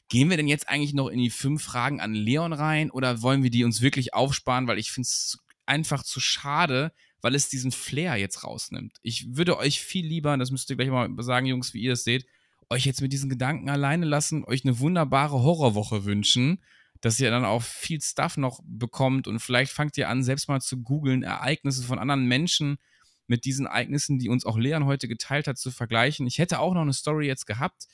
Gehen wir denn jetzt eigentlich noch in die fünf Fragen an Leon rein oder wollen wir die uns wirklich aufsparen, weil ich finde es einfach zu schade, weil es diesen Flair jetzt rausnimmt. Ich würde euch viel lieber, das müsst ihr gleich mal sagen, Jungs, wie ihr es seht, euch jetzt mit diesen Gedanken alleine lassen, euch eine wunderbare Horrorwoche wünschen, dass ihr dann auch viel Stuff noch bekommt und vielleicht fangt ihr an, selbst mal zu googeln, Ereignisse von anderen Menschen mit diesen Ereignissen, die uns auch Leon heute geteilt hat, zu vergleichen. Ich hätte auch noch eine Story jetzt gehabt,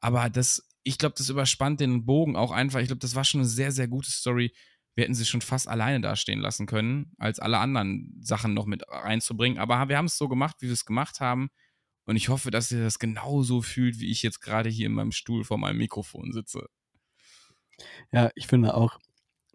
aber das, ich glaube, das überspannt den Bogen auch einfach. Ich glaube, das war schon eine sehr, sehr gute Story. Wir hätten sie schon fast alleine dastehen lassen können, als alle anderen Sachen noch mit reinzubringen. Aber wir haben es so gemacht, wie wir es gemacht haben. Und ich hoffe, dass ihr das genauso fühlt, wie ich jetzt gerade hier in meinem Stuhl vor meinem Mikrofon sitze. Ja, ich finde auch,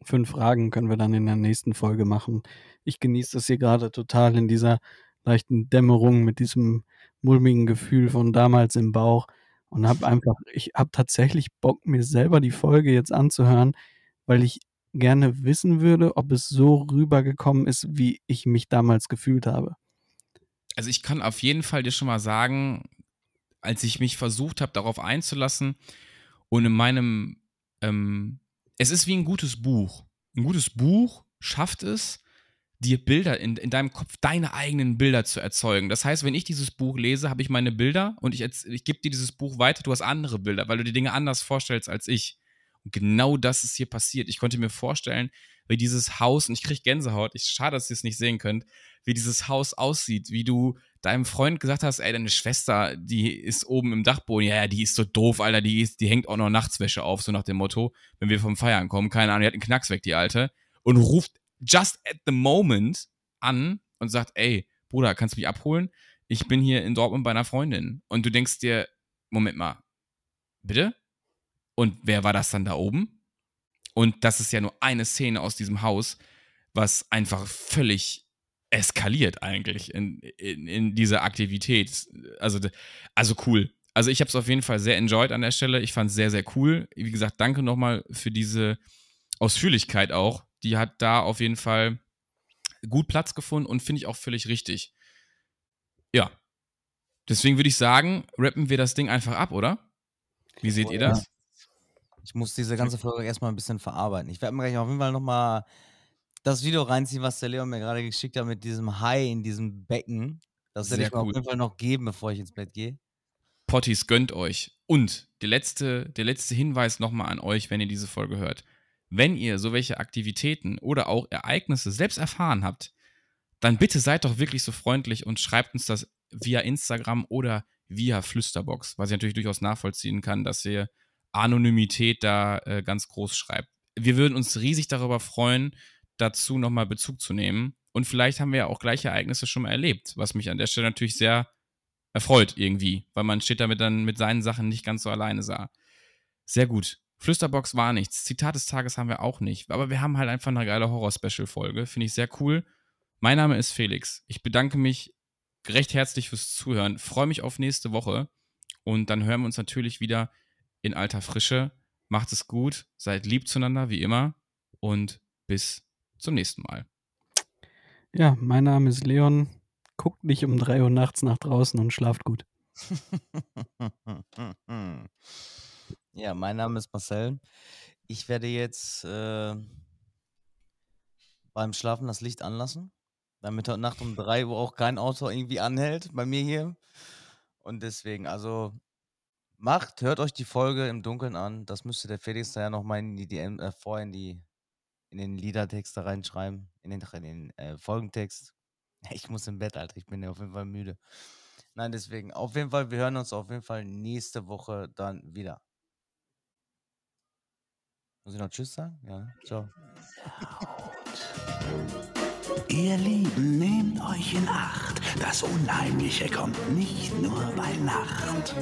fünf Fragen können wir dann in der nächsten Folge machen. Ich genieße das hier gerade total in dieser leichten Dämmerung mit diesem mulmigen Gefühl von damals im Bauch und habe einfach, ich habe tatsächlich Bock, mir selber die Folge jetzt anzuhören, weil ich gerne wissen würde, ob es so rübergekommen ist, wie ich mich damals gefühlt habe. Also ich kann auf jeden Fall dir schon mal sagen, als ich mich versucht habe, darauf einzulassen und in meinem, ähm, es ist wie ein gutes Buch. Ein gutes Buch schafft es, dir Bilder in, in deinem Kopf, deine eigenen Bilder zu erzeugen. Das heißt, wenn ich dieses Buch lese, habe ich meine Bilder und ich, ich gebe dir dieses Buch weiter, du hast andere Bilder, weil du die Dinge anders vorstellst als ich. Und genau das ist hier passiert. Ich konnte mir vorstellen, wie dieses Haus, und ich kriege Gänsehaut, ich schade, dass ihr es nicht sehen könnt, wie dieses Haus aussieht, wie du deinem Freund gesagt hast, ey, deine Schwester, die ist oben im Dachboden, ja, ja, die ist so doof, Alter, die, ist, die hängt auch noch Nachtswäsche auf, so nach dem Motto, wenn wir vom Feiern kommen, keine Ahnung, die hat einen Knacks weg, die Alte, und ruft just at the moment an und sagt, ey, Bruder, kannst du mich abholen? Ich bin hier in Dortmund bei einer Freundin. Und du denkst dir, Moment mal, bitte? Und wer war das dann da oben? Und das ist ja nur eine Szene aus diesem Haus, was einfach völlig eskaliert eigentlich in, in, in dieser Aktivität. Also, also cool. Also ich habe es auf jeden Fall sehr enjoyed an der Stelle. Ich fand es sehr, sehr cool. Wie gesagt, danke nochmal für diese Ausführlichkeit auch. Die hat da auf jeden Fall gut Platz gefunden und finde ich auch völlig richtig. Ja. Deswegen würde ich sagen, rappen wir das Ding einfach ab, oder? Wie seht ihr das? Ich muss diese ganze Folge erstmal ein bisschen verarbeiten. Ich werde mir gleich auf jeden Fall nochmal das Video reinziehen, was der Leon mir gerade geschickt hat mit diesem Hai in diesem Becken. Das werde ich mir cool. auf jeden Fall noch geben, bevor ich ins Bett gehe. Potties, gönnt euch. Und der letzte, der letzte Hinweis nochmal an euch, wenn ihr diese Folge hört. Wenn ihr so welche Aktivitäten oder auch Ereignisse selbst erfahren habt, dann bitte seid doch wirklich so freundlich und schreibt uns das via Instagram oder via Flüsterbox, was ich natürlich durchaus nachvollziehen kann, dass ihr Anonymität da äh, ganz groß schreibt. Wir würden uns riesig darüber freuen, dazu nochmal Bezug zu nehmen. Und vielleicht haben wir ja auch gleiche Ereignisse schon mal erlebt, was mich an der Stelle natürlich sehr erfreut irgendwie, weil man steht damit dann mit seinen Sachen nicht ganz so alleine sah. Sehr gut. Flüsterbox war nichts. Zitat des Tages haben wir auch nicht. Aber wir haben halt einfach eine geile Horror-Special-Folge. Finde ich sehr cool. Mein Name ist Felix. Ich bedanke mich recht herzlich fürs Zuhören. Freue mich auf nächste Woche. Und dann hören wir uns natürlich wieder in alter Frische. Macht es gut, seid lieb zueinander, wie immer. Und bis zum nächsten Mal. Ja, mein Name ist Leon. Guckt nicht um 3 Uhr nachts nach draußen und schlaft gut. ja, mein Name ist Marcel. Ich werde jetzt äh, beim Schlafen das Licht anlassen, damit heute Nacht um 3 Uhr auch kein Auto irgendwie anhält bei mir hier. Und deswegen, also Macht, hört euch die Folge im Dunkeln an. Das müsste der Felix da ja nochmal in die DM, äh, vor in die in den Liedertext da reinschreiben, in den, in den äh, Folgentext. Ich muss im Bett, Alter. Ich bin ja auf jeden Fall müde. Nein, deswegen, auf jeden Fall, wir hören uns auf jeden Fall nächste Woche dann wieder. Muss ich noch Tschüss sagen? Ja, ciao. Ihr Lieben, nehmt euch in Acht. Das Unheimliche kommt nicht nur bei Nacht.